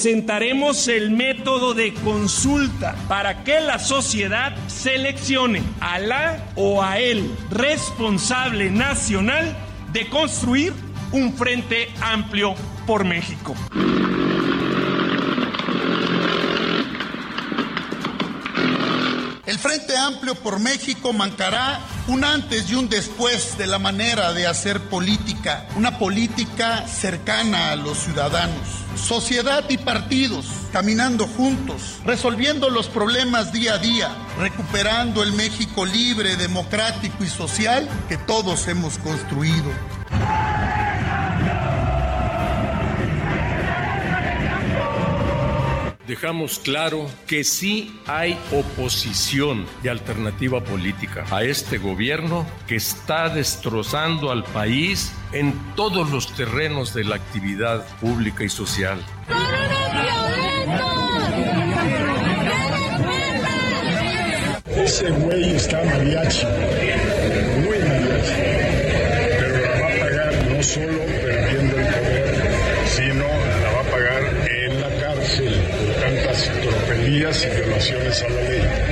Toca. Sentaremos el método de consulta para que la sociedad seleccione a la o a el responsable nacional de construir un frente amplio por México. El Frente Amplio por México marcará un antes y un después de la manera de hacer política, una política cercana a los ciudadanos. Sociedad y partidos caminando juntos, resolviendo los problemas día a día, recuperando el México libre, democrático y social que todos hemos construido. Dejamos claro que sí hay oposición y alternativa política a este gobierno que está destrozando al país en todos los terrenos de la actividad pública y social. Ese güey está mariachi, muy mariachi, pero la va a pagar no solo y violaciones a la ley.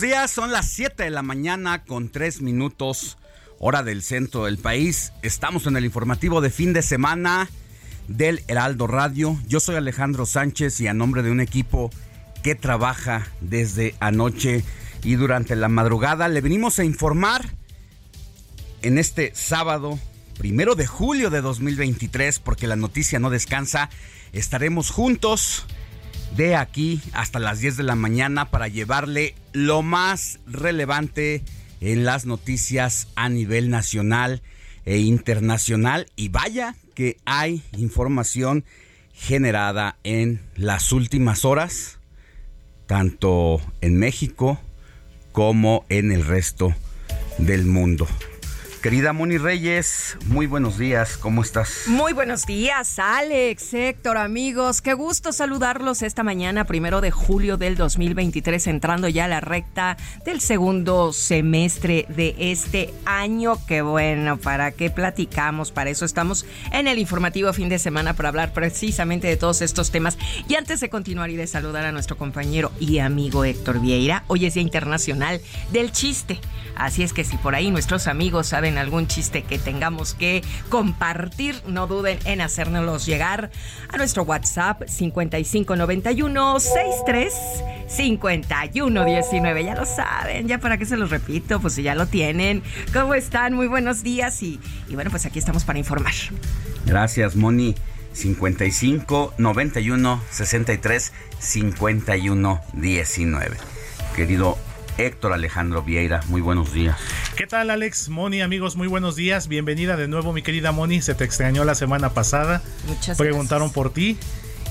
Días, son las 7 de la mañana con 3 minutos, hora del centro del país. Estamos en el informativo de fin de semana del Heraldo Radio. Yo soy Alejandro Sánchez y a nombre de un equipo que trabaja desde anoche y durante la madrugada le venimos a informar en este sábado, primero de julio de 2023, porque la noticia no descansa. Estaremos juntos de aquí hasta las 10 de la mañana para llevarle lo más relevante en las noticias a nivel nacional e internacional. Y vaya que hay información generada en las últimas horas, tanto en México como en el resto del mundo. Querida Moni Reyes, muy buenos días, ¿cómo estás? Muy buenos días, Alex, Héctor, amigos. Qué gusto saludarlos esta mañana, primero de julio del 2023, entrando ya a la recta del segundo semestre de este año. Qué bueno, ¿para qué platicamos? Para eso estamos en el informativo fin de semana para hablar precisamente de todos estos temas. Y antes de continuar y de saludar a nuestro compañero y amigo Héctor Vieira, hoy es Día Internacional del Chiste. Así es que si por ahí nuestros amigos saben algún chiste que tengamos que compartir, no duden en hacérnoslos llegar a nuestro WhatsApp 5591 63 5119. Ya lo saben, ya para qué se los repito, pues si ya lo tienen. ¿Cómo están? Muy buenos días y, y bueno, pues aquí estamos para informar. Gracias, Moni. 55 91 63 51 19. Querido Héctor Alejandro Vieira, muy buenos días. ¿Qué tal Alex, Moni, amigos? Muy buenos días. Bienvenida de nuevo, mi querida Moni. Se te extrañó la semana pasada. Muchas Preguntaron por ti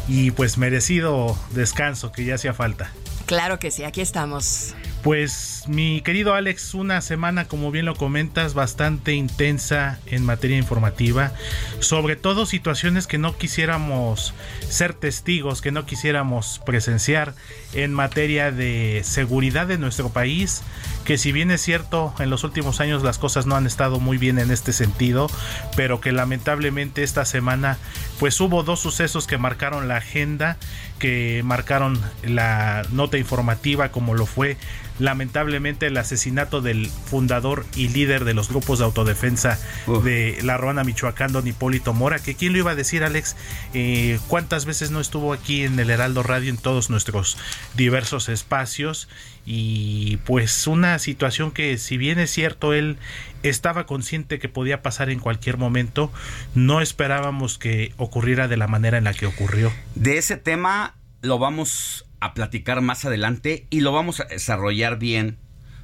y pues merecido descanso que ya hacía falta. Claro que sí, aquí estamos. Pues mi querido Alex, una semana, como bien lo comentas, bastante intensa en materia informativa, sobre todo situaciones que no quisiéramos ser testigos, que no quisiéramos presenciar en materia de seguridad de nuestro país, que si bien es cierto, en los últimos años las cosas no han estado muy bien en este sentido, pero que lamentablemente esta semana pues hubo dos sucesos que marcaron la agenda, que marcaron la nota informativa como lo fue lamentablemente el asesinato del fundador y líder de los grupos de autodefensa Uf. de La Ruana, Michoacán, don Hipólito Mora, que quién lo iba a decir, Alex, Eh, cuántas veces no estuvo aquí en el Heraldo Radio en todos nuestros diversos espacios y pues una situación que si bien es cierto él estaba consciente que podía pasar en cualquier momento, no esperábamos que ocurriera de la manera en la que ocurrió. De ese tema lo vamos a platicar más adelante y lo vamos a desarrollar bien,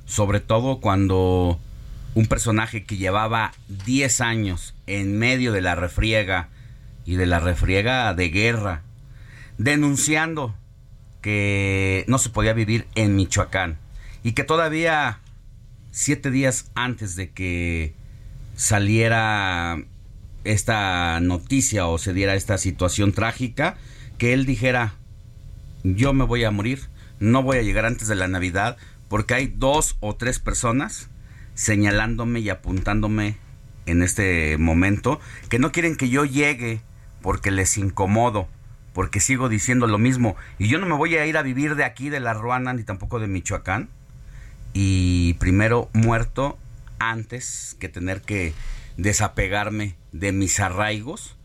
sobre todo cuando un personaje que llevaba 10 años en medio de la refriega y de la refriega de guerra, denunciando que no se podía vivir en Michoacán y que todavía siete días antes de que saliera esta noticia o se diera esta situación trágica, que él dijera, yo me voy a morir, no voy a llegar antes de la Navidad, porque hay dos o tres personas señalándome y apuntándome en este momento que no quieren que yo llegue porque les incomodo, porque sigo diciendo lo mismo. Y yo no me voy a ir a vivir de aquí, de La Ruana, ni tampoco de Michoacán. Y primero muerto antes que tener que desapegarme de mis arraigos.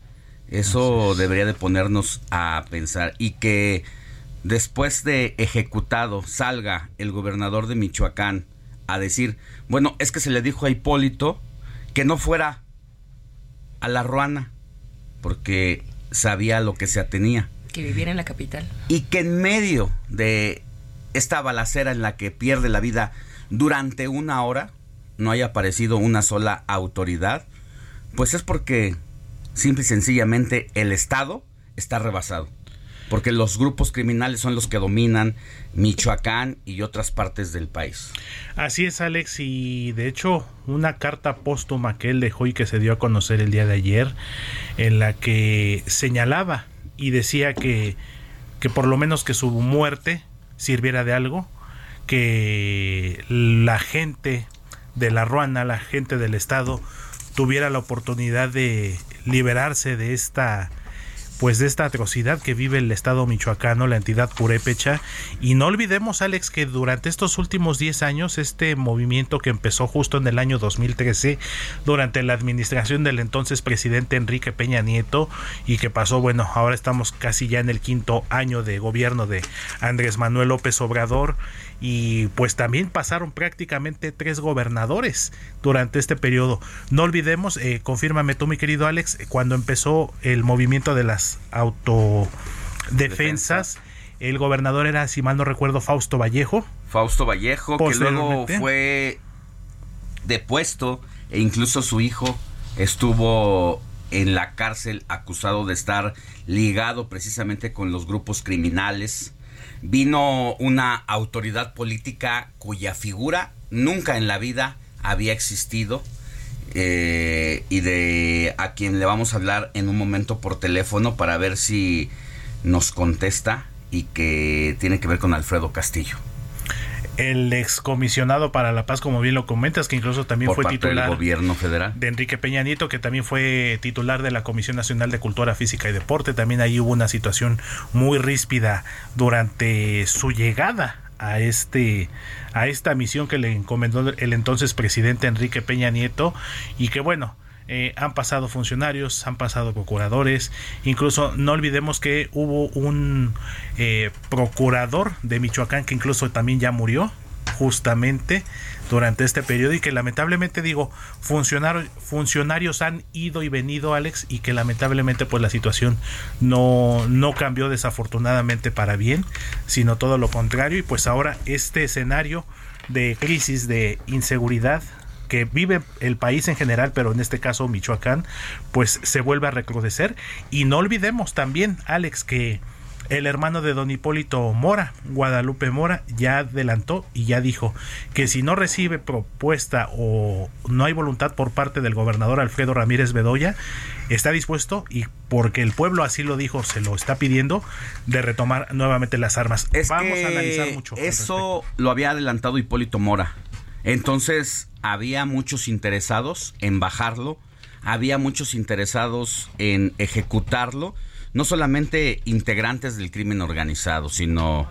Eso debería de ponernos a pensar. Y que después de ejecutado salga el gobernador de Michoacán a decir, bueno, es que se le dijo a Hipólito que no fuera a La Ruana, porque sabía lo que se atenía. Que viviera en la capital. Y que en medio de esta balacera en la que pierde la vida durante una hora no haya aparecido una sola autoridad, pues es porque simple y sencillamente el Estado está rebasado. Porque los grupos criminales son los que dominan Michoacán y otras partes del país. Así es, Alex, y de hecho una carta póstuma que él dejó y que se dio a conocer el día de ayer, en la que señalaba y decía que, que por lo menos que su muerte sirviera de algo, que la gente de la Ruana, la gente del Estado, tuviera la oportunidad de liberarse de esta pues de esta atrocidad que vive el estado michoacano, la entidad purépecha. Y no olvidemos, Alex, que durante estos últimos 10 años, este movimiento que empezó justo en el año 2013, durante la administración del entonces presidente Enrique Peña Nieto, y que pasó, bueno, ahora estamos casi ya en el quinto año de gobierno de Andrés Manuel López Obrador, y pues también pasaron prácticamente tres gobernadores durante este periodo. No olvidemos, eh, confírmame tú mi querido Alex, cuando empezó el movimiento de las autodefensas, el gobernador era, si mal no recuerdo, Fausto Vallejo. Fausto Vallejo, que luego fue depuesto e incluso su hijo estuvo en la cárcel acusado de estar ligado precisamente con los grupos criminales. Vino una autoridad política cuya figura nunca en la vida había existido. eh, y de a quien le vamos a hablar en un momento por teléfono para ver si nos contesta y que tiene que ver con Alfredo Castillo el excomisionado para la paz, como bien lo comentas, que incluso también fue titular del gobierno federal. De Enrique Peña Nieto, que también fue titular de la Comisión Nacional de Cultura Física y Deporte. También ahí hubo una situación muy ríspida durante su llegada a este a esta misión que le encomendó el entonces presidente Enrique Peña Nieto y que bueno eh, han pasado funcionarios, han pasado procuradores, incluso no olvidemos que hubo un eh, procurador de Michoacán que incluso también ya murió justamente durante este periodo y que lamentablemente digo funcionarios han ido y venido Alex y que lamentablemente pues la situación no no cambió desafortunadamente para bien sino todo lo contrario. Y pues ahora este escenario de crisis de inseguridad que vive el país en general, pero en este caso Michoacán, pues se vuelve a recrudecer. Y no olvidemos también, Alex, que el hermano de don Hipólito Mora, Guadalupe Mora, ya adelantó y ya dijo que si no recibe propuesta o no hay voluntad por parte del gobernador Alfredo Ramírez Bedoya, está dispuesto y porque el pueblo así lo dijo, se lo está pidiendo, de retomar nuevamente las armas. Vamos a analizar mucho. Eso lo había adelantado Hipólito Mora. Entonces había muchos interesados en bajarlo, había muchos interesados en ejecutarlo, no solamente integrantes del crimen organizado, sino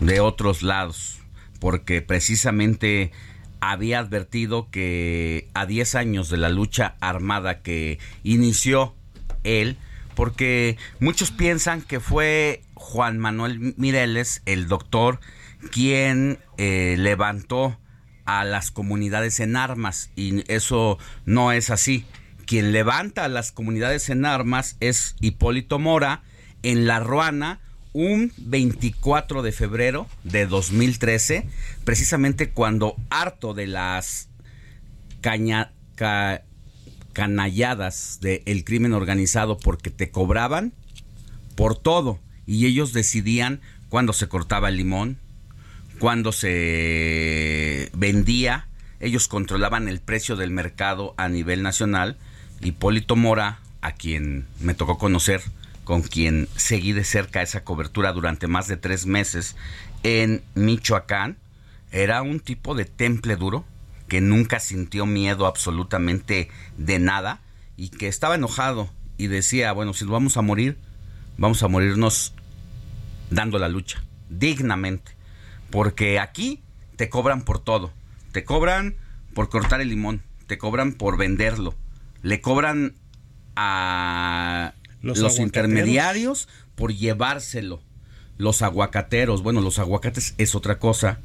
de otros lados, porque precisamente había advertido que a 10 años de la lucha armada que inició él, porque muchos piensan que fue Juan Manuel Mireles, el doctor, quien eh, levantó a las comunidades en armas y eso no es así. Quien levanta a las comunidades en armas es Hipólito Mora en La Ruana un 24 de febrero de 2013, precisamente cuando harto de las canalladas del crimen organizado porque te cobraban por todo y ellos decidían cuándo se cortaba el limón, cuando se vendía, ellos controlaban el precio del mercado a nivel nacional. Hipólito Mora, a quien me tocó conocer, con quien seguí de cerca esa cobertura durante más de tres meses en Michoacán, era un tipo de temple duro que nunca sintió miedo absolutamente de nada y que estaba enojado y decía, bueno, si vamos a morir, vamos a morirnos dando la lucha, dignamente porque aquí te cobran por todo. Te cobran por cortar el limón, te cobran por venderlo, le cobran a los, intermediarios por llevárselo. Los aguacateros, bueno, los aguacates es otra cosa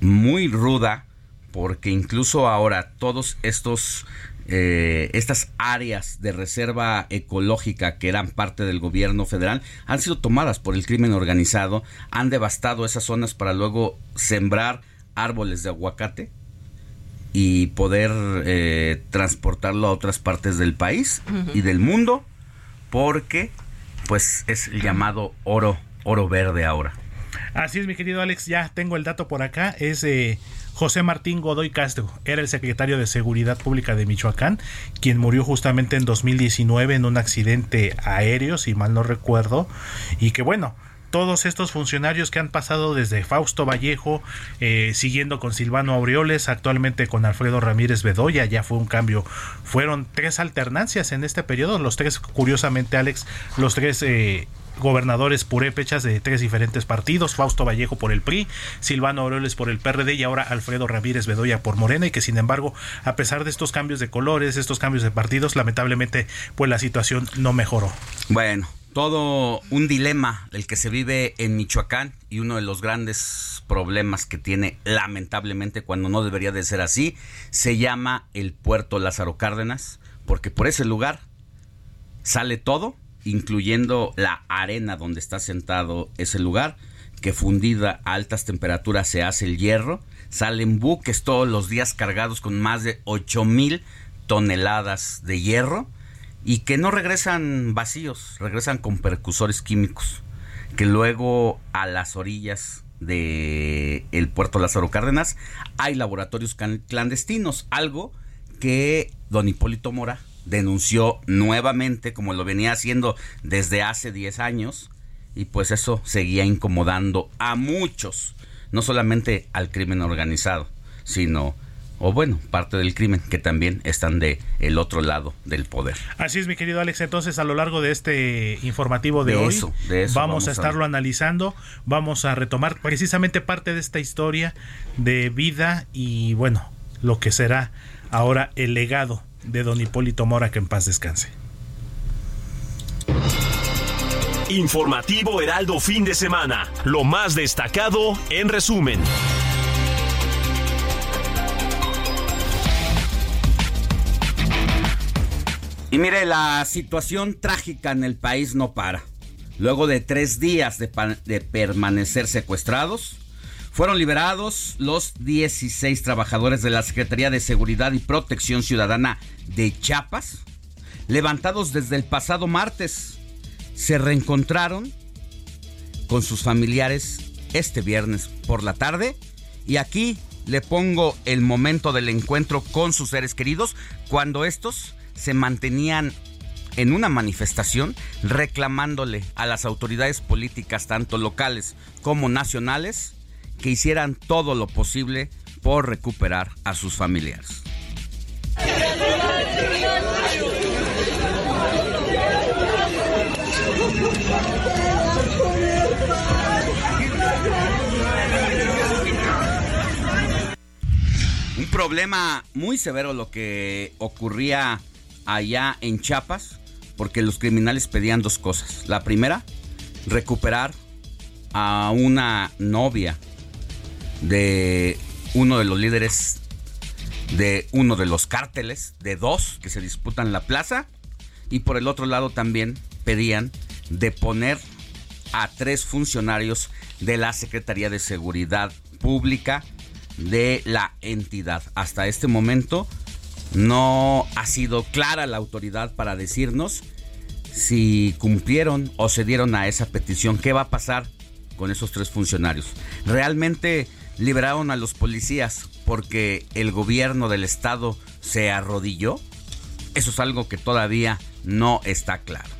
muy ruda porque incluso ahora todos estos eh, estas áreas de reserva ecológica que eran parte del gobierno federal han sido tomadas por el crimen organizado, han devastado esas zonas para luego sembrar árboles de aguacate y poder eh, transportarlo a otras partes del país y del mundo porque pues es el llamado oro oro verde ahora. Así es, mi querido Alex, ya tengo el dato por acá, es eh, José Martín Godoy Castro era el secretario de Seguridad Pública de Michoacán, quien murió justamente en 2019 en un accidente aéreo, si mal no recuerdo, y que bueno, todos estos funcionarios que han pasado desde Fausto Vallejo, eh, siguiendo con Silvano Aureoles, actualmente con Alfredo Ramírez Bedoya, ya fue un cambio. Fueron tres alternancias en este periodo, los tres, curiosamente, Alex, los tres eh, gobernadores purépechas de tres diferentes partidos, Fausto Vallejo por el PRI, Silvano Aureoles por el PRD y ahora Alfredo Ramírez Bedoya por Morena y que sin embargo, a pesar de estos cambios de colores, estos cambios de partidos, lamentablemente pues la situación no mejoró. Bueno, todo un dilema el que se vive en Michoacán y uno de los grandes problemas que tiene lamentablemente cuando no debería de ser así, se llama el puerto Lázaro Cárdenas, porque por ese lugar sale todo incluyendo la arena donde está sentado ese lugar, que fundida a altas temperaturas se hace el hierro. Salen buques todos los días cargados con más de 8 mil toneladas de hierro y que no regresan vacíos, regresan con percusores químicos, que luego a las orillas de el puerto Lázaro Cárdenas hay laboratorios clandestinos, algo que don Hipólito Mora denunció nuevamente, como lo venía haciendo desde hace 10 años, y pues eso seguía incomodando a muchos, no solamente al crimen organizado, sino o bueno, parte del crimen que también están de el otro lado del poder. Así es, mi querido Alex. Entonces, a lo largo de este informativo de, hoy, vamos, a estarlo analizando, vamos a retomar precisamente parte de esta historia de vida y bueno, lo que será ahora el legado de don Hipólito Mora, que en paz descanse. Informativo Heraldo fin de semana. Lo más destacado en resumen. Y mire, la situación trágica en el país no para. Luego de tres días de, permanecer secuestrados, fueron liberados los 16 trabajadores de la Secretaría de Seguridad y Protección Ciudadana de Chiapas, levantados desde el pasado martes. Se reencontraron con sus familiares este viernes por la tarde y aquí le pongo el momento del encuentro con sus seres queridos cuando estos se mantenían en una manifestación reclamándole a las autoridades políticas, tanto locales como nacionales, que hicieran todo lo posible por recuperar a sus familiares. Un problema muy severo lo que ocurría allá en Chiapas porque los criminales pedían dos cosas. La primera, recuperar a una novia de uno de los líderes de uno de los cárteles, de dos que se disputan la plaza. Y por el otro lado también pedían deponer a tres funcionarios de la Secretaría de Seguridad Pública de la entidad. Hasta este momento no ha sido clara la autoridad para decirnos si cumplieron o se dieron a esa petición. ¿Qué va a pasar con esos tres funcionarios? ¿Realmente liberaron a los policías porque el gobierno del estado se arrodilló? Eso es algo que todavía no está claro.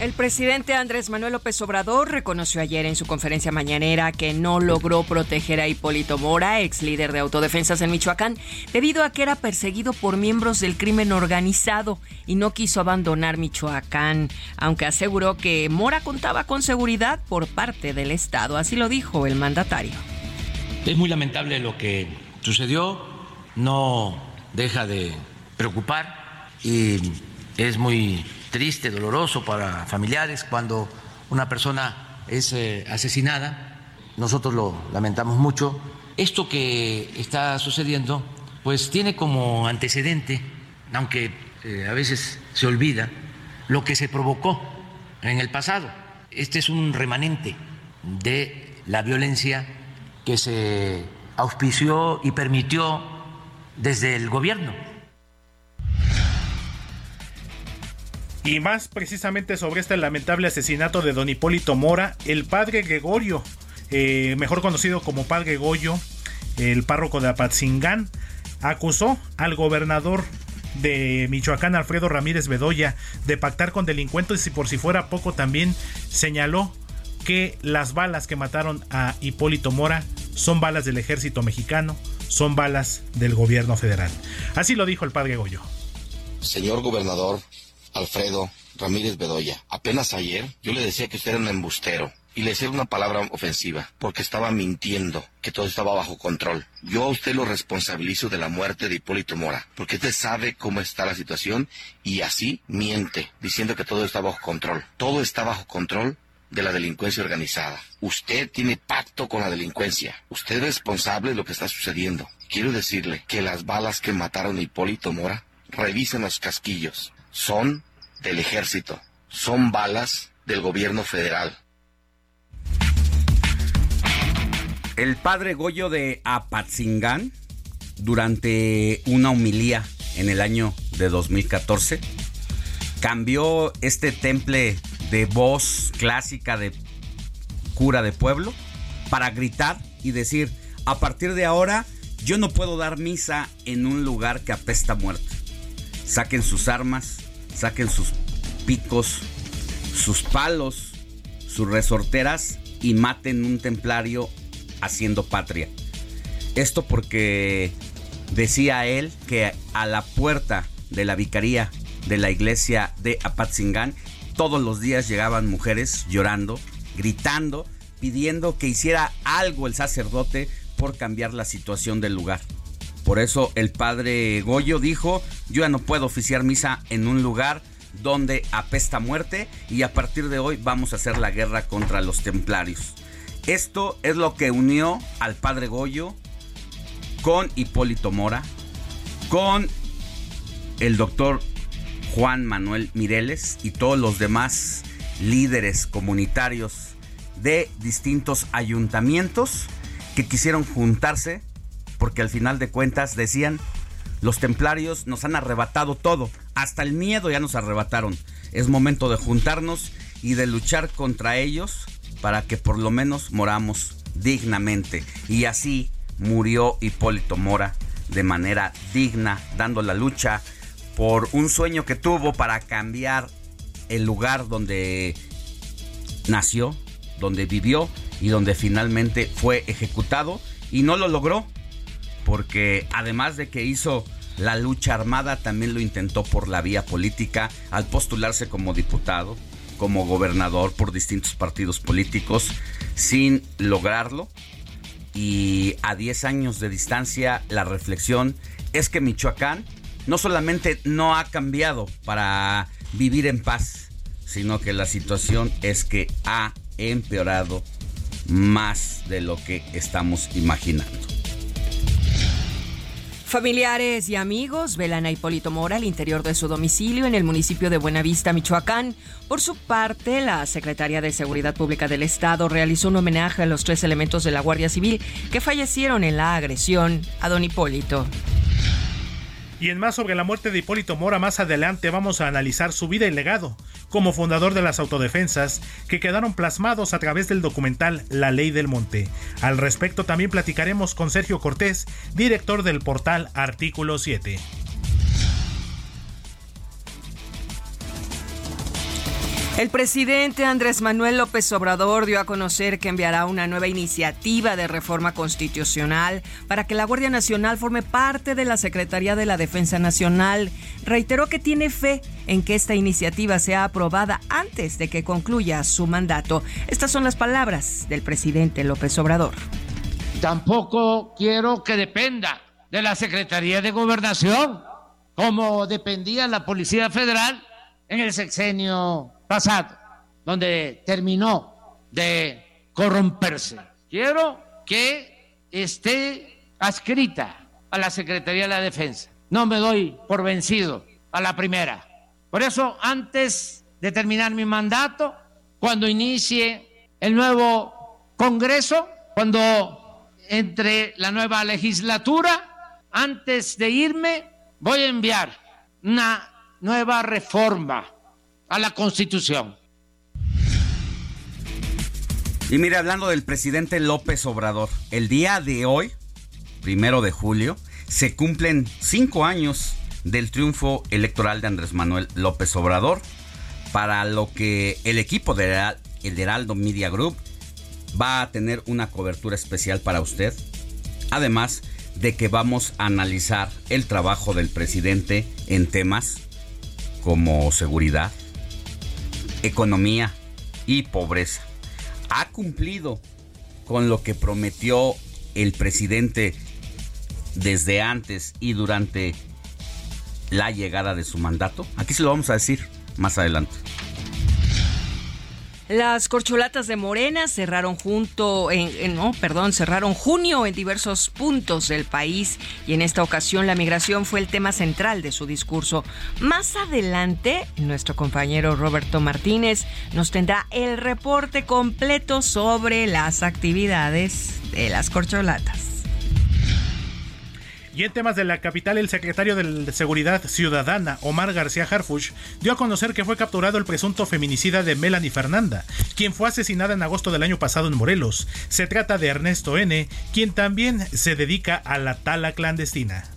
El presidente Andrés Manuel López Obrador reconoció ayer en su conferencia mañanera que no logró proteger a Hipólito Mora, ex líder de autodefensas en Michoacán, debido a que era perseguido por miembros del crimen organizado y no quiso abandonar Michoacán, aunque aseguró que Mora contaba con seguridad por parte del Estado. Así lo dijo el mandatario. Es muy lamentable lo que sucedió, no deja de preocupar y es muy triste, doloroso para familiares cuando una persona es eh, asesinada. Nosotros lo lamentamos mucho. Esto que está sucediendo, pues tiene como antecedente, aunque eh, a veces se olvida, lo que se provocó en el pasado. Este es un remanente de la violencia que se auspició y permitió desde el gobierno Y más precisamente sobre este lamentable asesinato de don Hipólito Mora, el padre Gregorio, eh, mejor conocido como padre Goyo, el párroco de Apatzingán, acusó al gobernador de Michoacán, Alfredo Ramírez Bedoya, de pactar con delincuentes y por si fuera poco también señaló que las balas que mataron a Hipólito Mora son balas del ejército mexicano, son balas del gobierno federal. Así lo dijo el padre Goyo. Señor gobernador, Alfredo Ramírez Bedoya. Apenas ayer yo le decía que usted era un embustero y le decía una palabra ofensiva porque estaba mintiendo que todo estaba bajo control. Yo a usted lo responsabilizo de la muerte de Hipólito Mora porque usted sabe cómo está la situación y así miente diciendo que todo está bajo control. Todo está bajo control de la delincuencia organizada. Usted tiene pacto con la delincuencia. Usted es responsable de lo que está sucediendo. Quiero decirle que las balas que mataron a Hipólito Mora, revisen los casquillos son del ejército, son balas del gobierno federal. El padre Goyo de Apatzingán, durante una humilía en el año de 2014, cambió este temple de voz clásica de cura de pueblo para gritar y decir, a partir de ahora yo no puedo dar misa en un lugar que apesta muerte. Saquen sus armas, saquen sus picos, sus palos, sus resorteras y maten un templario haciendo patria. Esto porque decía él que a la puerta de la vicaría de la iglesia de Apatzingán todos los días llegaban mujeres llorando, gritando, pidiendo que hiciera algo el sacerdote por cambiar la situación del lugar. Por eso el padre Goyo dijo, yo ya no puedo oficiar misa en un lugar donde apesta muerte y a partir de hoy vamos a hacer la guerra contra los templarios. Esto es lo que unió al padre Goyo con Hipólito Mora, con el doctor Juan Manuel Mireles y todos los demás líderes comunitarios de distintos ayuntamientos que quisieron juntarse porque al final de cuentas decían, los templarios nos han arrebatado todo, hasta el miedo ya nos arrebataron. Es momento de juntarnos y de luchar contra ellos para que por lo menos moramos dignamente. Y así murió Hipólito Mora de manera digna, dando la lucha por un sueño que tuvo para cambiar el lugar donde nació, donde vivió y donde finalmente fue ejecutado y no lo logró porque además de que hizo la lucha armada, también lo intentó por la vía política al postularse como diputado, como gobernador por distintos partidos políticos, sin lograrlo. Y a 10 años de distancia, la reflexión es que Michoacán no solamente no ha cambiado para vivir en paz, sino que la situación es que ha empeorado más de lo que estamos imaginando. Familiares y amigos velan a Hipólito Mora al interior de su domicilio en el municipio de Buenavista, Michoacán. Por su parte, la Secretaría de Seguridad Pública del Estado realizó un homenaje a los tres elementos de la Guardia Civil que fallecieron en la agresión a don Hipólito. Y en más sobre la muerte de Hipólito Mora, más adelante vamos a analizar su vida y legado como fundador de las autodefensas que quedaron plasmados a través del documental La Ley del Monte. Al respecto también platicaremos con Sergio Cortés, director del portal Artículo 7. El presidente Andrés Manuel López Obrador dio a conocer que enviará una nueva iniciativa de reforma constitucional para que la Guardia Nacional forme parte de la Secretaría de la Defensa Nacional. Reiteró que tiene fe en que esta iniciativa sea aprobada antes de que concluya su mandato. Estas son las palabras del presidente López Obrador. Tampoco quiero que dependa de la Secretaría de Gobernación, como dependía la Policía Federal en el sexenio pasado, donde terminó de corromperse. Quiero que esté adscrita a la Secretaría de la Defensa. No me doy por vencido a la primera. Por eso, antes de terminar mi mandato, cuando inicie el nuevo Congreso, cuando entre la nueva legislatura, antes de irme, voy a enviar una nueva reforma a la Constitución. Y mire, hablando del presidente López Obrador, el día de hoy, primero de julio, se cumplen cinco años del triunfo electoral de Andrés Manuel López Obrador, para lo que el equipo de el Heraldo Media Group va a tener una cobertura especial para usted. Además de que vamos a analizar el trabajo del presidente en temas como seguridad, economía y pobreza. ¿Ha cumplido con lo que prometió el presidente desde antes y durante la llegada de su mandato? Aquí se lo vamos a decir más adelante. Las corcholatas de Morena cerraron junto no, perdón, cerraron junio en diversos puntos del país y en esta ocasión la migración fue el tema central de su discurso. Más adelante, nuestro compañero Roberto Martínez nos tendrá el reporte completo sobre las actividades de las corcholatas. Y en temas de la capital, el secretario de Seguridad Ciudadana, Omar García Harfuch, dio a conocer que fue capturado el presunto feminicida de Melanie Fernanda, quien fue asesinada en agosto del año pasado en Morelos. Se trata de Ernesto N., quien también se dedica a la tala clandestina.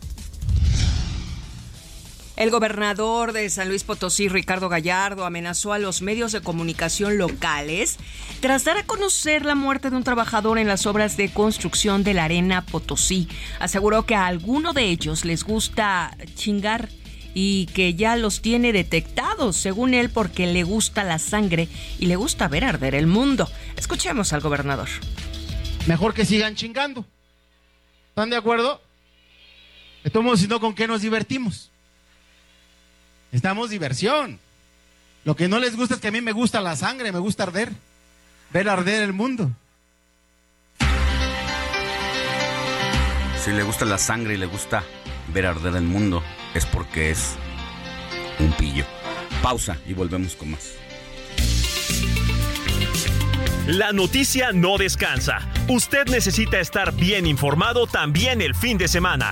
El gobernador de San Luis Potosí, Ricardo Gallardo, amenazó a los medios de comunicación locales tras dar a conocer la muerte de un trabajador en las obras de construcción de la Arena Potosí. Aseguró que a alguno de ellos les gusta chingar y que ya los tiene detectados, según él, porque le gusta la sangre y le gusta ver arder el mundo. Escuchemos al gobernador. Mejor que sigan chingando. ¿Están de acuerdo? Estamos sino con qué nos divertimos. Estamos diversión. Lo que no les gusta es que a mí me gusta la sangre, me gusta arder, ver arder el mundo. Si le gusta la sangre y le gusta ver arder el mundo, es porque es un pillo. Pausa y volvemos con más. La noticia no descansa. Usted necesita estar bien informado también el fin de semana.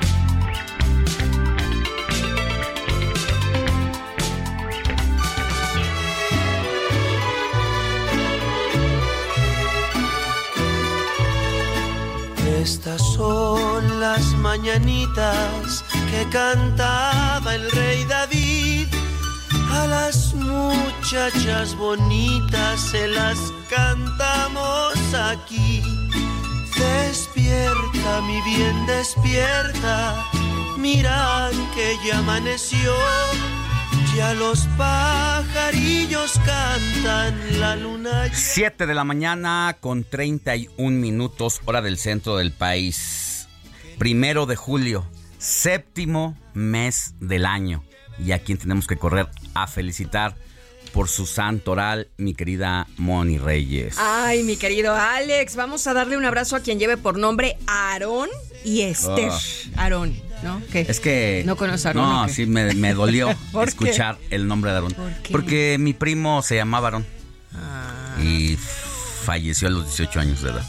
Estas son las mañanitas que cantaba el rey David. A las muchachas bonitas se las cantamos aquí. Despierta, mi bien, despierta. Mira que ya amaneció. Ya los pajarillos cantan, la luna. 7 de la mañana con 31 minutos, hora del centro del país. Primero de julio, séptimo mes del año. Y a quien tenemos que correr a felicitar por su santo oral, mi querida Moni Reyes. Ay, mi querido Alex, vamos a darle un abrazo a quien lleve por nombre Aarón y Esther. Ah. Aarón, ¿no? ¿Qué? Es que. ¿No conoces a Aarón? No, sí, me, me dolió escuchar el nombre de Aarón. ¿Por qué? Porque mi primo se llamaba Aarón. Ah. Y falleció a los 18 años de edad.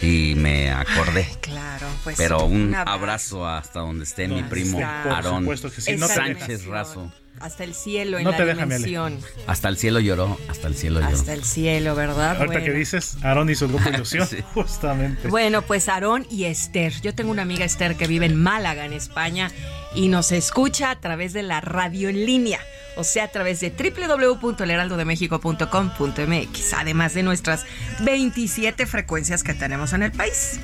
Y me acordé. Claro, pues. Pero un un abrazo hasta donde esté mi primo Aarón supuesto que sí, Sánchez. Razo. Hasta el cielo en No la te. Hasta el cielo lloró, hasta el cielo lloró. Hasta el cielo, ¿verdad? Ahorita Bueno. que dices, Aarón y su grupo Ilusión, Sí. justamente. Bueno, pues Aarón y Esther. Yo tengo una amiga Esther que vive en Málaga, en España, y nos escucha a través de la radio en línea. O sea, a través de www.elheraldodemexico.com.mx, además de nuestras 27 frecuencias que tenemos en el país.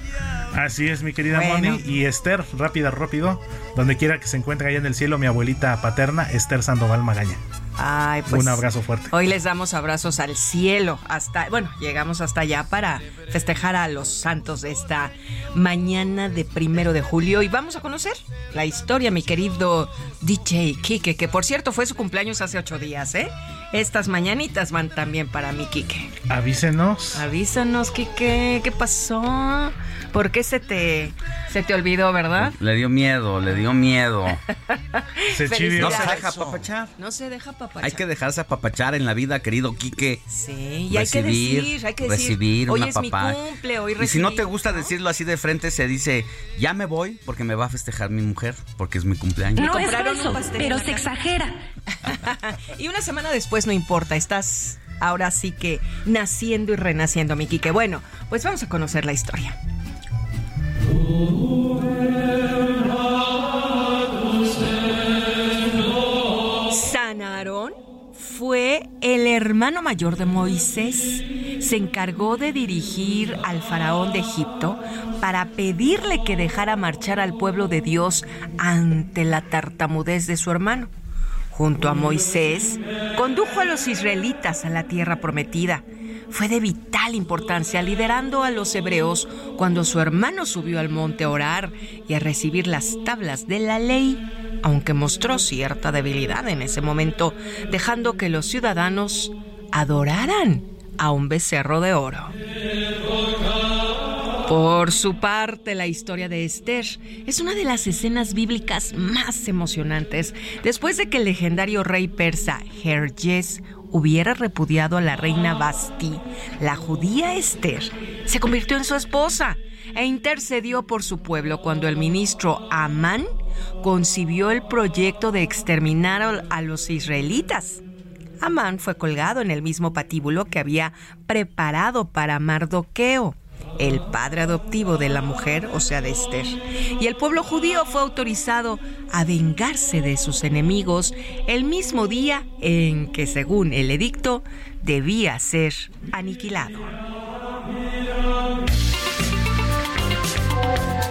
Así es, mi querida Bueno. Moni. Y Esther, rápida, rápido, donde quiera que se encuentre allá en el cielo, mi abuelita paterna, Esther Sandoval Magaña. Ay, pues. Un abrazo fuerte. Hoy les damos abrazos al cielo. Hasta, bueno, llegamos hasta allá para festejar a los santos de esta mañana de primero de julio. Y vamos a conocer la historia, mi querido DJ Kike, que por cierto fue su cumpleaños hace ocho días, ¿eh? Estas mañanitas van también para mi Kike. Avísenos. Avísanos, Kike, ¿qué pasó? ¿Por qué se te, se te olvidó, verdad? Le dio miedo, le dio miedo. Se No se deja apapachar. No se deja papachar. Hay que dejarse apapachar en la vida, querido Quique. Sí, y hay que decir, hay que decir, recibir hoy una es mi papá. cumple, hoy Y si no te gusta ¿no? decirlo así de frente, se dice, ya me voy porque me va a festejar mi mujer, porque es mi cumpleaños. No es compraron eso, un pastel pero se exagera. y una semana después no importa, estás ahora sí que naciendo y renaciendo, mi Quique. Bueno, pues vamos a conocer la historia. San Aarón fue el hermano mayor de Moisés. Se encargó de dirigir al faraón de Egipto para pedirle que dejara marchar al pueblo de Dios ante la tartamudez de su hermano. Junto a Moisés, condujo a los israelitas a la tierra prometida. Fue de vital importancia liderando a los hebreos cuando su hermano subió al monte a orar y a recibir las tablas de la ley, aunque mostró cierta debilidad en ese momento, dejando que los ciudadanos adoraran a un becerro de oro. Por su parte, la historia de Esther es una de las escenas bíblicas más emocionantes después de que el legendario rey persa Jerjes hubiera repudiado a la reina Basti. La judía Esther se convirtió en su esposa e intercedió por su pueblo cuando el ministro Amán concibió el proyecto de exterminar a los israelitas. Amán fue colgado en el mismo patíbulo que había preparado para Mardoqueo el padre adoptivo de la mujer, o sea, de Esther. Y el pueblo judío fue autorizado a vengarse de sus enemigos el mismo día en que, según el edicto, debía ser aniquilado.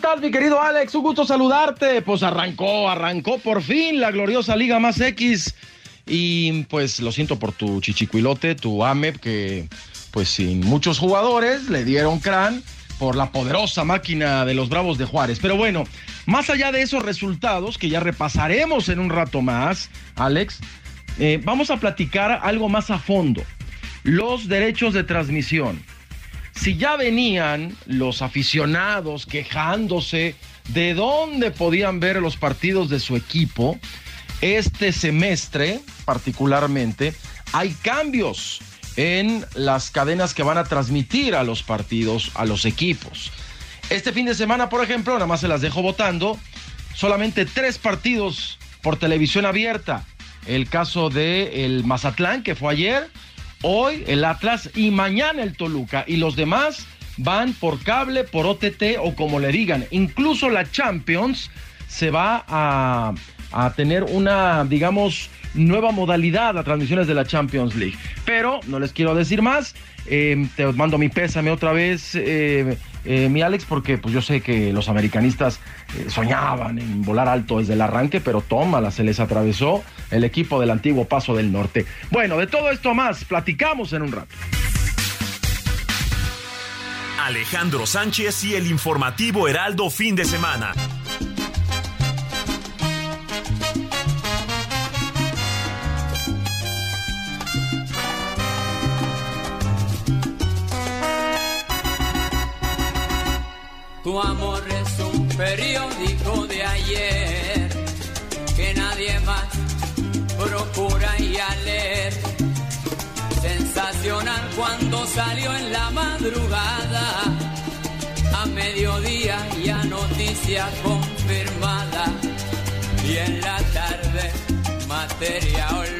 Estás, mi querido Alex? Un gusto saludarte. Pues arrancó, arrancó por fin la gloriosa Liga Más X. Y pues lo siento por tu chichicuilote, tu AMEP, que pues sin muchos jugadores le dieron crán por la poderosa máquina de los Bravos de Juárez. Pero bueno, más allá de esos resultados que ya repasaremos en un rato más, Alex, eh, vamos a platicar algo más a fondo. Los derechos de transmisión si ya venían los aficionados quejándose de dónde podían ver los partidos de su equipo, este semestre particularmente hay cambios en las cadenas que van a transmitir a los partidos, a los equipos. Este fin de semana, por ejemplo, nada más se las dejo votando, solamente tres partidos por televisión abierta. El caso de el Mazatlán, que fue ayer, hoy el Atlas y mañana el Toluca. Y los demás van por cable, por OTT o como le digan. Incluso la Champions se va a, tener una, digamos, nueva modalidad a transmisiones de la Champions League. Pero no les quiero decir más. Eh, te mando mi pésame otra vez, eh, eh, mi Alex, porque pues yo sé que los americanistas soñaban en volar alto desde el arranque, pero tómala, se les atravesó el equipo del antiguo Paso del Norte. Bueno, de todo esto más, platicamos en un rato. Alejandro Sánchez y el informativo Heraldo fin de semana. Tu amor es un periódico de ayer que nadie más procura y a leer. Sensacional cuando salió en la madrugada, a mediodía ya noticia confirmada y en la tarde materia olvidada.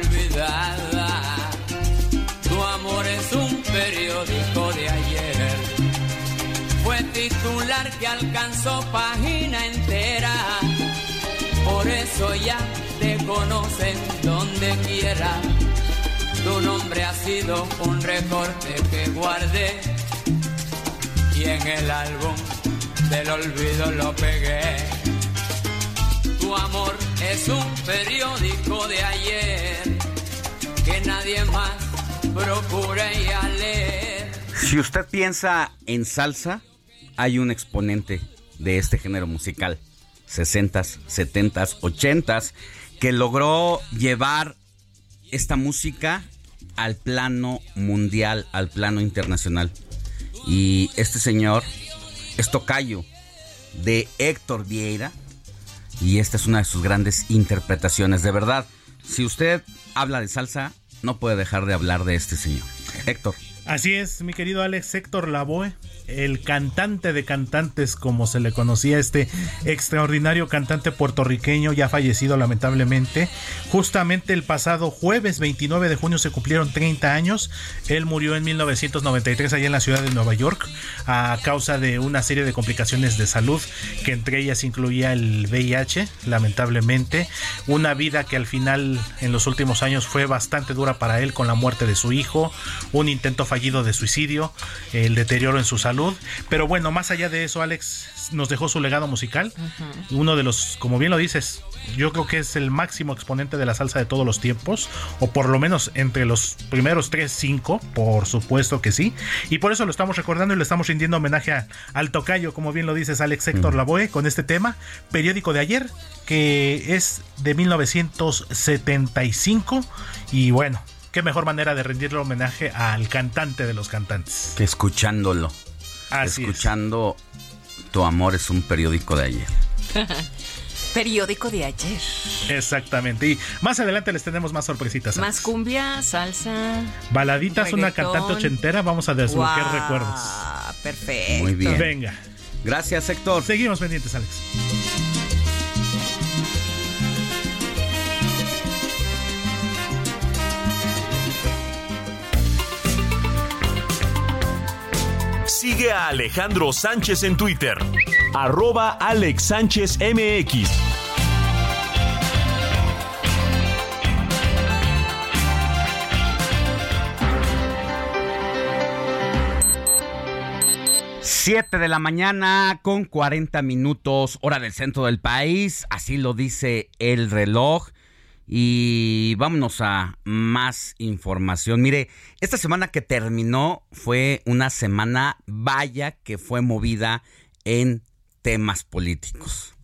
Alcanzó página entera. Por eso ya te conocen donde quiera. Tu nombre ha sido un recorte que guardé y en el álbum del olvido lo pegué. Tu amor es un periódico de ayer que nadie más procura y a leer. Si usted piensa en salsa, hay un exponente de este género musical, 60s, 70s, 80s, que logró llevar esta música al plano mundial, al plano internacional. Y este señor es tocayo de Héctor Vieira y esta es una de sus grandes interpretaciones. De verdad, si usted habla de salsa, no puede dejar de hablar de este señor. Héctor. Así es, mi querido Alex Héctor Lavoe el cantante de cantantes, como se le conocía, este extraordinario cantante puertorriqueño ya fallecido lamentablemente. Justamente el pasado jueves 29 de junio se cumplieron 30 años. Él murió en 1993 allá en la ciudad de Nueva York a causa de una serie de complicaciones de salud, que entre ellas incluía el VIH, lamentablemente. Una vida que al final en los últimos años fue bastante dura para él con la muerte de su hijo, un intento fallido de suicidio, el deterioro en su salud. Pero bueno, más allá de eso, Alex nos dejó su legado musical. Uno de los, como bien lo dices, yo creo que es el máximo exponente de la salsa de todos los tiempos, o por lo menos entre los primeros 3, 5, por supuesto que sí. Y por eso lo estamos recordando y le estamos rindiendo homenaje al tocayo, como bien lo dices, Alex Héctor Lavoe, con este tema, periódico de ayer, que es de 1975. Y bueno, qué mejor manera de rendirle homenaje al cantante de los cantantes. Que escuchándolo. Así escuchando Tu amor es un periódico de ayer. periódico de ayer. Exactamente. Y más adelante les tenemos más sorpresitas. Más cumbia, salsa. Baladitas, una cantante ochentera. Vamos a desbloquear Wow, recuerdos. Perfecto. Muy bien. Venga. Gracias, Héctor. Seguimos pendientes, Alex. Sigue a Alejandro Sánchez en Twitter. Arroba Alex Sánchez MX. Siete de la mañana con 40 minutos, hora del centro del país, así lo dice el reloj. Y vámonos a más información. Mire, esta semana que terminó fue una semana vaya que fue movida en temas políticos.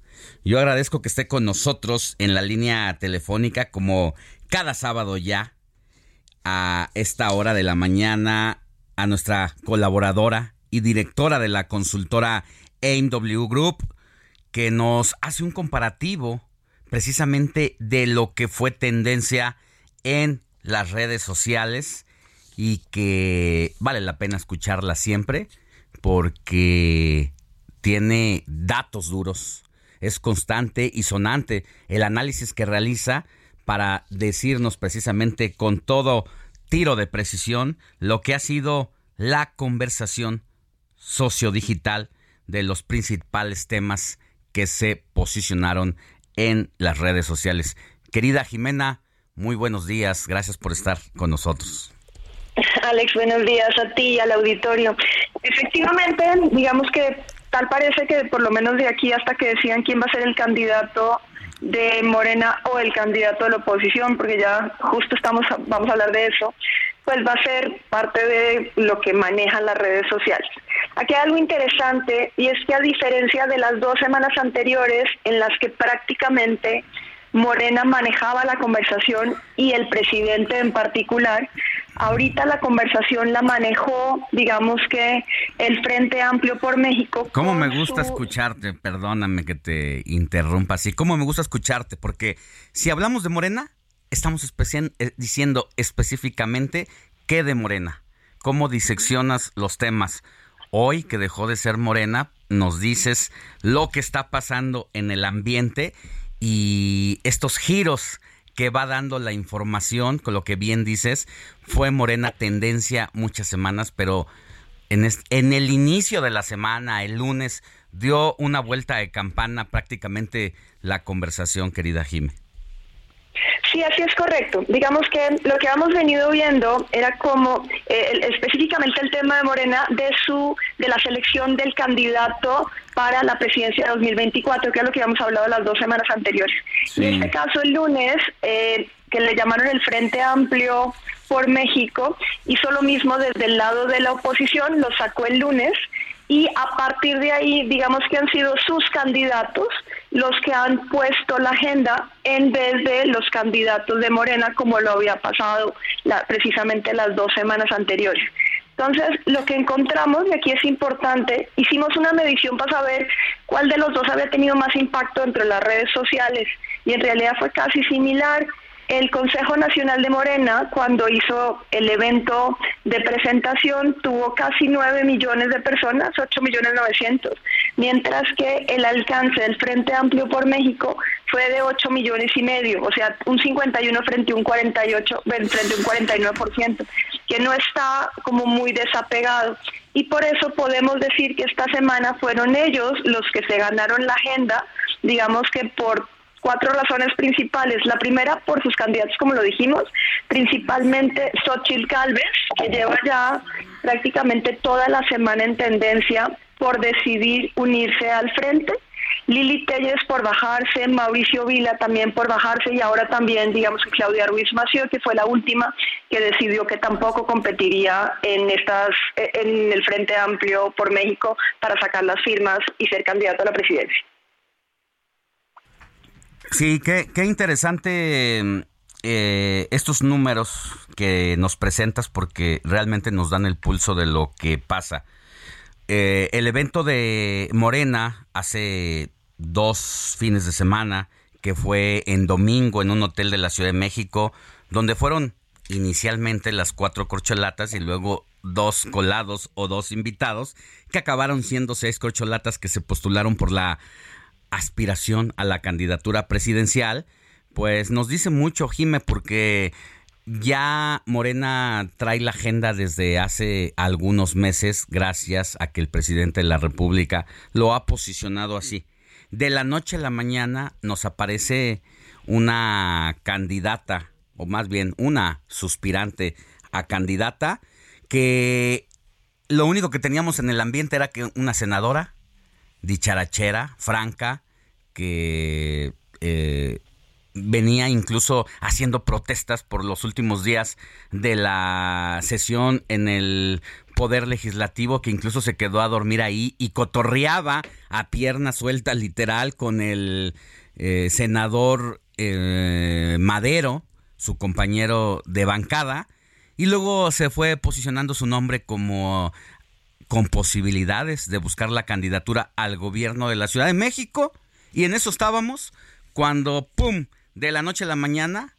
Yo agradezco que esté con nosotros en la línea telefónica como cada sábado ya a esta hora de la mañana a nuestra colaboradora y directora de la consultora AMW Group que nos hace un comparativo precisamente de lo que fue tendencia en las redes sociales y que vale la pena escucharla siempre porque tiene datos duros, es constante y sonante el análisis que realiza para decirnos precisamente con todo tiro de precisión lo que ha sido la conversación sociodigital de los principales temas que se posicionaron en las redes sociales. Querida Jimena, muy buenos días, gracias por estar con nosotros. Alex, buenos días a ti y al auditorio. Efectivamente, digamos que tal parece que por lo menos de aquí hasta que decían quién va a ser el candidato de Morena o el candidato de la oposición, porque ya justo estamos vamos a hablar de eso, pues va a ser parte de lo que manejan las redes sociales. Aquí hay algo interesante y es que a diferencia de las dos semanas anteriores en las que prácticamente Morena manejaba la conversación y el presidente en particular, ahorita la conversación la manejó, digamos que el Frente Amplio por México. ¿Cómo me gusta su- escucharte? Perdóname que te interrumpa así. ¿Cómo me gusta escucharte? Porque si hablamos de Morena, estamos especi- eh, diciendo específicamente qué de Morena. ¿Cómo diseccionas los temas? Hoy que dejó de ser Morena, nos dices lo que está pasando en el ambiente y estos giros que va dando la información, con lo que bien dices, fue Morena tendencia muchas semanas, pero en, en el inicio de la semana, el lunes, dio una vuelta de campana prácticamente la conversación, querida Jime. Sí, así es correcto. Digamos que lo que hemos venido viendo era como eh, específicamente el tema de Morena de su de la selección del candidato para la presidencia de 2024, que es lo que habíamos hablado las dos semanas anteriores. Y en este caso el lunes, eh, que le llamaron el Frente Amplio por México, hizo lo mismo desde el lado de la oposición, lo sacó el lunes y a partir de ahí, digamos que han sido sus candidatos los que han puesto la agenda en vez de los candidatos de Morena, como lo había pasado la- precisamente las dos semanas anteriores. Entonces, lo que encontramos, y aquí es importante, hicimos una medición para saber cuál de los dos había tenido más impacto entre las redes sociales, y en realidad fue casi similar. El Consejo Nacional de Morena, cuando hizo el evento de presentación, tuvo casi 9 millones de personas, 8 millones 900, mientras que el alcance del Frente Amplio por México fue de 8 millones y medio, o sea, un 51 frente a un 48, frente a un 49%, que no está como muy desapegado. Y por eso podemos decir que esta semana fueron ellos los que se ganaron la agenda, digamos que por cuatro razones principales. La primera, por sus candidatos, como lo dijimos, principalmente Xochitl Calves, que lleva ya prácticamente toda la semana en tendencia por decidir unirse al frente. Lili Telles por bajarse, Mauricio Vila también por bajarse y ahora también, digamos, Claudia Ruiz Mació, que fue la última que decidió que tampoco competiría en estas en el Frente Amplio por México para sacar las firmas y ser candidato a la presidencia. Sí, qué, qué interesante eh, estos números que nos presentas porque realmente nos dan el pulso de lo que pasa. Eh, el evento de Morena hace dos fines de semana, que fue en domingo en un hotel de la Ciudad de México, donde fueron inicialmente las cuatro corcholatas y luego dos colados o dos invitados, que acabaron siendo seis corcholatas que se postularon por la aspiración a la candidatura presidencial, pues nos dice mucho, Jime, porque ya Morena trae la agenda desde hace algunos meses, gracias a que el presidente de la República lo ha posicionado así. De la noche a la mañana nos aparece una candidata, o más bien una suspirante a candidata, que lo único que teníamos en el ambiente era que una senadora, dicharachera, franca, que eh, venía incluso haciendo protestas por los últimos días de la sesión en el Poder Legislativo, que incluso se quedó a dormir ahí y cotorreaba a pierna suelta literal con el eh, senador eh, Madero, su compañero de bancada, y luego se fue posicionando su nombre como con posibilidades de buscar la candidatura al gobierno de la Ciudad de México. Y en eso estábamos cuando, ¡pum!, de la noche a la mañana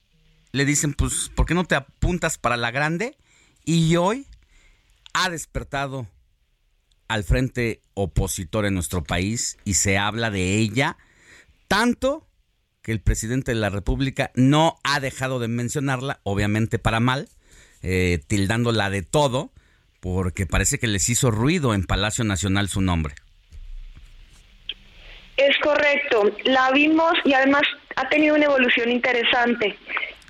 le dicen, pues, ¿por qué no te apuntas para la grande? Y hoy ha despertado al frente opositor en nuestro país y se habla de ella tanto que el presidente de la República no ha dejado de mencionarla, obviamente para mal, eh, tildándola de todo, porque parece que les hizo ruido en Palacio Nacional su nombre. Es correcto, la vimos y además ha tenido una evolución interesante.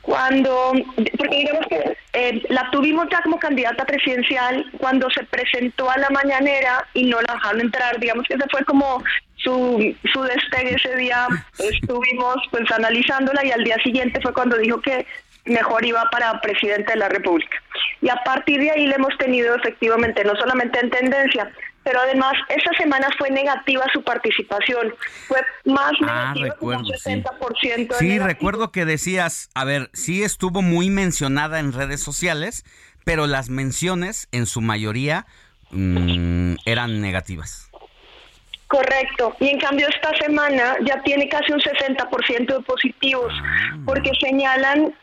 Cuando, porque digamos que eh, la tuvimos ya como candidata presidencial cuando se presentó a la mañanera y no la dejaron entrar, digamos que ese fue como su, su despegue ese día, estuvimos pues analizándola y al día siguiente fue cuando dijo que mejor iba para presidente de la República. Y a partir de ahí le hemos tenido efectivamente, no solamente en tendencia, pero además esa semana fue negativa su participación. Fue más ah, negativa, recuerdo, 60%. Sí, recuerdo que decías, a ver, sí estuvo muy mencionada en redes sociales, pero las menciones en su mayoría mm, eran negativas. Correcto. Y en cambio esta semana ya tiene casi un 60% de positivos, ah. porque señalan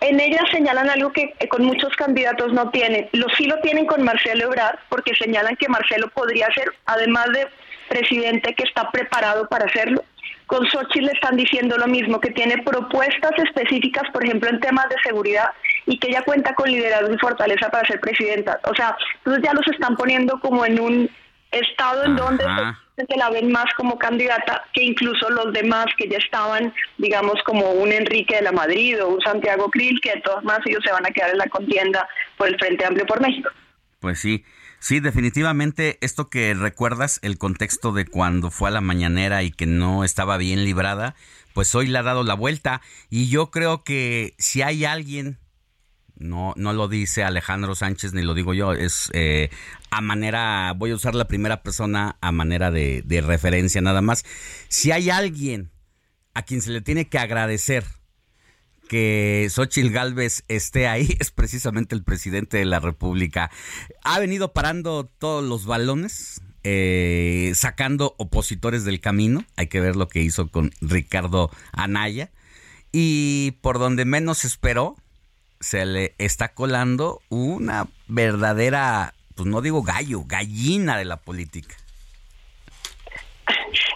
en ella señalan algo que con muchos candidatos no tienen. Lo sí lo tienen con Marcelo Ebrard, porque señalan que Marcelo podría ser, además de presidente, que está preparado para hacerlo. Con Xochitl le están diciendo lo mismo, que tiene propuestas específicas, por ejemplo, en temas de seguridad, y que ella cuenta con liderazgo y fortaleza para ser presidenta. O sea, entonces ya los están poniendo como en un estado en donde se la ven más como candidata que incluso los demás que ya estaban, digamos, como un Enrique de la Madrid o un Santiago Krill, que de todos más ellos se van a quedar en la contienda por el Frente Amplio por México. Pues sí, sí, definitivamente esto que recuerdas, el contexto de cuando fue a la mañanera y que no estaba bien librada, pues hoy le ha dado la vuelta y yo creo que si hay alguien no, no lo dice Alejandro Sánchez ni lo digo yo, es eh, a manera, voy a usar la primera persona a manera de, referencia nada más. Si hay alguien a quien se le tiene que agradecer que Xochitl Galvez esté ahí es precisamente el presidente de la República. Ha venido parando todos los balones, eh, sacando opositores del camino. Hay que ver lo que hizo con Ricardo Anaya. Y por donde menos esperó, se le está colando una verdadera, pues no digo gallo, gallina de la política.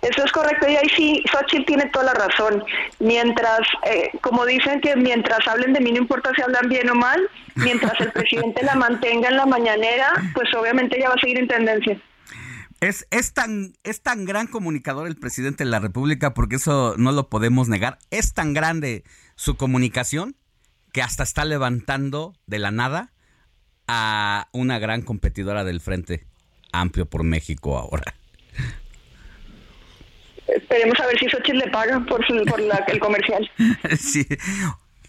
Eso es correcto y ahí sí, Xochitl tiene toda la razón. Mientras, eh, como dicen que mientras hablen de mí no importa si hablan bien o mal, mientras el presidente la mantenga en la mañanera, pues obviamente ella va a seguir en tendencia. Es, es, tan, es tan gran comunicador el presidente de la República, porque eso no lo podemos negar. Es tan grande su comunicación que hasta está levantando de la nada a una gran competidora del Frente Amplio por México ahora. Esperemos a ver si Xochitl le paga por, por el comercial. sí.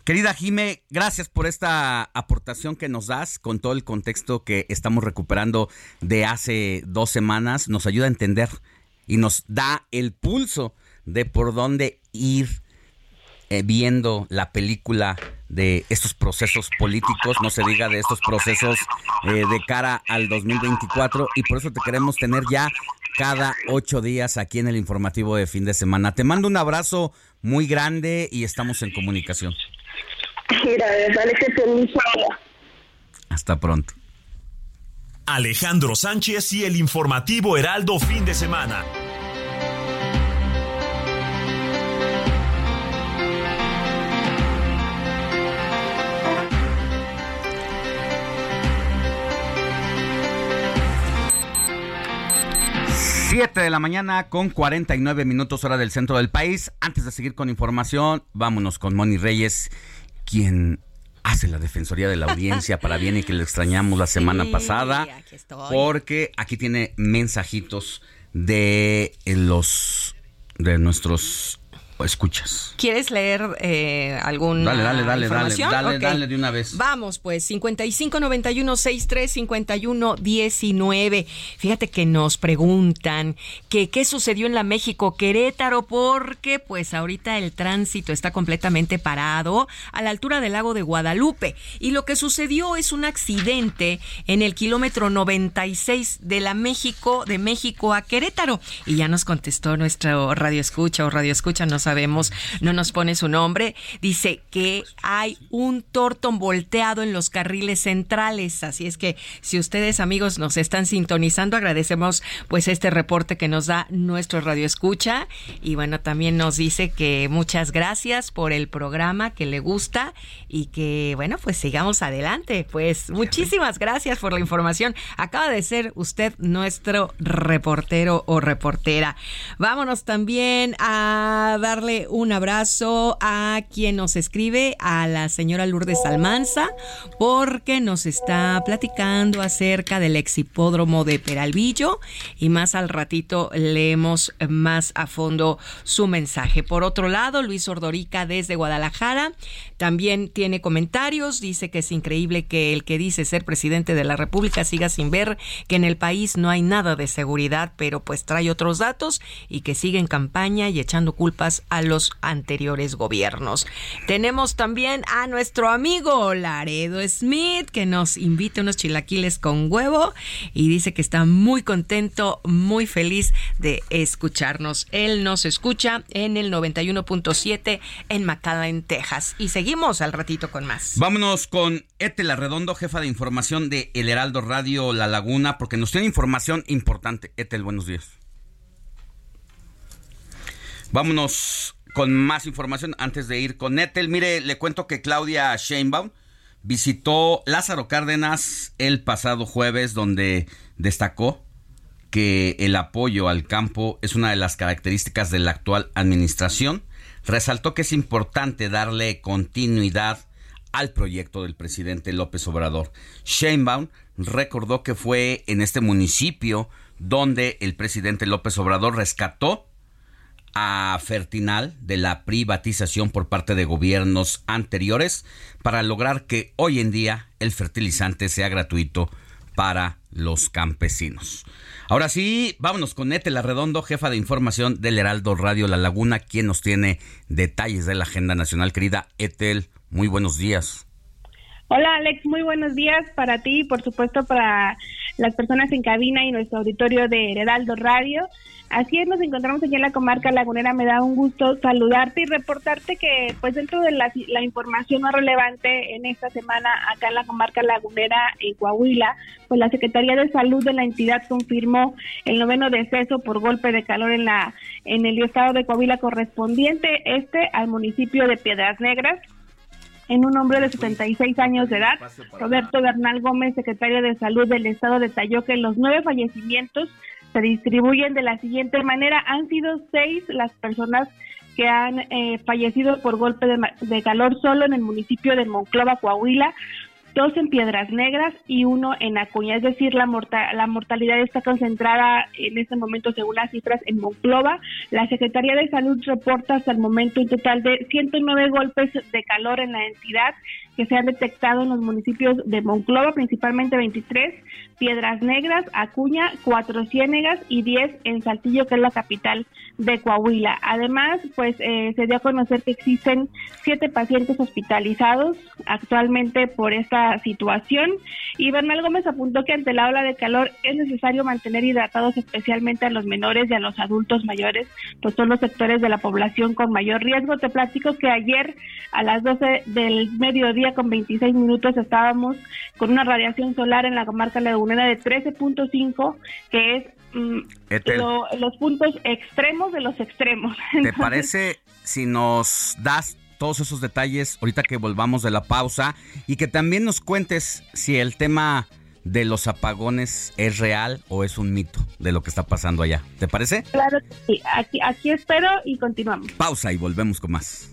Querida Jime, gracias por esta aportación que nos das con todo el contexto que estamos recuperando de hace dos semanas. Nos ayuda a entender y nos da el pulso de por dónde ir eh, viendo la película de estos procesos políticos, no se diga de estos procesos eh, de cara al 2024 y por eso te queremos tener ya cada ocho días aquí en el informativo de fin de semana. Te mando un abrazo muy grande y estamos en comunicación. Hasta pronto. Alejandro Sánchez y el informativo Heraldo fin de semana. Siete de la mañana con 49 minutos hora del centro del país. Antes de seguir con información, vámonos con Moni Reyes quien hace la Defensoría de la Audiencia para bien y que le extrañamos la semana pasada, porque aquí tiene mensajitos de los de nuestros escuchas. ¿Quieres leer eh, algún Dale, dale, dale, dale, dale, dale de una vez. Vamos, pues 55 91 63 51 19. Fíjate que nos preguntan que qué sucedió en la México Querétaro porque pues ahorita el tránsito está completamente parado a la altura del lago de Guadalupe y lo que sucedió es un accidente en el kilómetro 96 de la México de México a Querétaro y ya nos contestó nuestro radio escucha o radio escucha nos no nos pone su nombre, dice que hay un tortón volteado en los carriles centrales. Así es que si ustedes amigos nos están sintonizando, agradecemos pues este reporte que nos da nuestro radio escucha y bueno, también nos dice que muchas gracias por el programa, que le gusta y que bueno, pues sigamos adelante. Pues muchísimas gracias por la información. Acaba de ser usted nuestro reportero o reportera. Vámonos también a dar darle un abrazo a quien nos escribe, a la señora Lourdes Almanza, porque nos está platicando acerca del exhipódromo de Peralvillo y más al ratito leemos más a fondo su mensaje. Por otro lado, Luis Ordorica desde Guadalajara también tiene comentarios, dice que es increíble que el que dice ser presidente de la República siga sin ver que en el país no hay nada de seguridad, pero pues trae otros datos y que sigue en campaña y echando culpas a los anteriores gobiernos. Tenemos también a nuestro amigo Laredo Smith que nos invita unos chilaquiles con huevo y dice que está muy contento, muy feliz de escucharnos. Él nos escucha en el 91.7 en McAllen, Texas. Y seguimos al ratito con más. Vámonos con Etel Arredondo, jefa de información de El Heraldo Radio La Laguna, porque nos tiene información importante. Etel, buenos días. Vámonos con más información antes de ir con Netel. Mire, le cuento que Claudia Sheinbaum visitó Lázaro Cárdenas el pasado jueves, donde destacó que el apoyo al campo es una de las características de la actual administración. Resaltó que es importante darle continuidad al proyecto del presidente López Obrador. Sheinbaum recordó que fue en este municipio donde el presidente López Obrador rescató a Fertinal de la privatización por parte de gobiernos anteriores para lograr que hoy en día el fertilizante sea gratuito para los campesinos. Ahora sí, vámonos con Etel Arredondo, jefa de información del Heraldo Radio La Laguna, quien nos tiene detalles de la agenda nacional. Querida Etel, muy buenos días. Hola Alex, muy buenos días para ti y por supuesto para las personas en cabina y nuestro auditorio de Heraldo Radio. Así es, nos encontramos aquí en la comarca lagunera. Me da un gusto saludarte y reportarte que, pues, dentro de la, información más relevante en esta semana acá en la comarca lagunera en Coahuila, pues la Secretaría de Salud de la entidad confirmó el noveno deceso por golpe de calor en la en el estado de Coahuila correspondiente este al municipio de Piedras Negras en un hombre de 76 años de edad. Roberto Bernal Gómez, secretario de Salud del Estado, detalló que los nueve fallecimientos se distribuyen de la siguiente manera. Han sido seis las personas que han eh, fallecido por golpe de, de, calor solo en el municipio de Monclova, Coahuila, dos en Piedras Negras y uno en Acuña. Es decir, la, la mortalidad está concentrada en este momento, según las cifras, en Monclova. La Secretaría de Salud reporta hasta el momento un total de 109 golpes de calor en la entidad que se han detectado en los municipios de Monclova, principalmente 23, Piedras Negras, Acuña, Cuatro Ciénegas y 10 en Saltillo, que es la capital de Coahuila. Además, pues eh, se dio a conocer que existen siete pacientes hospitalizados actualmente por esta situación. Y Bernal Gómez apuntó que ante la ola de calor es necesario mantener hidratados especialmente a los menores y a los adultos mayores, pues son los sectores de la población con mayor riesgo. Te platico que ayer a las 12 del mediodía con 26 minutos estábamos con una radiación solar en la comarca lagunera de 13.5, que es mm, los puntos extremos de los extremos. ¿Te parece si nos das todos esos detalles ahorita que volvamos de la pausa y que también nos cuentes si el tema de los apagones es real o es un mito de lo que está pasando allá. ¿Te parece? Claro sí. Aquí, aquí espero y continuamos. Pausa y volvemos con más.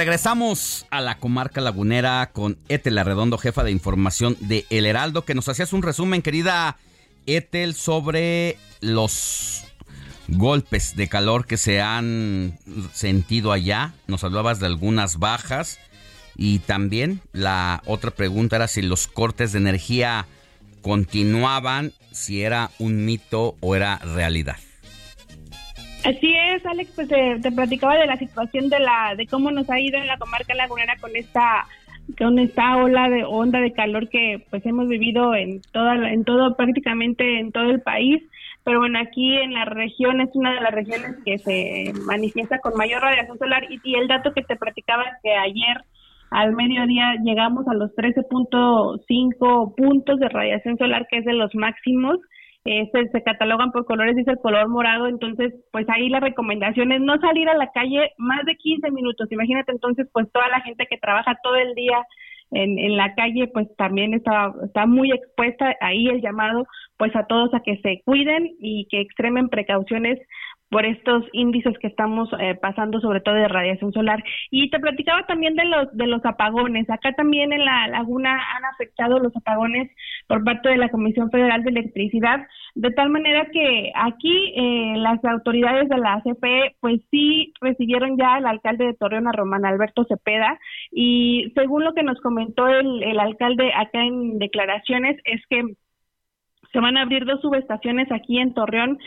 Regresamos a la comarca lagunera con Etel Arredondo, jefa de información de El Heraldo, que nos hacías un resumen, querida Etel, sobre los golpes de calor que se han sentido allá. Nos hablabas de algunas bajas y también la otra pregunta era si los cortes de energía continuaban, si era un mito o era realidad. Así es, Alex, pues te, platicaba de la situación de la de cómo nos ha ido en la comarca lagunera con esta con esta ola de onda de calor que pues hemos vivido en toda en todo prácticamente en todo el país, pero bueno, aquí en la región es una de las regiones que se manifiesta con mayor radiación solar. Y, y el dato que te platicaba es que ayer al mediodía llegamos a los 13.5 puntos de radiación solar, que es de los máximos eh, se, catalogan por colores, dice el color morado, entonces pues ahí la recomendación es no salir a la calle más de 15 minutos, imagínate entonces pues toda la gente que trabaja todo el día en, en la calle pues también está, está muy expuesta, ahí el llamado pues a todos a que se cuiden y que extremen precauciones por estos índices que estamos eh, pasando, sobre todo de radiación solar. Y te platicaba también de los de los apagones. Acá también en la laguna han afectado los apagones por parte de la Comisión Federal de Electricidad, de tal manera que aquí eh, las autoridades de la CFE, pues sí recibieron ya al alcalde de Torreón, a Román Alberto Cepeda, y según lo que nos comentó el, el alcalde acá en declaraciones, es que se van a abrir dos subestaciones aquí en Torreón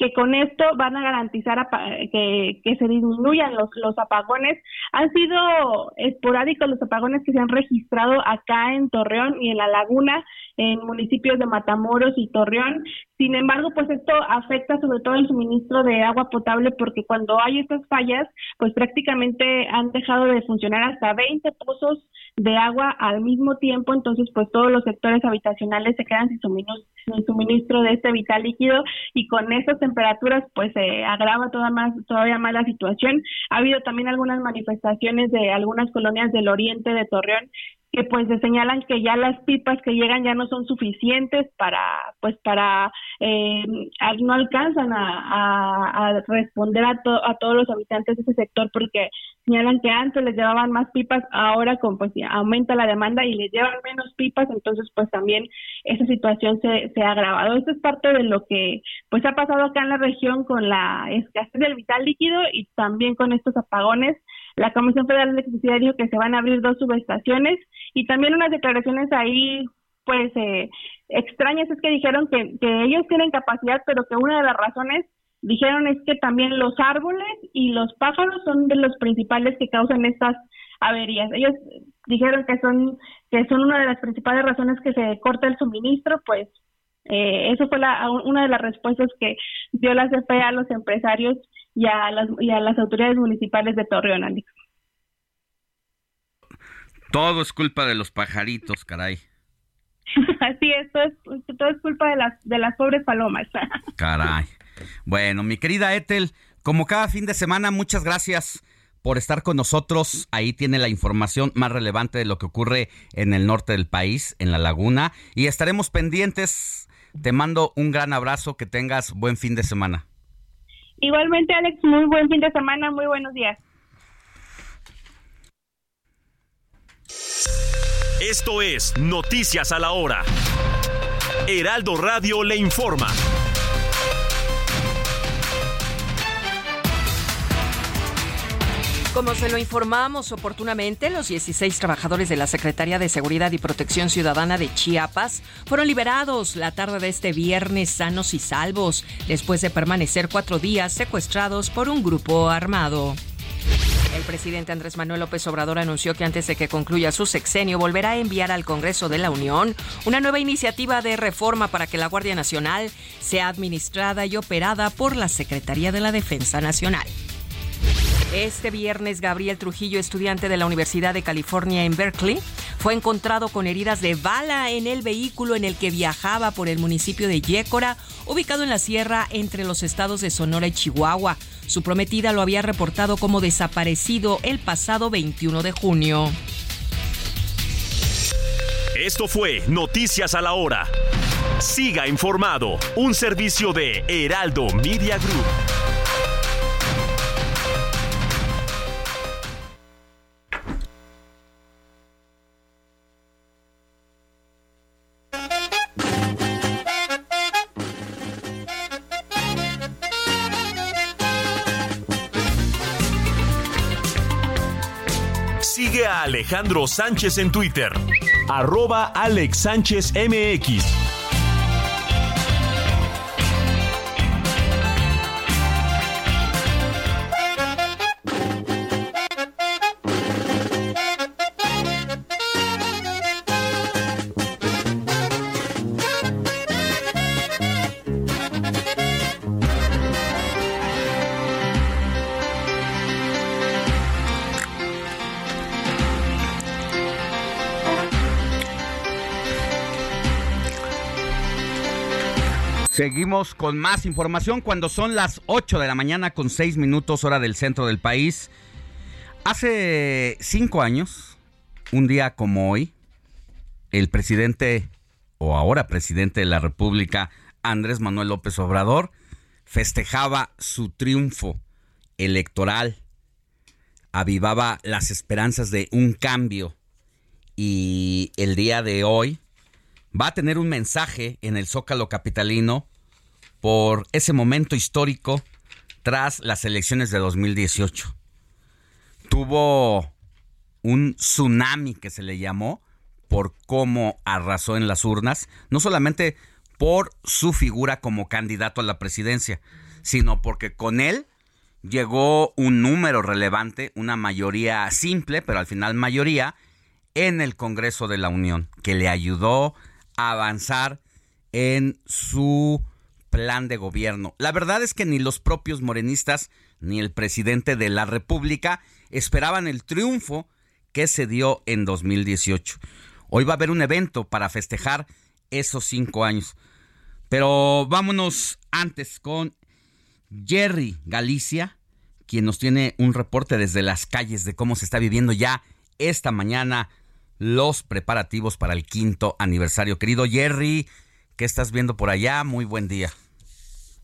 que con esto van a garantizar que, que, se disminuyan los, los apagones. Han sido esporádicos los apagones que se han registrado acá en Torreón y en la laguna, en municipios de Matamoros y Torreón. Sin embargo, pues esto afecta sobre todo el suministro de agua potable porque cuando hay estas fallas, pues prácticamente han dejado de funcionar hasta 20 pozos de agua al mismo tiempo, entonces pues todos los sectores habitacionales se quedan sin suministro, sin suministro de este vital líquido y con esas temperaturas pues se agrava toda más, todavía más la situación. Ha habido también algunas manifestaciones de algunas colonias del oriente de Torreón que pues se señalan que ya las pipas que llegan ya no son suficientes para pues para eh, no alcanzan a, responder a, a todos los habitantes de ese sector porque señalan que antes les llevaban más pipas ahora con pues aumenta la demanda y les llevan menos pipas entonces pues también esa situación se, se ha agravado. Esto es parte de lo que pues ha pasado acá en la región con la escasez del vital líquido y también con estos apagones la Comisión Federal de Electricidad dijo que se van a abrir dos subestaciones y también unas declaraciones ahí pues eh, extrañas es que dijeron que, que ellos tienen capacidad pero que una de las razones dijeron es que también los árboles y los pájaros son de los principales que causan estas averías. Ellos dijeron que son que son una de las principales razones que se corta el suministro, pues eh, eso fue la, una de las respuestas que dio la CFE a los empresarios y a las, y a las autoridades municipales de Torreón, Alex. Todo es culpa de los pajaritos, caray. Así es, todo es, todo es culpa de las, de las pobres palomas. Caray. Bueno, mi querida Ethel, como cada fin de semana, muchas gracias por estar con nosotros. Ahí tiene la información más relevante de lo que ocurre en el norte del país, en la laguna. Y estaremos pendientes. Te mando un gran abrazo, que tengas buen fin de semana. Igualmente, Alex, muy buen fin de semana, muy buenos días. Esto es Noticias a la Hora. Heraldo Radio le informa. Como se lo informamos oportunamente, los 16 trabajadores de la Secretaría de Seguridad y Protección Ciudadana de Chiapas fueron liberados la tarde de este viernes sanos y salvos, después de permanecer cuatro días secuestrados por un grupo armado. El presidente Andrés Manuel López Obrador anunció que antes de que concluya su sexenio volverá a enviar al Congreso de la Unión una nueva iniciativa de reforma para que la Guardia Nacional sea administrada y operada por la Secretaría de la Defensa Nacional. Este viernes, Gabriel Trujillo, estudiante de la Universidad de California en Berkeley, fue encontrado con heridas de bala en el vehículo en el que viajaba por el municipio de Yécora, ubicado en la sierra entre los estados de Sonora y Chihuahua. Su prometida lo había reportado como desaparecido el pasado 21 de junio. Esto fue Noticias a la Hora. Siga informado, un servicio de Heraldo Media Group. Alejandro Sánchez en Twitter. Arroba Alex Sánchez MX. Seguimos con más información cuando son las 8 de la mañana con 6 minutos hora del centro del país. Hace 5 años, un día como hoy, el presidente o ahora presidente de la República, Andrés Manuel López Obrador, festejaba su triunfo electoral, avivaba las esperanzas de un cambio y el día de hoy va a tener un mensaje en el Zócalo Capitalino por ese momento histórico tras las elecciones de 2018. Tuvo un tsunami que se le llamó por cómo arrasó en las urnas, no solamente por su figura como candidato a la presidencia, sino porque con él llegó un número relevante, una mayoría simple, pero al final mayoría, en el Congreso de la Unión, que le ayudó a avanzar en su plan de gobierno. La verdad es que ni los propios morenistas ni el presidente de la República esperaban el triunfo que se dio en 2018. Hoy va a haber un evento para festejar esos cinco años. Pero vámonos antes con Jerry Galicia, quien nos tiene un reporte desde las calles de cómo se está viviendo ya esta mañana los preparativos para el quinto aniversario. Querido Jerry, ¿qué estás viendo por allá? Muy buen día.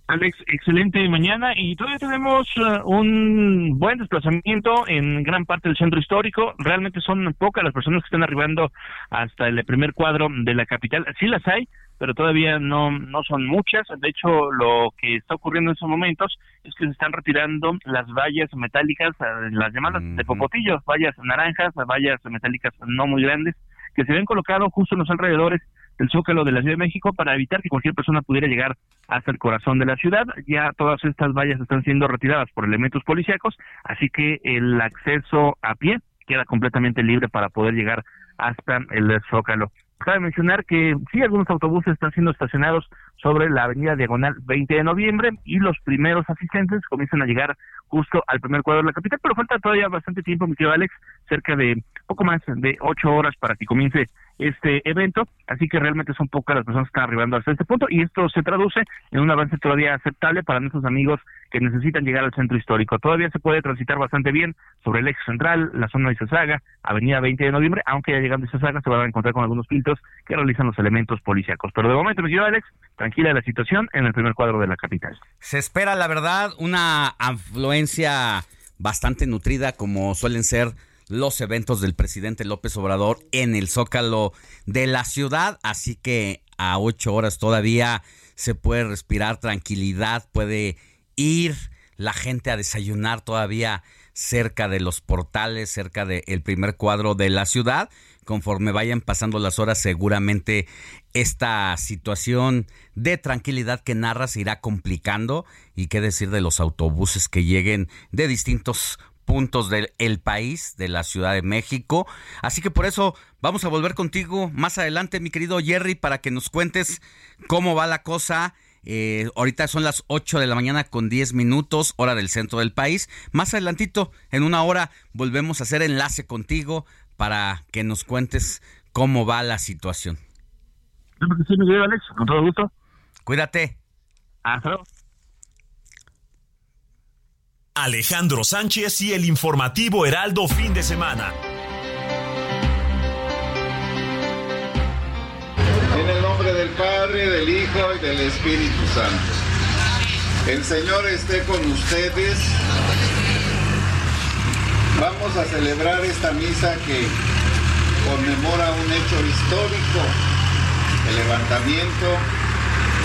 Alex, excelente mañana y todavía tenemos uh, un buen desplazamiento en gran parte del centro histórico. Realmente son pocas las personas que están arribando hasta el primer cuadro de la capital. Sí las hay, pero todavía no, no son muchas. De hecho, lo que está ocurriendo en estos momentos es que se están retirando las vallas metálicas, uh, las llamadas de popotillo, vallas naranjas, vallas metálicas no muy grandes, que se ven colocado justo en los alrededores del Zócalo de la Ciudad de México para evitar que cualquier persona pudiera llegar hasta el corazón de la ciudad. Ya todas estas vallas están siendo retiradas por elementos policíacos, así que el acceso a pie queda completamente libre para poder llegar hasta el Zócalo. Cabe mencionar que sí, algunos autobuses están siendo estacionados sobre la avenida Diagonal 20 de noviembre y los primeros asistentes comienzan a llegar justo al primer cuadro de la capital, pero falta todavía bastante tiempo, mi querido Alex, cerca de poco más de ocho horas para que comience este evento, así que realmente son pocas las personas que están arribando hasta este punto y esto se traduce en un avance todavía aceptable para nuestros amigos que necesitan llegar al centro histórico. Todavía se puede transitar bastante bien sobre el eje central, la zona de Izazaga, avenida 20 de noviembre, aunque ya llegando a Izazaga se van a encontrar con algunos filtros que realizan los elementos policíacos. Pero de momento, mi querido Alex, tranquila la situación en el primer cuadro de la capital. Se espera, la verdad, una afluencia bastante nutrida como suelen ser los eventos del presidente López Obrador en el zócalo de la ciudad, así que a ocho horas todavía se puede respirar tranquilidad, puede ir la gente a desayunar todavía cerca de los portales, cerca del primer cuadro de la ciudad. Conforme vayan pasando las horas, seguramente esta situación de tranquilidad que narra se irá complicando. Y qué decir de los autobuses que lleguen de distintos puntos del país, de la Ciudad de México. Así que por eso vamos a volver contigo más adelante, mi querido Jerry, para que nos cuentes cómo va la cosa. Eh, ahorita son las 8 de la mañana con 10 minutos, hora del centro del país. Más adelantito, en una hora, volvemos a hacer enlace contigo para que nos cuentes cómo va la situación. Sí, Alex, con todo gusto. Cuídate. Hasta luego. Alejandro Sánchez y el informativo Heraldo fin de semana. En el nombre del Padre, del Hijo y del Espíritu Santo. El Señor esté con ustedes. Vamos a celebrar esta misa que conmemora un hecho histórico, el levantamiento,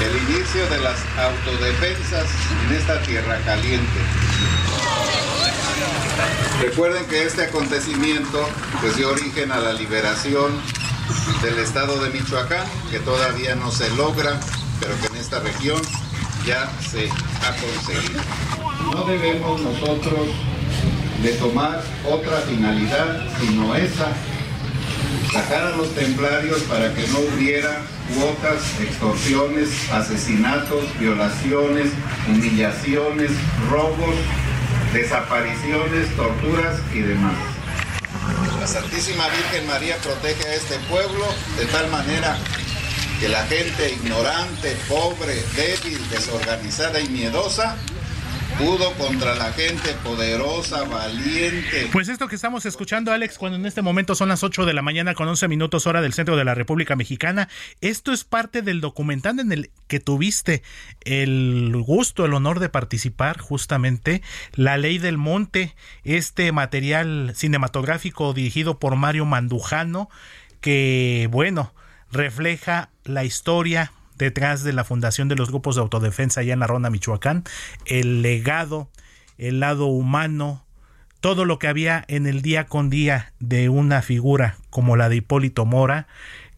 el inicio de las autodefensas en esta tierra caliente. Recuerden que este acontecimiento pues dio origen a la liberación del estado de Michoacán, que todavía no se logra, pero que en esta región ya se ha conseguido. No debemos nosotros de tomar otra finalidad sino esa, sacar a los templarios para que no hubiera cuotas, extorsiones, asesinatos, violaciones, humillaciones, robos desapariciones, torturas y demás. La Santísima Virgen María protege a este pueblo de tal manera que la gente ignorante, pobre, débil, desorganizada y miedosa contra la gente poderosa, valiente. Pues esto que estamos escuchando, Alex, cuando en este momento son las 8 de la mañana con 11 minutos hora del centro de la República Mexicana, esto es parte del documental en el que tuviste el gusto, el honor de participar justamente, La Ley del Monte, este material cinematográfico dirigido por Mario Mandujano, que, bueno, refleja la historia detrás de la fundación de los grupos de autodefensa allá en la Ronda, Michoacán, el legado, el lado humano, todo lo que había en el día con día de una figura como la de Hipólito Mora,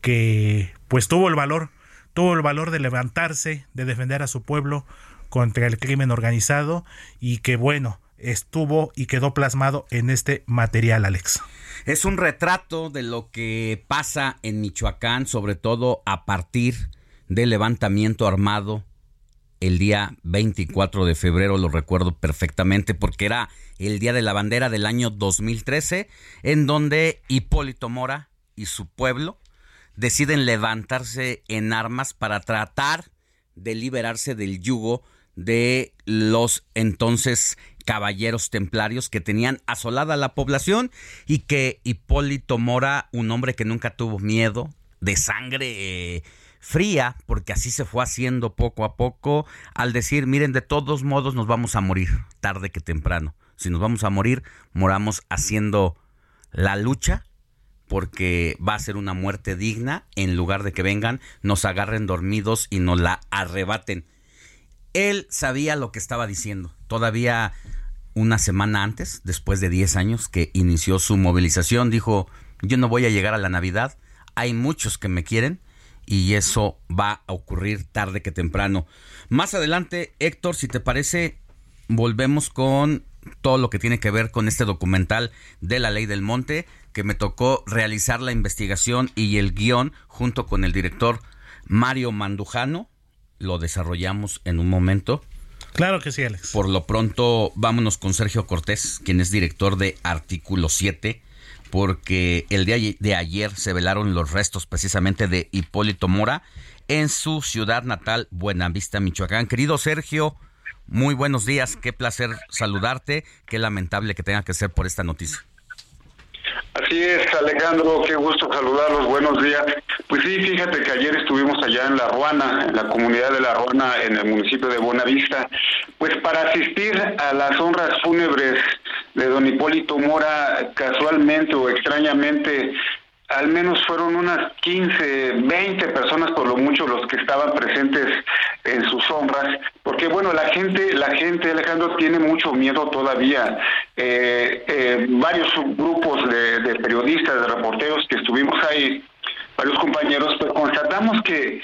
que pues tuvo el valor, tuvo el valor de levantarse, de defender a su pueblo contra el crimen organizado y que bueno, estuvo y quedó plasmado en este material, Alex. Es un retrato de lo que pasa en Michoacán, sobre todo a partir de levantamiento armado el día 24 de febrero, lo recuerdo perfectamente porque era el día de la bandera del año 2013, en donde Hipólito Mora y su pueblo deciden levantarse en armas para tratar de liberarse del yugo de los entonces caballeros templarios que tenían asolada la población y que Hipólito Mora, un hombre que nunca tuvo miedo, de sangre eh, fría, porque así se fue haciendo poco a poco, al decir, miren, de todos modos nos vamos a morir, tarde que temprano. Si nos vamos a morir, moramos haciendo la lucha porque va a ser una muerte digna en lugar de que vengan, nos agarren dormidos y nos la arrebaten. Él sabía lo que estaba diciendo. Todavía una semana antes, después de 10 años que inició su movilización, dijo, yo no voy a llegar a la Navidad, hay muchos que me quieren y eso va a ocurrir tarde que temprano. Más adelante, Héctor, si te parece, volvemos con todo lo que tiene que ver con este documental de la ley del monte, que me tocó realizar la investigación y el guion junto con el director Mario Mandujano. Lo desarrollamos en un momento. Claro que sí, Alex. Por lo pronto, vámonos con Sergio Cortés, quien es director de Artículo 7 porque el día de ayer se velaron los restos precisamente de Hipólito Mora en su ciudad natal, Buenavista, Michoacán. Querido Sergio, muy buenos días, qué placer saludarte, qué lamentable que tenga que ser por esta noticia. Así es, Alejandro, qué gusto saludarlos, buenos días. Pues sí, fíjate que ayer estuvimos allá en La Ruana, en la comunidad de La Ruana, en el municipio de Buenavista, pues para asistir a las honras fúnebres de don Hipólito Mora, casualmente o extrañamente, al menos fueron unas 15, 20 personas por lo mucho los que estaban presentes en sus honras, la gente, la gente, Alejandro, tiene mucho miedo todavía. Eh, eh, varios grupos de, periodistas, de reporteros que estuvimos ahí, varios compañeros, pues constatamos que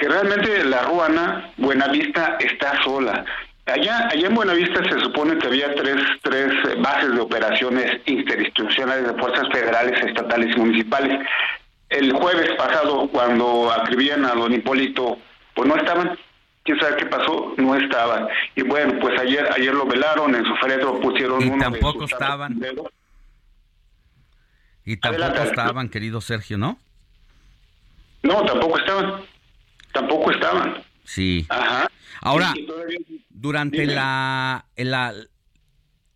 que realmente la Ruana Buenavista está sola. Allá, allá en Buenavista se supone que había tres, tres bases de operaciones interinstitucionales de fuerzas federales, estatales y municipales. El jueves pasado, cuando acribían a don Hipólito, pues no estaban. ¿Quién sabe qué pasó? No estaban. Y bueno, pues ayer ayer lo velaron, en su féretro pusieron y uno tampoco de sus estaban. Y tampoco Adelante. estaban, querido Sergio, ¿no? No, tampoco estaban. Tampoco estaban. Sí. Ajá. Ahora, Sí, todavía- durante la, la,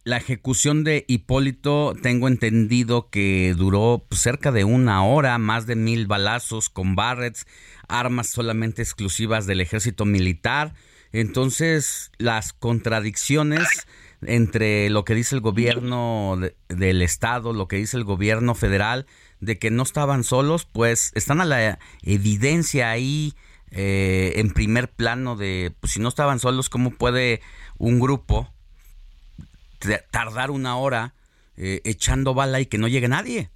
la ejecución de Hipólito, tengo entendido que duró cerca de una hora, más de mil balazos con barrets, armas solamente exclusivas del ejército militar. Entonces, las contradicciones entre lo que dice el gobierno de- del estado, lo que dice el gobierno federal, de que no estaban solos, pues están a la evidencia ahí eh, en primer plano de, pues si no estaban solos, ¿cómo puede un grupo tardar una hora eh, echando bala y que no llegue nadie?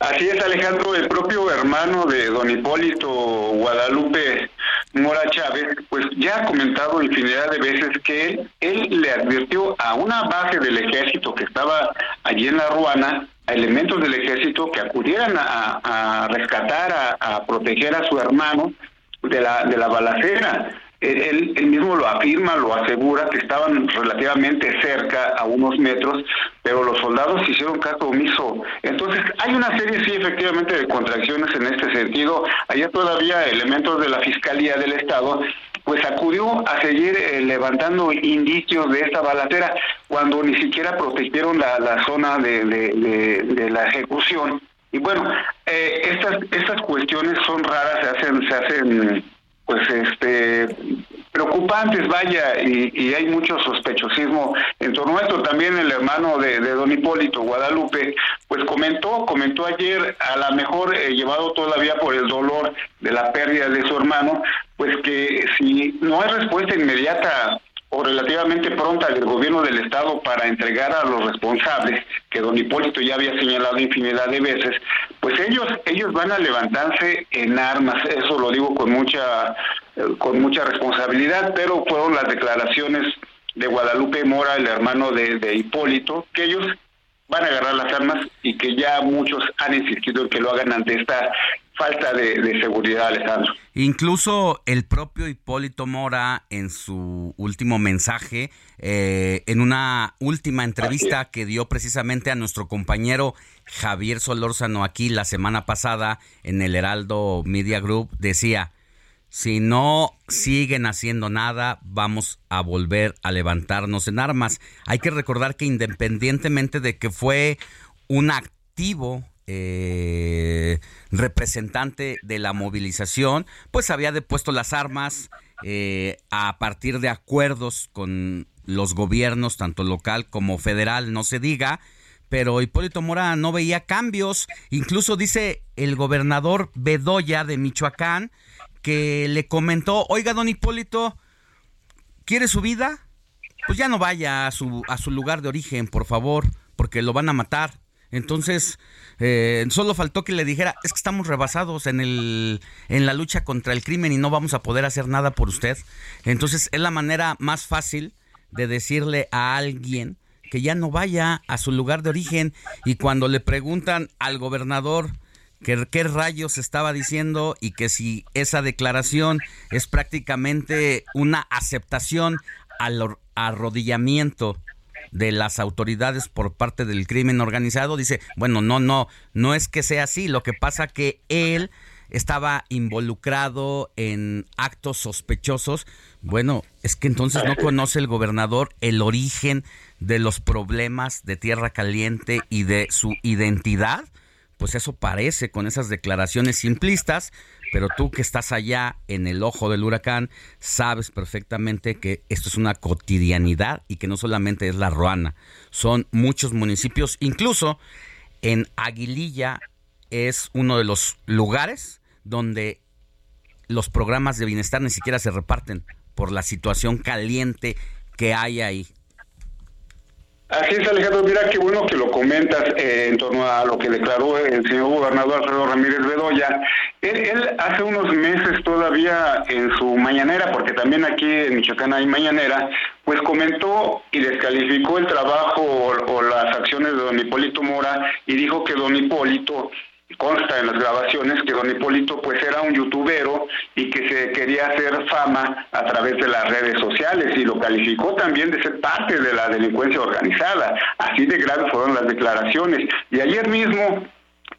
Así es, Alejandro, el propio hermano de don Hipólito Guadalupe Mora Chávez, pues ya ha comentado infinidad de veces que él le advirtió a una base del ejército que estaba allí en la Ruana, a elementos del ejército que acudieran a, rescatar, a, a proteger a su hermano de la, de la balacera. Él, él- mismo lo afirma, lo asegura, que estaban relativamente cerca, a unos metros, pero los soldados hicieron caso omiso. Entonces, hay una serie, sí, efectivamente, de contracciones en este sentido. Allá todavía elementos de la Fiscalía del Estado pues acudió a seguir eh, levantando indicios de esta balacera cuando ni siquiera protegieron la, zona de, de- de- de la ejecución. Y bueno, eh, estas estas cuestiones son raras, se hacen se hacen pues este preocupantes vaya y, hay mucho sospechosismo en torno a esto. También el hermano de, de don Hipólito Guadalupe pues comentó comentó ayer a lo mejor eh, llevado todavía por el dolor de la pérdida de su hermano pues que si no hay respuesta inmediata o relativamente pronta del gobierno del estado para entregar a los responsables que don Hipólito ya había señalado infinidad de veces, pues ellos ellos van a levantarse en armas, eso lo digo con mucha eh, con mucha responsabilidad, pero fueron las declaraciones de Guadalupe Mora, el hermano de, de Hipólito, que ellos van a agarrar las armas y que ya muchos han insistido en que lo hagan ante esta falta de, de seguridad, Alejandro. Incluso el propio Hipólito Mora en su último mensaje, eh, en una última entrevista que dio precisamente a nuestro compañero Javier Solórzano aquí la semana pasada en el Heraldo Media Group, decía, si no siguen haciendo nada, vamos a volver a levantarnos en armas. Hay que recordar que independientemente de que fue un activo eh, representante de la movilización, pues había depuesto las armas eh, a partir de acuerdos con los gobiernos, tanto local como federal, no se diga, pero Hipólito Mora no veía cambios. Incluso dice el gobernador Bedoya de Michoacán que le comentó, oiga, don Hipólito, ¿quiere su vida? Pues ya no vaya a su, a su lugar de origen, por favor, porque lo van a matar. Entonces, eh, solo faltó que le dijera, es que estamos rebasados en, el, en la lucha contra el crimen y no vamos a poder hacer nada por usted. Entonces, es la manera más fácil de decirle a alguien que ya no vaya a su lugar de origen. Y cuando le preguntan al gobernador que qué rayos estaba diciendo y que si esa declaración es prácticamente una aceptación al arrodillamiento de las autoridades por parte del crimen organizado, dice, bueno, no, no, no es que sea así, lo que pasa que él estaba involucrado en actos sospechosos, bueno, es que entonces no conoce el gobernador el origen de los problemas de Tierra Caliente y de su identidad, pues eso parece con esas declaraciones simplistas, pero tú que estás allá en el ojo del huracán, sabes perfectamente que esto es una cotidianidad y que no solamente es la Ruana, son muchos municipios, incluso en Aguililla es uno de los lugares donde los programas de bienestar ni siquiera se reparten por la situación caliente que hay ahí. Así es, Alejandro. Mira qué bueno que lo comentas eh, en torno a lo que declaró el señor gobernador Alfredo Ramírez Bedoya. Él, hace unos meses todavía en su mañanera, porque también aquí en Michoacán hay mañanera, pues comentó y descalificó el trabajo o las acciones de don Hipólito Mora y dijo que don Hipólito consta en las grabaciones que don Hipólito pues era un youtubero y que se quería hacer fama a través de las redes sociales y lo calificó también de ser parte de la delincuencia organizada. Así de graves fueron las declaraciones. Y ayer mismo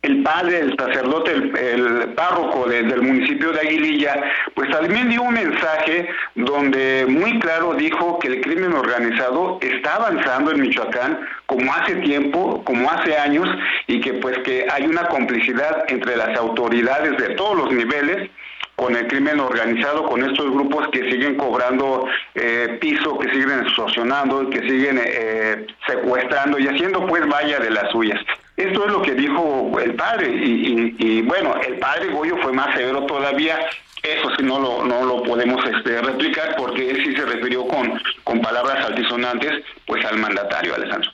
el padre, el sacerdote, el, párroco del municipio de Aguililla, pues también dio un mensaje donde muy claro dijo que el crimen organizado está avanzando en Michoacán como hace tiempo, como hace años, y que pues que hay una complicidad entre las autoridades de todos los niveles con el crimen organizado, con estos grupos que siguen cobrando eh, piso, que siguen extorsionando, que siguen eh, secuestrando y haciendo pues vaya de las suyas. Esto es lo que dijo el padre y, bueno, el padre Goyo fue más severo todavía. Eso sí no lo, no lo podemos este, replicar porque él sí se refirió con, con palabras altisonantes pues al mandatario Alejandro.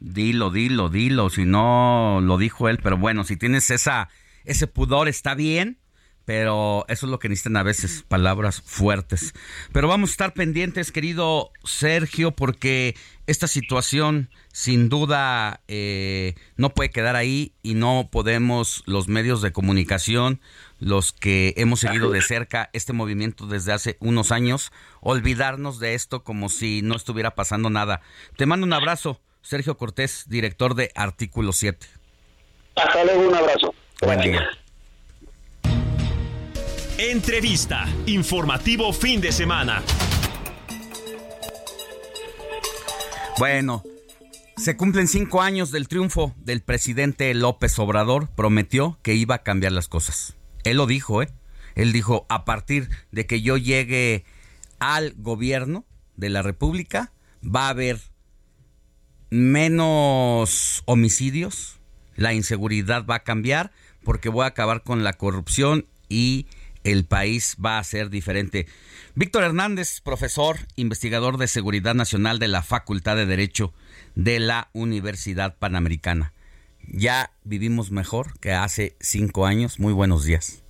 Dilo, dilo, dilo, si no lo dijo él, pero bueno, si tienes esa ese pudor está bien, pero eso es lo que necesitan a veces, palabras fuertes. Pero vamos a estar pendientes, querido Sergio, porque esta situación sin duda eh, no puede quedar ahí y no podemos los medios de comunicación, los que hemos seguido de cerca este movimiento desde hace unos años, olvidarnos de esto como si no estuviera pasando nada. Te mando un abrazo, Sergio Cortés, director de Artículo 7. Hasta luego, un abrazo. Buen día. Entrevista. Informativo fin de semana. Bueno, se cumplen cinco años del triunfo del presidente López Obrador. Prometió que iba a cambiar las cosas. Él lo dijo, ¿eh? Él dijo, a partir de que yo llegue al gobierno de la República, va a haber menos homicidios, la inseguridad va a cambiar, porque voy a acabar con la corrupción y el país va a ser diferente. Víctor Hernández, profesor, investigador de Seguridad Nacional de la Facultad de Derecho de la Universidad Panamericana. Ya vivimos mejor que hace cinco años. Muy buenos días.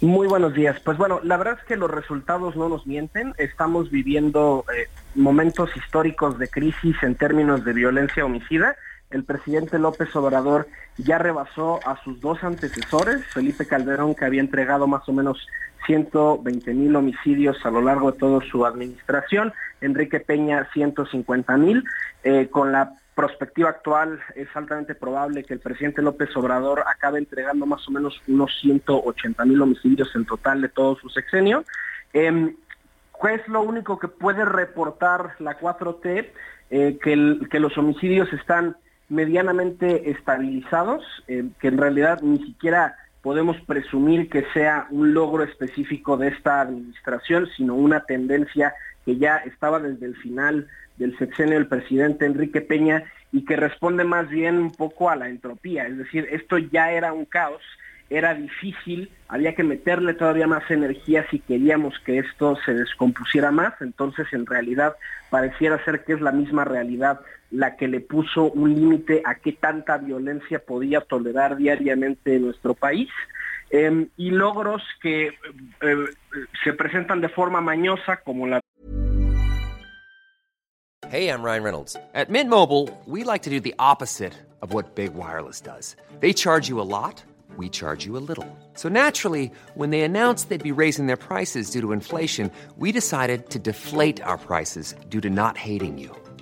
Muy buenos días. Pues bueno, la verdad es que los resultados no nos mienten. Estamos viviendo eh, momentos históricos de crisis en términos de violencia homicida el presidente López Obrador ya rebasó a sus dos antecesores, Felipe Calderón, que había entregado más o menos 120 mil homicidios a lo largo de toda su administración, Enrique Peña 150 mil, eh, con la prospectiva actual es altamente probable que el presidente López Obrador acabe entregando más o menos unos 180 mil homicidios en total de todo su sexenio. Eh, es lo único que puede reportar la 4T? Eh, que los homicidios están medianamente estabilizados, eh, que en realidad ni siquiera podemos presumir que sea un logro específico de esta administración, sino una tendencia que ya estaba desde el final del sexenio del presidente Enrique Peña y que responde más bien un poco a la entropía, es decir, esto ya era un caos, era difícil, había que meterle todavía más energía si queríamos que esto se descompusiera más, entonces en realidad pareciera ser que es la misma realidad la que le puso un límite a qué tanta violencia podía tolerar diariamente nuestro país. Eh, y logros que eh, se presentan de forma mañosa como la Hey, I'm Ryan Reynolds. At Mint Mobile, we like to do the opposite of what Big Wireless does. They charge you a lot, we charge you a little. So naturally, when they announced they'd be raising their prices due to inflation, we decided to deflate our prices due to not hating you.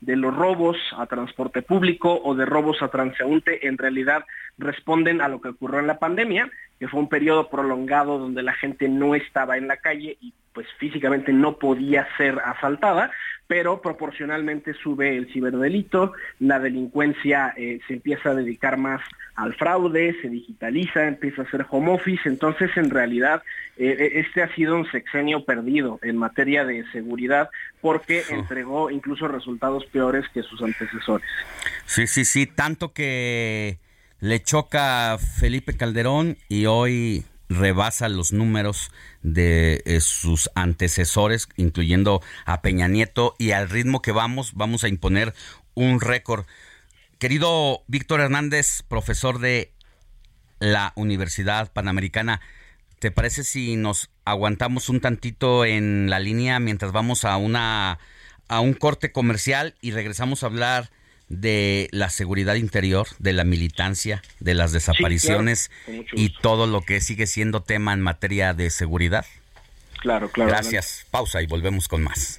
de los robos a transporte público o de robos a transeúnte en realidad responden a lo que ocurrió en la pandemia, que fue un periodo prolongado donde la gente no estaba en la calle y pues físicamente no podía ser asaltada, pero proporcionalmente sube el ciberdelito, la delincuencia eh, se empieza a dedicar más al fraude, se digitaliza, empieza a hacer home office, entonces en realidad eh, eh, este ha sido un sexenio perdido en materia de seguridad porque entregó incluso resultados peores que sus antecesores. Sí, sí, sí, tanto que le choca a Felipe Calderón y hoy rebasa los números de eh, sus antecesores, incluyendo a Peña Nieto, y al ritmo que vamos, vamos a imponer un récord. Querido Víctor Hernández, profesor de la Universidad Panamericana, ¿te parece si nos aguantamos un tantito en la línea mientras vamos a una a un corte comercial y regresamos a hablar de la seguridad interior, de la militancia, de las desapariciones y todo lo que sigue siendo tema en materia de seguridad? Claro, claro. Gracias. Pausa y volvemos con más.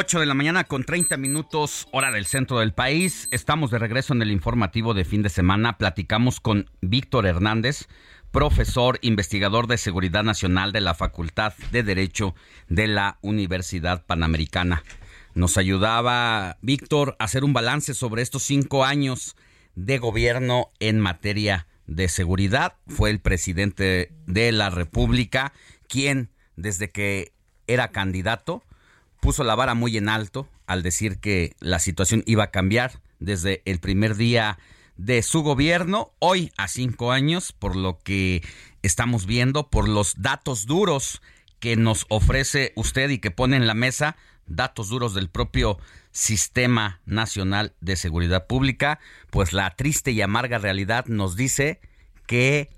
8 de la mañana con 30 minutos, hora del centro del país. Estamos de regreso en el informativo de fin de semana. Platicamos con Víctor Hernández, profesor investigador de Seguridad Nacional de la Facultad de Derecho de la Universidad Panamericana. Nos ayudaba Víctor a hacer un balance sobre estos cinco años de gobierno en materia de seguridad. Fue el presidente de la República quien, desde que era candidato, puso la vara muy en alto al decir que la situación iba a cambiar desde el primer día de su gobierno, hoy a cinco años, por lo que estamos viendo, por los datos duros que nos ofrece usted y que pone en la mesa, datos duros del propio Sistema Nacional de Seguridad Pública, pues la triste y amarga realidad nos dice que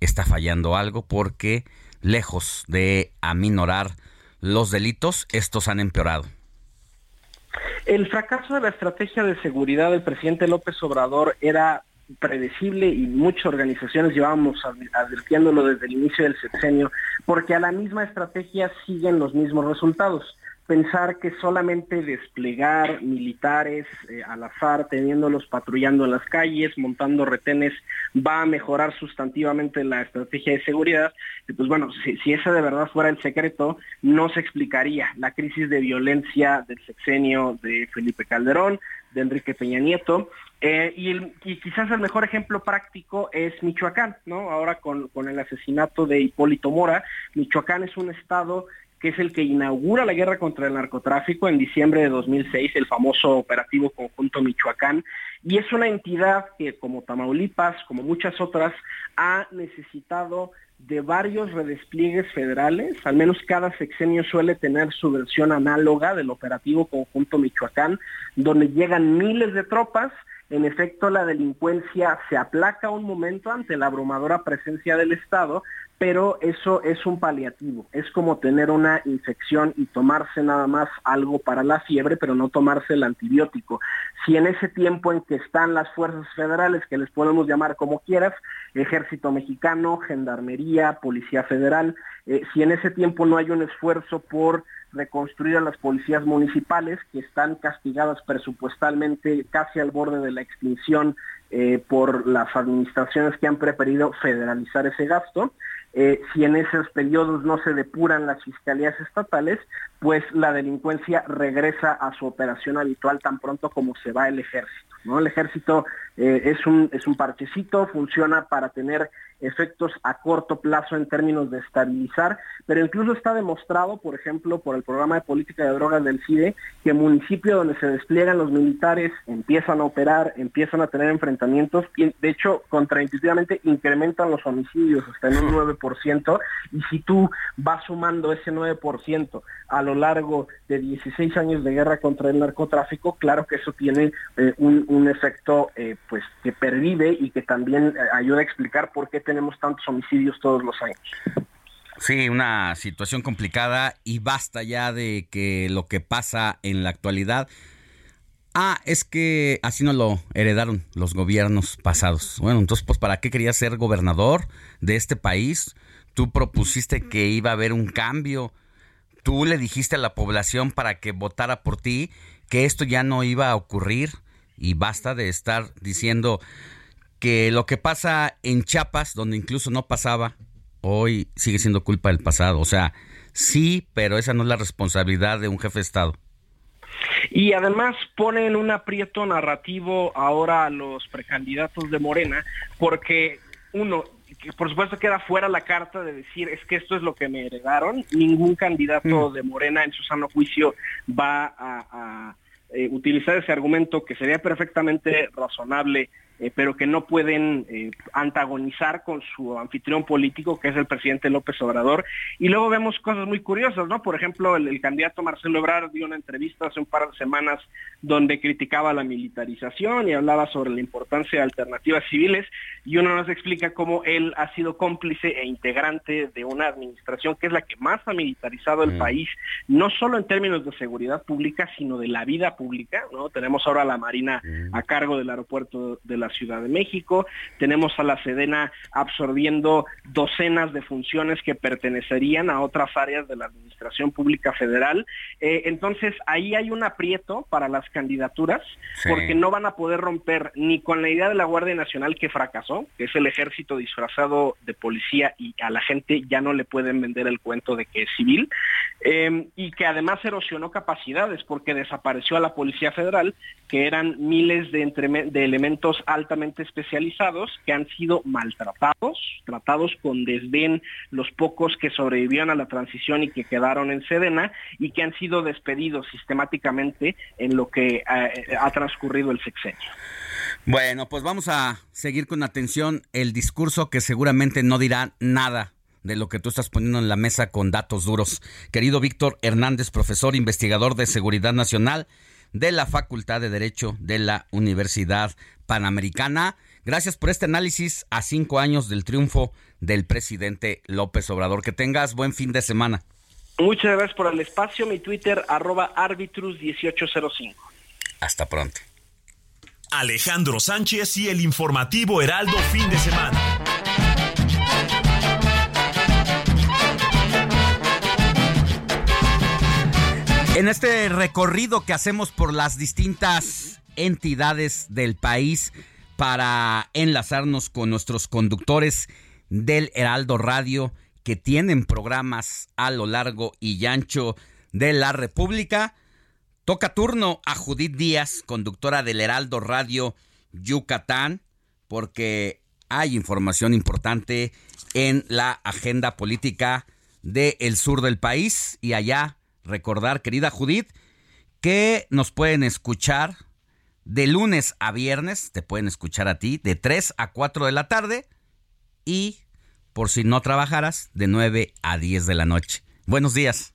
está fallando algo porque lejos de aminorar los delitos, estos han empeorado. El fracaso de la estrategia de seguridad del presidente López Obrador era predecible y muchas organizaciones llevábamos advirtiéndolo desde el inicio del sexenio, porque a la misma estrategia siguen los mismos resultados. Pensar que solamente desplegar militares eh, al azar, teniéndolos patrullando en las calles, montando retenes, va a mejorar sustantivamente la estrategia de seguridad. Pues bueno, si, si ese de verdad fuera el secreto, no se explicaría la crisis de violencia del sexenio de Felipe Calderón, de Enrique Peña Nieto. Eh, y, y, quizás el mejor ejemplo práctico es Michoacán, ¿no? Ahora con, con el asesinato de Hipólito Mora, Michoacán es un estado que es el que inaugura la guerra contra el narcotráfico en diciembre de 2006, el famoso operativo conjunto Michoacán, y es una entidad que como Tamaulipas, como muchas otras, ha necesitado de varios redespliegues federales, al menos cada sexenio suele tener su versión análoga del operativo conjunto Michoacán, donde llegan miles de tropas, en efecto la delincuencia se aplaca un momento ante la abrumadora presencia del Estado, pero eso es un paliativo. Es como tener una infección y tomarse nada más algo para la fiebre, pero no tomarse el antibiótico. Si en ese tiempo en que están las fuerzas federales, que les podemos llamar como quieras, ejército mexicano, gendarmería, policía federal, eh, si en ese tiempo no hay un esfuerzo por reconstruir a las policías municipales que están castigadas presupuestalmente casi al borde de la extinción eh, por las administraciones que han preferido federalizar ese gasto, eh, si en esos periodos no se depuran las fiscalías estatales, pues la delincuencia regresa a su operación habitual tan pronto como se va el ejército. ¿no? El ejército eh, es, un, es un parchecito, funciona para tener efectos a corto plazo en términos de estabilizar, pero incluso está demostrado, por ejemplo, por el programa de política de drogas del CIDE, que municipios donde se despliegan los militares empiezan a operar, empiezan a tener enfrentamientos y de hecho contraintuitivamente incrementan los homicidios hasta en un 9% y si tú vas sumando ese 9% a lo largo de 16 años de guerra contra el narcotráfico, claro que eso tiene eh, un, un, efecto eh, pues que pervive y que también eh, ayuda a explicar por qué tenemos tantos homicidios todos los años. Sí, una situación complicada y basta ya de que lo que pasa en la actualidad. Ah, es que así no lo heredaron los gobiernos pasados. Bueno, entonces, pues, ¿para qué querías ser gobernador de este país? Tú propusiste que iba a haber un cambio. Tú le dijiste a la población para que votara por ti que esto ya no iba a ocurrir. Y basta de estar diciendo, que lo que pasa en Chiapas, donde incluso no pasaba, hoy sigue siendo culpa del pasado. O sea, sí, pero esa no es la responsabilidad de un jefe de Estado. Y además ponen un aprieto narrativo ahora a los precandidatos de Morena, porque uno, por supuesto queda fuera la carta de decir es que esto es lo que me heredaron. Ningún candidato mm. de Morena en su sano juicio va a, a eh, utilizar ese argumento que sería perfectamente razonable eh, pero que no pueden eh, antagonizar con su anfitrión político, que es el presidente López Obrador. Y luego vemos cosas muy curiosas, ¿no? Por ejemplo, el, candidato Marcelo Ebrard dio una entrevista hace un par de semanas donde criticaba la militarización y hablaba sobre la importancia de alternativas civiles, y uno nos explica cómo él ha sido cómplice e integrante de una administración que es la que más ha militarizado el mm. país, no solo en términos de seguridad pública, sino de la vida pública, ¿no? Tenemos ahora la Marina mm. a cargo del aeropuerto de la Ciudad de México, tenemos a la Sedena absorbiendo docenas de funciones que pertenecerían a otras áreas de la Administración Pública Federal. Eh, entonces, ahí hay un aprieto para las candidaturas, porque no van a poder romper ni con la idea de la Guardia Nacional que fracasó, que es el ejército disfrazado de policía y a la gente ya no le pueden vender el cuento de que es civil, eh, y que además erosionó capacidades porque desapareció a la Policía Federal, que eran miles de, de elementos altamente especializados que han sido maltratados, tratados con desdén los pocos que sobrevivieron a la transición y que quedaron en Sedena y que han sido despedidos sistemáticamente en lo que eh, ha transcurrido el sexenio. Bueno, pues vamos a seguir con atención el discurso que seguramente no dirá nada de lo que tú estás poniendo en la mesa con datos duros. Querido Víctor Hernández, profesor investigador de Seguridad Nacional de la Facultad de Derecho de la Universidad Panamericana. Gracias por este análisis a cinco años del triunfo del presidente López Obrador. Que tengas buen fin de semana. Muchas gracias por el espacio. Mi Twitter, arroba arbitrus1805. Hasta pronto. Alejandro Sánchez y el informativo Heraldo fin de semana. En este recorrido que hacemos por las distintas entidades del país para enlazarnos con nuestros conductores del Heraldo Radio que tienen programas a lo largo y ancho de la República. Toca turno a Judith Díaz, conductora del Heraldo Radio Yucatán, porque hay información importante en la agenda política del sur del país y allá recordar, querida Judith, que nos pueden escuchar de lunes a viernes, te pueden escuchar a ti de 3 a 4 de la tarde y por si no trabajaras de 9 a 10 de la noche. Buenos días.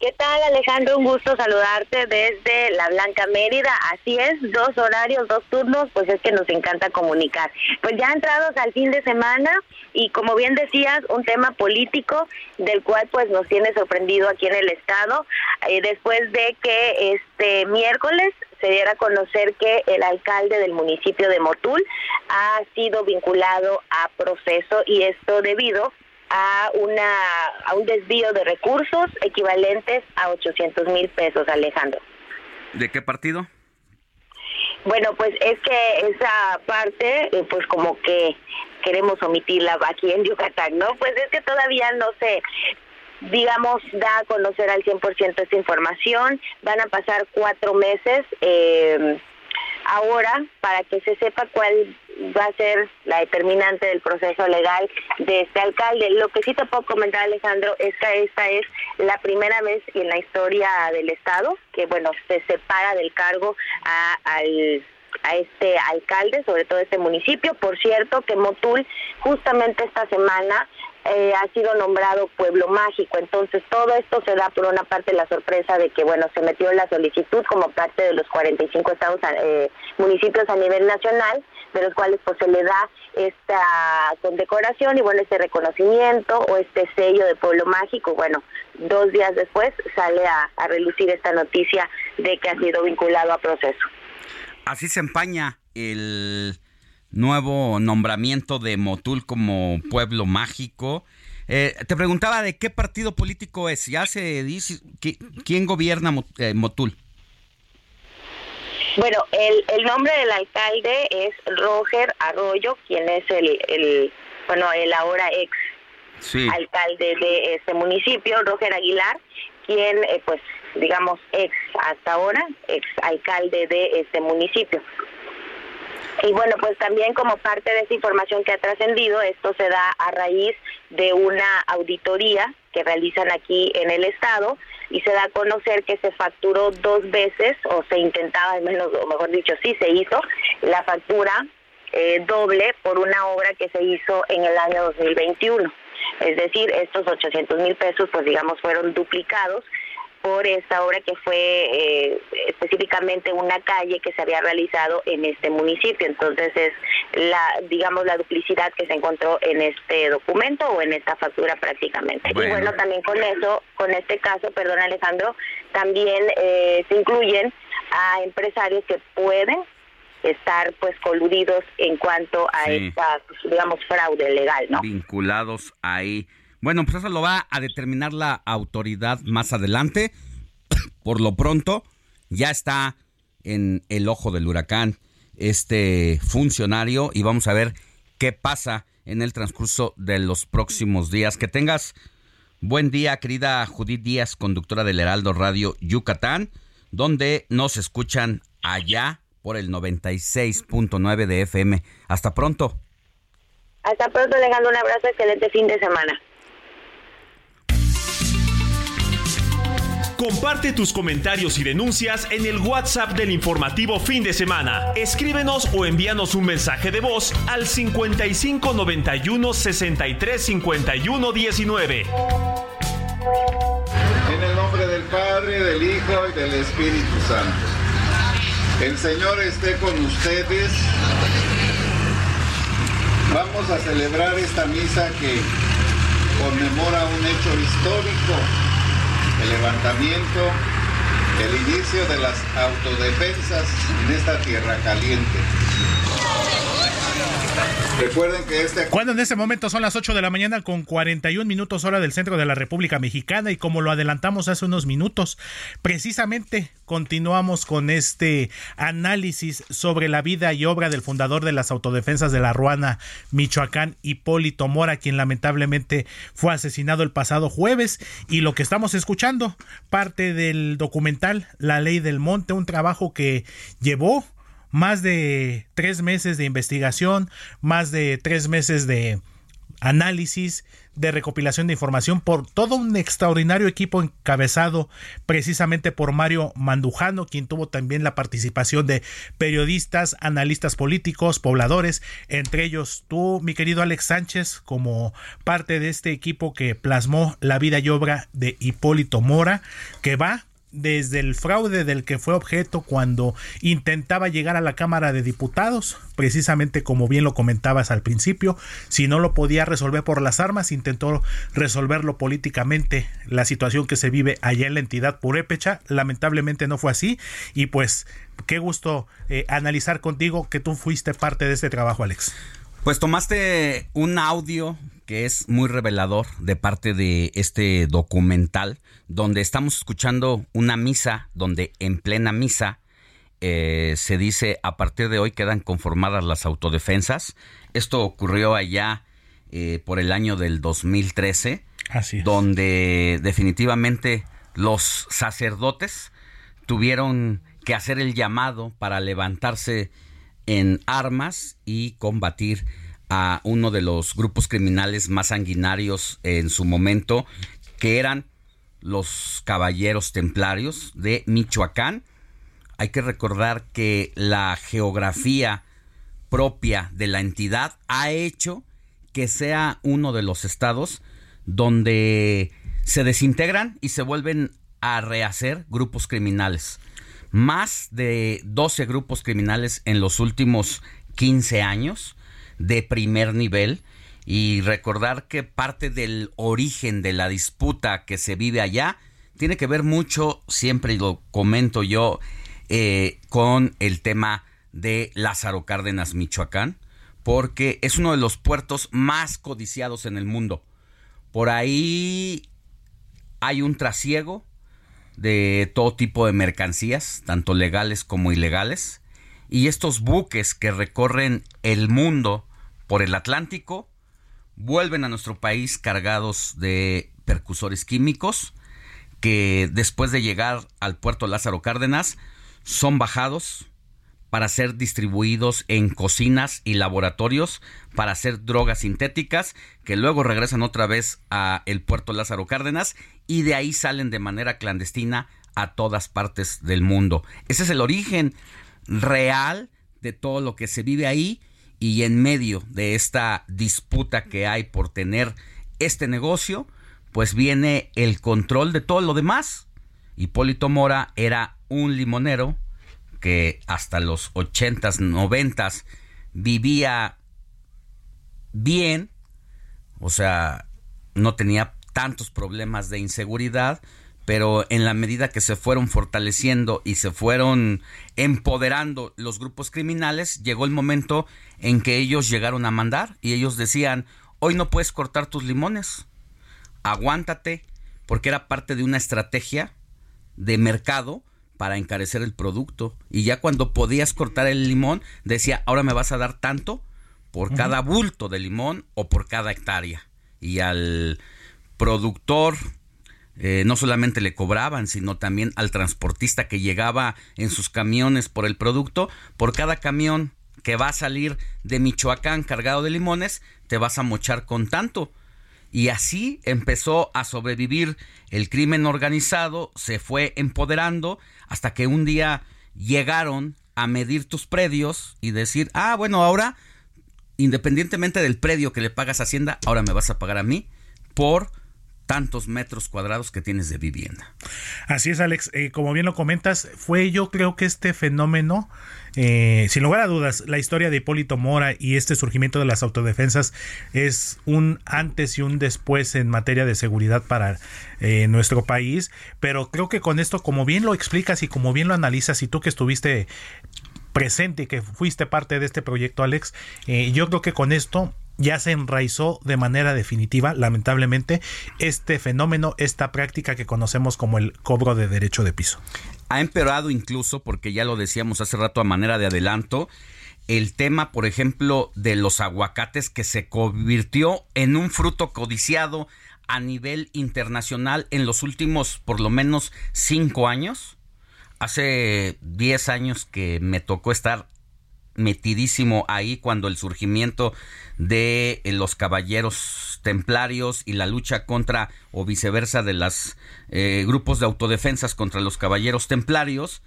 ¿Qué tal Alejandro? Un gusto saludarte desde La Blanca Mérida. Así es, dos horarios, dos turnos, pues es que nos encanta comunicar. Pues ya entrados al fin de semana y como bien decías, un tema político del cual pues nos tiene sorprendido aquí en el estado, eh, después de que este miércoles se diera a conocer que el alcalde del municipio de Motul ha sido vinculado a proceso y esto debido una a un desvío de recursos equivalentes a 800 mil pesos, Alejandro. ¿De qué partido? Bueno, pues es que esa parte, eh, pues como que queremos omitirla aquí en Yucatán, ¿no? Pues es que todavía no se, digamos, da a conocer al 100% esta información. Van a pasar cuatro meses. Eh, ahora para que se sepa cuál va a ser la determinante del proceso legal de este alcalde. Lo que sí te puedo comentar, Alejandro, es que esta es la primera vez en la historia del Estado que, bueno, se separa del cargo a, al a este alcalde, sobre todo este municipio. Por cierto, que Motul justamente esta semana eh, ha sido nombrado pueblo mágico. Entonces todo esto se da por una parte la sorpresa de que bueno se metió la solicitud como parte de los 45 estados eh, municipios a nivel nacional, de los cuales pues se le da esta condecoración y bueno este reconocimiento o este sello de pueblo mágico. Bueno, dos días después sale a, a relucir esta noticia de que ha sido vinculado a proceso. Así se empaña el nuevo nombramiento de Motul como pueblo mágico. Eh, te preguntaba de qué partido político es. Ya se dice quién gobierna eh, Motul. Bueno, el, el nombre del alcalde es Roger Arroyo, quien es el, el bueno, el ahora ex alcalde de este municipio, Roger Aguilar, quien, eh, pues, digamos, ex hasta ahora, ex alcalde de este municipio. Y bueno, pues también como parte de esa información que ha trascendido, esto se da a raíz de una auditoría que realizan aquí en el Estado y se da a conocer que se facturó dos veces, o se intentaba, al menos, o mejor dicho, sí se hizo, la factura eh, doble por una obra que se hizo en el año 2021. Es decir, estos 800 mil pesos, pues digamos, fueron duplicados por esta obra que fue eh, específicamente una calle que se había realizado en este municipio. Entonces es la, digamos, la duplicidad que se encontró en este documento o en esta factura prácticamente. Y bueno, también con eso, con este caso, perdón Alejandro, también eh, se incluyen a empresarios que pueden estar pues coludidos en cuanto a esta, pues, digamos, fraude legal, ¿no? Vinculados ahí. Bueno, pues eso lo va a determinar la autoridad más adelante. Por lo pronto, ya está en el ojo del huracán este funcionario y vamos a ver qué pasa en el transcurso de los próximos días. Que tengas buen día, querida Judith Díaz, conductora del Heraldo Radio Yucatán, donde nos escuchan allá por el 96.9 de FM. Hasta pronto. Hasta pronto, dejando un abrazo, excelente fin de semana. Comparte tus comentarios y denuncias en el WhatsApp del informativo fin de semana. Escríbenos o envíanos un mensaje de voz al 55 91 63 51 19. En el nombre del Padre, del Hijo y del Espíritu Santo. El Señor esté con ustedes. Vamos a celebrar esta misa que conmemora un hecho histórico el levantamiento, el inicio de las autodefensas en esta tierra caliente. Recuerden que este... Cuando en este momento son las 8 de la mañana con 41 minutos hora del centro de la República Mexicana y como lo adelantamos hace unos minutos, precisamente continuamos con este análisis sobre la vida y obra del fundador de las autodefensas de la Ruana, Michoacán, Hipólito Mora, quien lamentablemente fue asesinado el pasado jueves. Y lo que estamos escuchando, parte del documental La Ley del Monte, un trabajo que llevó más de tres meses de investigación, más de tres meses de análisis, de recopilación de información por todo un extraordinario equipo encabezado precisamente por Mario Mandujano, quien tuvo también la participación de periodistas, analistas políticos, pobladores, entre ellos tú, mi querido Alex Sánchez, como parte de este equipo que plasmó la vida y obra de Hipólito Mora, que va desde el fraude del que fue objeto cuando intentaba llegar a la Cámara de Diputados, precisamente como bien lo comentabas al principio, si no lo podía resolver por las armas, intentó resolverlo políticamente, la situación que se vive allá en la entidad purépecha, lamentablemente no fue así y pues qué gusto eh, analizar contigo que tú fuiste parte de este trabajo, Alex. Pues tomaste un audio que es muy revelador de parte de este documental, donde estamos escuchando una misa, donde en plena misa eh, se dice a partir de hoy quedan conformadas las autodefensas. Esto ocurrió allá eh, por el año del 2013, Así donde definitivamente los sacerdotes tuvieron que hacer el llamado para levantarse en armas y combatir a uno de los grupos criminales más sanguinarios en su momento, que eran los Caballeros Templarios de Michoacán. Hay que recordar que la geografía propia de la entidad ha hecho que sea uno de los estados donde se desintegran y se vuelven a rehacer grupos criminales. Más de 12 grupos criminales en los últimos 15 años de primer nivel y recordar que parte del origen de la disputa que se vive allá tiene que ver mucho, siempre lo comento yo, eh, con el tema de Lázaro Cárdenas, Michoacán, porque es uno de los puertos más codiciados en el mundo. Por ahí hay un trasiego de todo tipo de mercancías, tanto legales como ilegales, y estos buques que recorren el mundo por el Atlántico, vuelven a nuestro país cargados de percusores químicos que después de llegar al puerto Lázaro Cárdenas son bajados para ser distribuidos en cocinas y laboratorios para hacer drogas sintéticas que luego regresan otra vez a el puerto Lázaro Cárdenas y de ahí salen de manera clandestina a todas partes del mundo. Ese es el origen real de todo lo que se vive ahí y en medio de esta disputa que hay por tener este negocio, pues viene el control de todo lo demás. Hipólito Mora era un limonero que hasta los ochentas, noventas vivía bien, o sea, no tenía tantos problemas de inseguridad, pero en la medida que se fueron fortaleciendo y se fueron empoderando los grupos criminales, llegó el momento en que ellos llegaron a mandar y ellos decían, hoy no puedes cortar tus limones, aguántate, porque era parte de una estrategia de mercado para encarecer el producto. Y ya cuando podías cortar el limón, decía, ahora me vas a dar tanto por cada bulto de limón o por cada hectárea. Y al productor eh, no solamente le cobraban, sino también al transportista que llegaba en sus camiones por el producto. Por cada camión que va a salir de Michoacán cargado de limones, te vas a mochar con tanto. Y así empezó a sobrevivir el crimen organizado, se fue empoderando hasta que un día llegaron a medir tus predios y decir, ah, bueno, ahora, independientemente del predio que le pagas a Hacienda, ahora me vas a pagar a mí por tantos metros cuadrados que tienes de vivienda. Así es, Alex. Eh, como bien lo comentas, fue yo creo que este fenómeno, eh, sin lugar a dudas, la historia de Hipólito Mora y este surgimiento de las autodefensas es un antes y un después en materia de seguridad para eh, nuestro país. Pero creo que con esto, como bien lo explicas y como bien lo analizas, y tú que estuviste presente y que fuiste parte de este proyecto, Alex. Yo creo que con esto ya se enraizó de manera definitiva, lamentablemente, este fenómeno, esta práctica que conocemos como el cobro de derecho de piso. Ha empeorado incluso, porque ya lo decíamos hace rato a manera de adelanto, el tema, por ejemplo, de los aguacates que se convirtió en un fruto codiciado a nivel internacional en los últimos por lo menos cinco años. Hace diez años que me tocó estar metidísimo ahí cuando el surgimiento de eh, los caballeros templarios y la lucha contra o viceversa de los eh, grupos de autodefensas contra los caballeros templarios,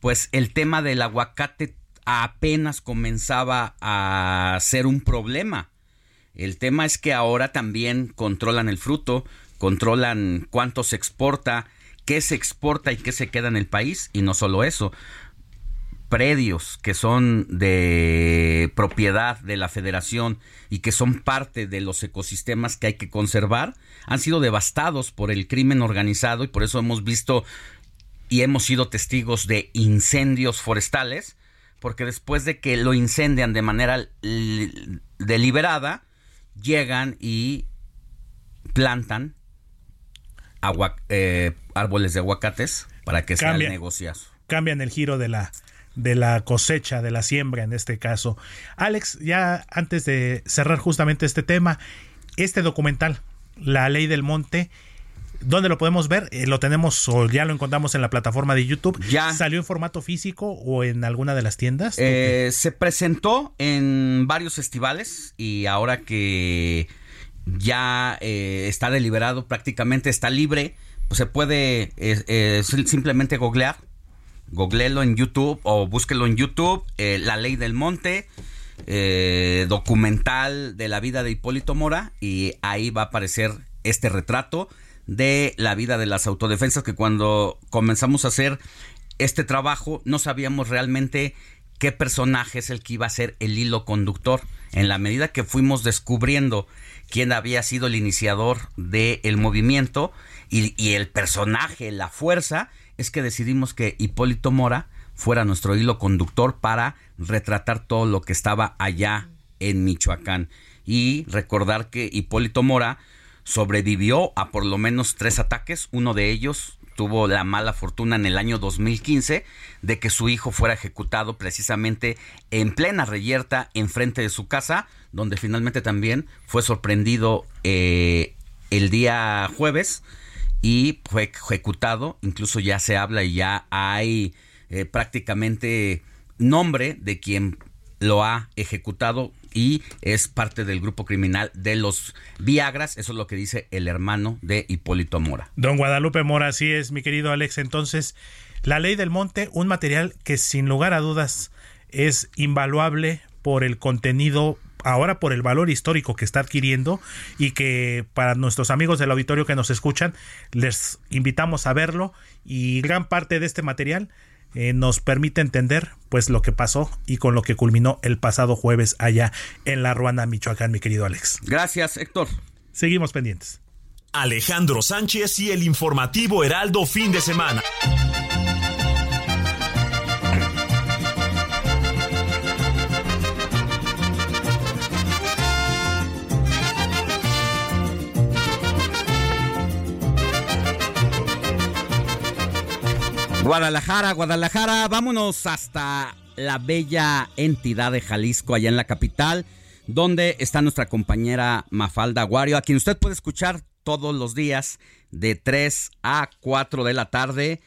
pues el tema del aguacate apenas comenzaba a ser un problema. El tema es que ahora también controlan el fruto, controlan cuánto se exporta, qué se exporta y qué se queda en el país, y no solo eso, predios que son de propiedad de la federación y que son parte de los ecosistemas que hay que conservar, han sido devastados por el crimen organizado y por eso hemos visto y hemos sido testigos de incendios forestales, porque después de que lo incendian de manera deliberada, llegan y plantan eh, árboles de aguacates para que sea el negociazo. Cambian el giro de la, de la cosecha, de la siembra en este caso. Alex, ya antes de cerrar justamente este tema, este documental, La Ley del Monte, ¿dónde lo podemos ver? Eh, ¿Lo tenemos o ya lo encontramos en la plataforma de YouTube? Ya. ¿Salió en formato físico o en alguna de las tiendas? Eh, se presentó en varios festivales y ahora que ya eh, está deliberado prácticamente, está libre, pues se puede simplemente googlear Googlelo en YouTube o búsquelo en YouTube, eh, La Ley del Monte, eh, documental de la vida de Hipólito Mora, y ahí va a aparecer este retrato de la vida de las autodefensas, que cuando comenzamos a hacer este trabajo no sabíamos realmente qué personaje es el que iba a ser el hilo conductor. En la medida que fuimos descubriendo quién había sido el iniciador del movimiento y, y el personaje, la fuerza, es que decidimos que Hipólito Mora fuera nuestro hilo conductor para retratar todo lo que estaba allá en Michoacán. Y recordar que Hipólito Mora sobrevivió a por lo menos tres ataques. Uno de ellos tuvo la mala fortuna en el año 2015 de que su hijo fuera ejecutado precisamente en plena reyerta enfrente de su casa, donde finalmente también fue sorprendido eh, el día jueves y fue ejecutado, incluso ya se habla y ya hay eh, prácticamente nombre de quien lo ha ejecutado y es parte del grupo criminal de los Viagras, eso es lo que dice el hermano de Hipólito Mora. Don Guadalupe Mora, así es, mi querido Alex. Entonces, la ley del monte, un material que sin lugar a dudas es invaluable por el contenido ahora por el valor histórico que está adquiriendo y que para nuestros amigos del auditorio que nos escuchan les invitamos a verlo y gran parte de este material eh, nos permite entender pues lo que pasó y con lo que culminó el pasado jueves allá en La Ruana, Michoacán, mi querido Alex. Gracias, Héctor. Seguimos pendientes. Alejandro Sánchez y el informativo Heraldo fin de semana. Guadalajara, Guadalajara, vámonos hasta la bella entidad de Jalisco, allá en la capital, donde está nuestra compañera Mafalda Aguario, a quien usted puede escuchar todos los días de 3 a 4 de la tarde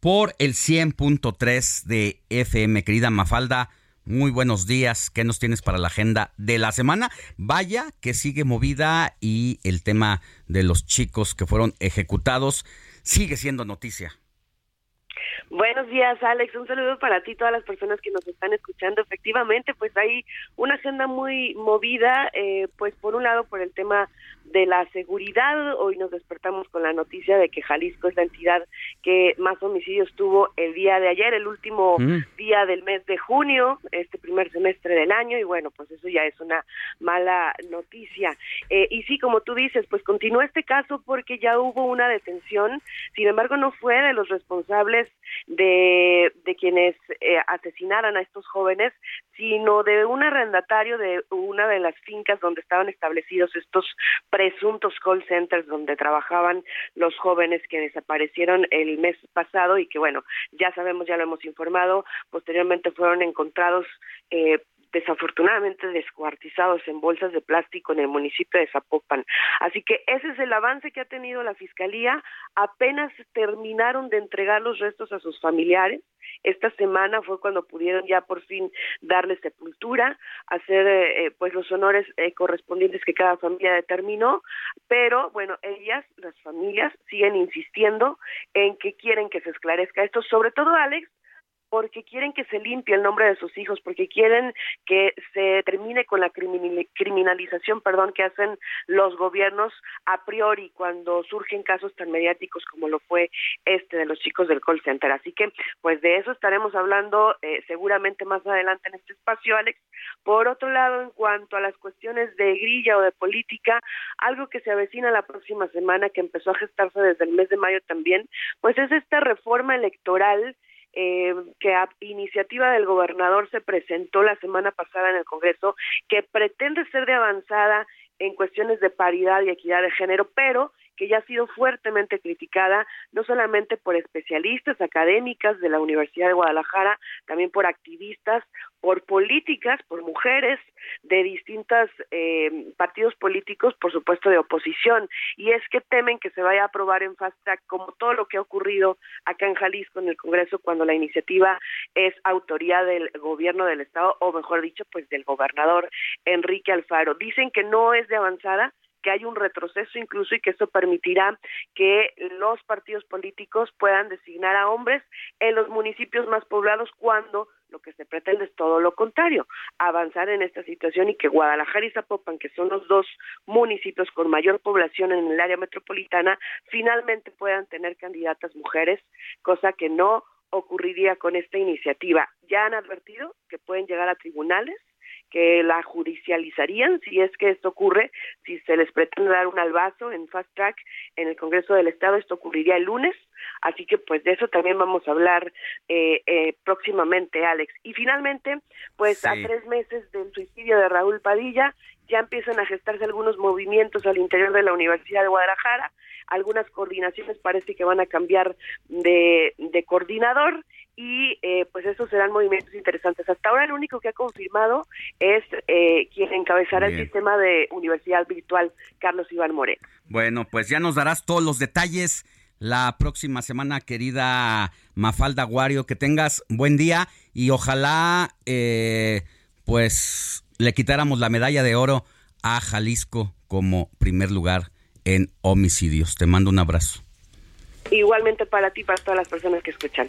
por el 100.3 de FM. Querida Mafalda, muy buenos días. ¿Qué nos tienes para la agenda de la semana? Vaya que sigue movida y el tema de los chicos que fueron ejecutados sigue siendo noticia. Buenos días, Alex. Un saludo para ti, todas las personas que nos están escuchando. Efectivamente, pues hay una agenda muy movida, eh, pues por un lado por el tema de la seguridad. Hoy nos despertamos con la noticia de que Jalisco es la entidad que más homicidios tuvo el día de ayer, el último mm. día del mes de junio, este primer semestre del año, y bueno, pues eso ya es una mala noticia. Eh, y sí, como tú dices, pues continúa este caso porque ya hubo una detención, sin embargo no fue de los responsables de, de quienes eh, asesinaran a estos jóvenes, sino de un arrendatario de una de las fincas donde estaban establecidos estos presuntos call centers donde trabajaban los jóvenes que desaparecieron el mes pasado y que bueno, ya sabemos, ya lo hemos informado, posteriormente fueron encontrados eh, desafortunadamente descuartizados en bolsas de plástico en el municipio de Zapopan. Así que ese es el avance que ha tenido la Fiscalía. Apenas terminaron de entregar los restos a sus familiares. Esta semana fue cuando pudieron ya por fin darle sepultura, hacer eh, eh, pues los honores eh, correspondientes que cada familia determinó, pero bueno, ellas, las familias, siguen insistiendo en que quieren que se esclarezca esto, sobre todo Alex, porque quieren que se limpie el nombre de sus hijos, porque quieren que se termine con la criminalización, perdón, que hacen los gobiernos a priori cuando surgen casos tan mediáticos como lo fue este de los chicos del call center. Así que, pues de eso estaremos hablando eh, seguramente más adelante en este espacio, Alex. Por otro lado, en cuanto a las cuestiones de grilla o de política, algo que se avecina la próxima semana, que empezó a gestarse desde el mes de mayo también, pues es esta reforma electoral eh, que a iniciativa del gobernador se presentó la semana pasada en el Congreso, que pretende ser de avanzada en cuestiones de paridad y equidad de género, pero que ya ha sido fuertemente criticada, no solamente por especialistas académicas de la Universidad de Guadalajara, también por activistas, por políticas, por mujeres de distintos eh, partidos políticos, por supuesto de oposición, y es que temen que se vaya a aprobar en fast track como todo lo que ha ocurrido acá en Jalisco en el Congreso cuando la iniciativa es autoría del gobierno del estado o mejor dicho pues del gobernador Enrique Alfaro. Dicen que no es de avanzada, que hay un retroceso incluso y que eso permitirá que los partidos políticos puedan designar a hombres en los municipios más poblados cuando lo que se pretende es todo lo contrario, avanzar en esta situación y que Guadalajara y Zapopan, que son los dos municipios con mayor población en el área metropolitana, finalmente puedan tener candidatas mujeres, cosa que no ocurriría con esta iniciativa. Ya han advertido que pueden llegar a tribunales que la judicializarían si es que esto ocurre, si se les pretende dar un albazo en fast track en el Congreso del Estado, esto ocurriría el lunes, así que pues de eso también vamos a hablar eh, eh, próximamente, Alex. Y finalmente, pues a tres meses del suicidio de Raúl Padilla, ya empiezan a gestarse algunos movimientos al interior de la Universidad de Guadalajara, algunas coordinaciones parece que van a cambiar de, de coordinador y eh, pues esos serán movimientos interesantes. Hasta ahora el único que ha confirmado es eh, quien encabezará el sistema de universidad virtual, Carlos Iván Moreno. Bueno, pues ya nos darás todos los detalles la próxima semana, querida Mafalda Guario. Que tengas buen día y ojalá eh, pues le quitáramos la medalla de oro a Jalisco como primer lugar en homicidios. Te mando un abrazo. Igualmente para ti, para todas las personas que escuchan.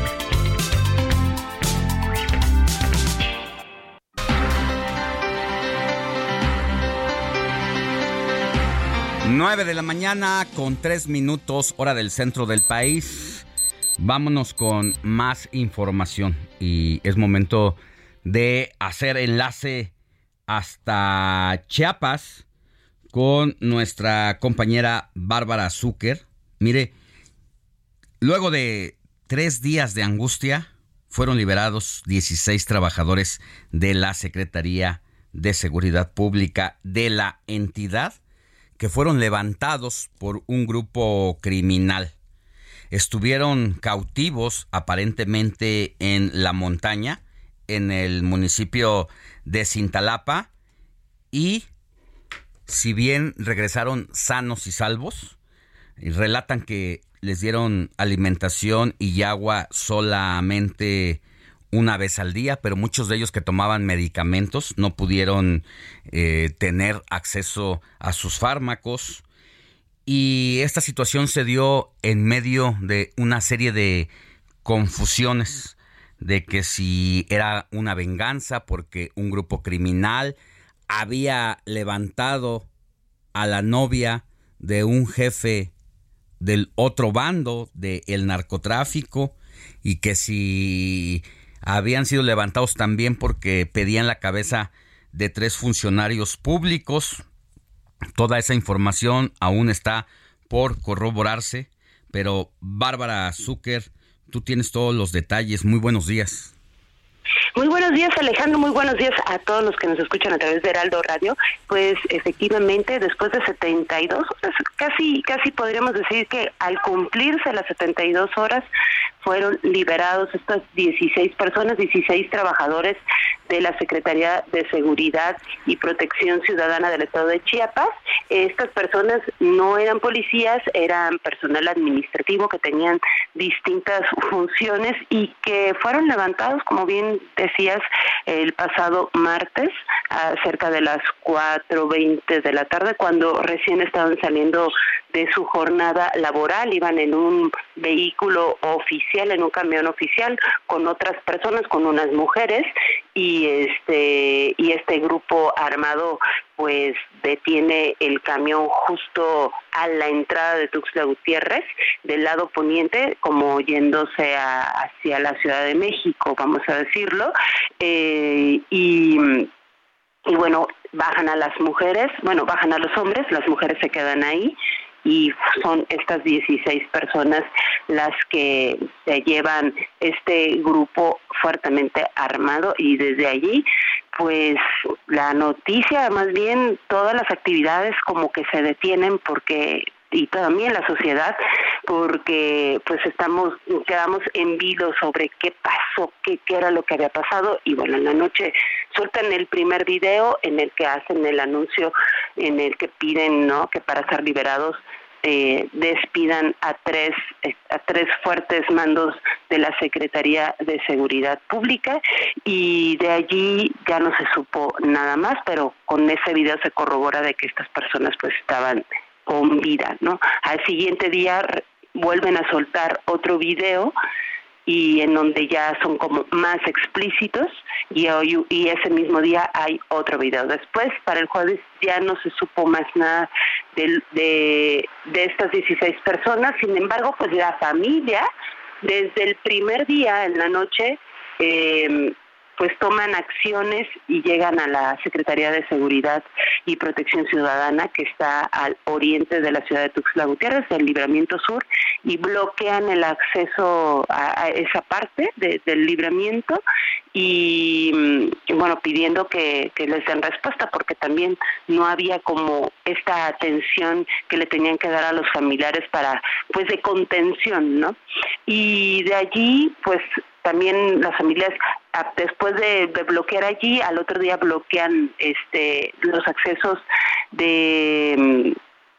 9 de la mañana con 3 minutos hora del centro del país. Vámonos con más información y es momento de hacer enlace hasta Chiapas con nuestra compañera Bárbara Zucker. Mire, luego de tres días de angustia, fueron liberados 16 trabajadores de la Secretaría de Seguridad Pública de la entidad que fueron levantados por un grupo criminal. Estuvieron cautivos aparentemente en la montaña, en el municipio de Cintalapa, y si bien regresaron sanos y salvos, relatan que les dieron alimentación y agua solamente una vez al día, pero muchos de ellos que tomaban medicamentos no pudieron eh, tener acceso a sus fármacos. Y esta situación se dio en medio de una serie de confusiones de que si era una venganza porque un grupo criminal había levantado a la novia de un jefe del otro bando del narcotráfico y que si habían sido levantados también porque pedían la cabeza de tres funcionarios públicos. Toda esa información aún está por corroborarse, pero Bárbara Zucker, tú tienes todos los detalles. Muy buenos días. Muy buenos días, Alejandro. Muy buenos días a todos los que nos escuchan a través de Heraldo Radio. Pues efectivamente, después de 72 horas, casi, casi podríamos decir que al cumplirse las 72 horas, fueron liberados estas 16 personas, 16 trabajadores de la Secretaría de Seguridad y Protección Ciudadana del Estado de Chiapas. Estas personas no eran policías, eran personal administrativo que tenían distintas funciones y que fueron levantados, como bien decías, el pasado martes, cerca de las 4.20 de la tarde, cuando recién estaban saliendo de su jornada laboral, iban en un vehículo oficial, en un camión oficial, con otras personas, con unas mujeres, y este, y este grupo armado pues detiene el camión justo a la entrada de Tuxtla Gutiérrez, del lado poniente, como yéndose hacia la Ciudad de México, vamos a decirlo, eh, y, y bueno, bajan a las mujeres, bueno, bajan a los hombres, las mujeres se quedan ahí y son estas 16 personas las que se llevan este grupo fuertemente armado y desde allí pues la noticia más bien todas las actividades como que se detienen porque y también la sociedad porque pues estamos quedamos en vilo sobre qué pasó qué, qué era lo que había pasado y bueno en la noche sueltan el primer video en el que hacen el anuncio en el que piden no que para ser liberados eh, despidan a tres a tres fuertes mandos de la Secretaría de Seguridad Pública y de allí ya no se supo nada más, pero con ese video se corrobora de que estas personas pues estaban con vida, ¿no? Al siguiente día vuelven a soltar otro video y en donde ya son como más explícitos y hoy y ese mismo día hay otro video. Después, para el jueves ya no se supo más nada de, de, de estas 16 personas, sin embargo, pues la familia desde el primer día en la noche eh, pues toman acciones y llegan a la Secretaría de Seguridad y Protección Ciudadana que está al oriente de la ciudad de Tuxtla Gutiérrez, el Libramiento Sur, y bloquean el acceso a, esa parte del libramiento y, bueno, pidiendo que, les den respuesta porque también no había como esta atención que le tenían que dar a los familiares para, pues, de contención, ¿no? Y de allí, pues, también las familias después de, bloquear allí al otro día bloquean este los accesos de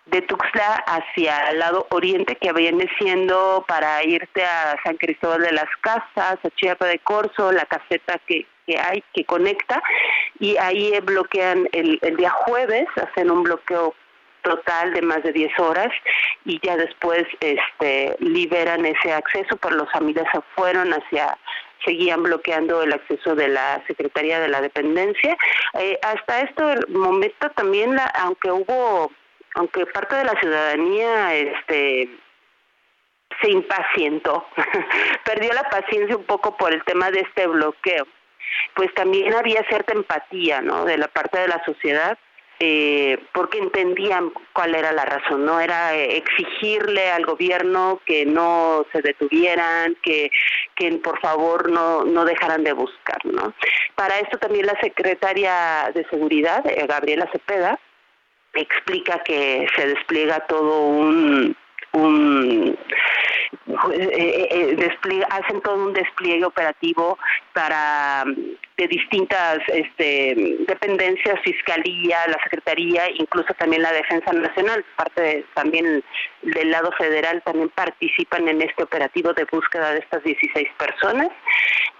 de Tuxtla hacia el lado oriente que viene siendo para irte a San Cristóbal de las Casas, a Chiapa de Corzo, la caseta que, que hay que conecta. Y ahí bloquean el, el día jueves, hacen un bloqueo total de más de 10 horas y ya después este liberan ese acceso, pero los familias fueron hacia seguían bloqueando el acceso de la Secretaría de la Dependencia. Eh, hasta este momento también, la, aunque hubo, aunque parte de la ciudadanía este se impacientó, perdió la paciencia un poco por el tema de este bloqueo, pues también había cierta empatía, ¿no? De la parte de la sociedad eh, porque entendían cuál era la razón, no era eh, exigirle al gobierno que no se detuvieran, que, que por favor no, no dejaran de buscar, ¿no? Para esto también la secretaria de Seguridad, eh, Gabriela Cepeda, explica que se despliega todo un, un eh, eh, eh hacen todo un despliegue operativo para de distintas este, dependencias, fiscalía, la secretaría, incluso también la defensa nacional, parte también del lado federal también participan en este operativo de búsqueda de estas 16 personas.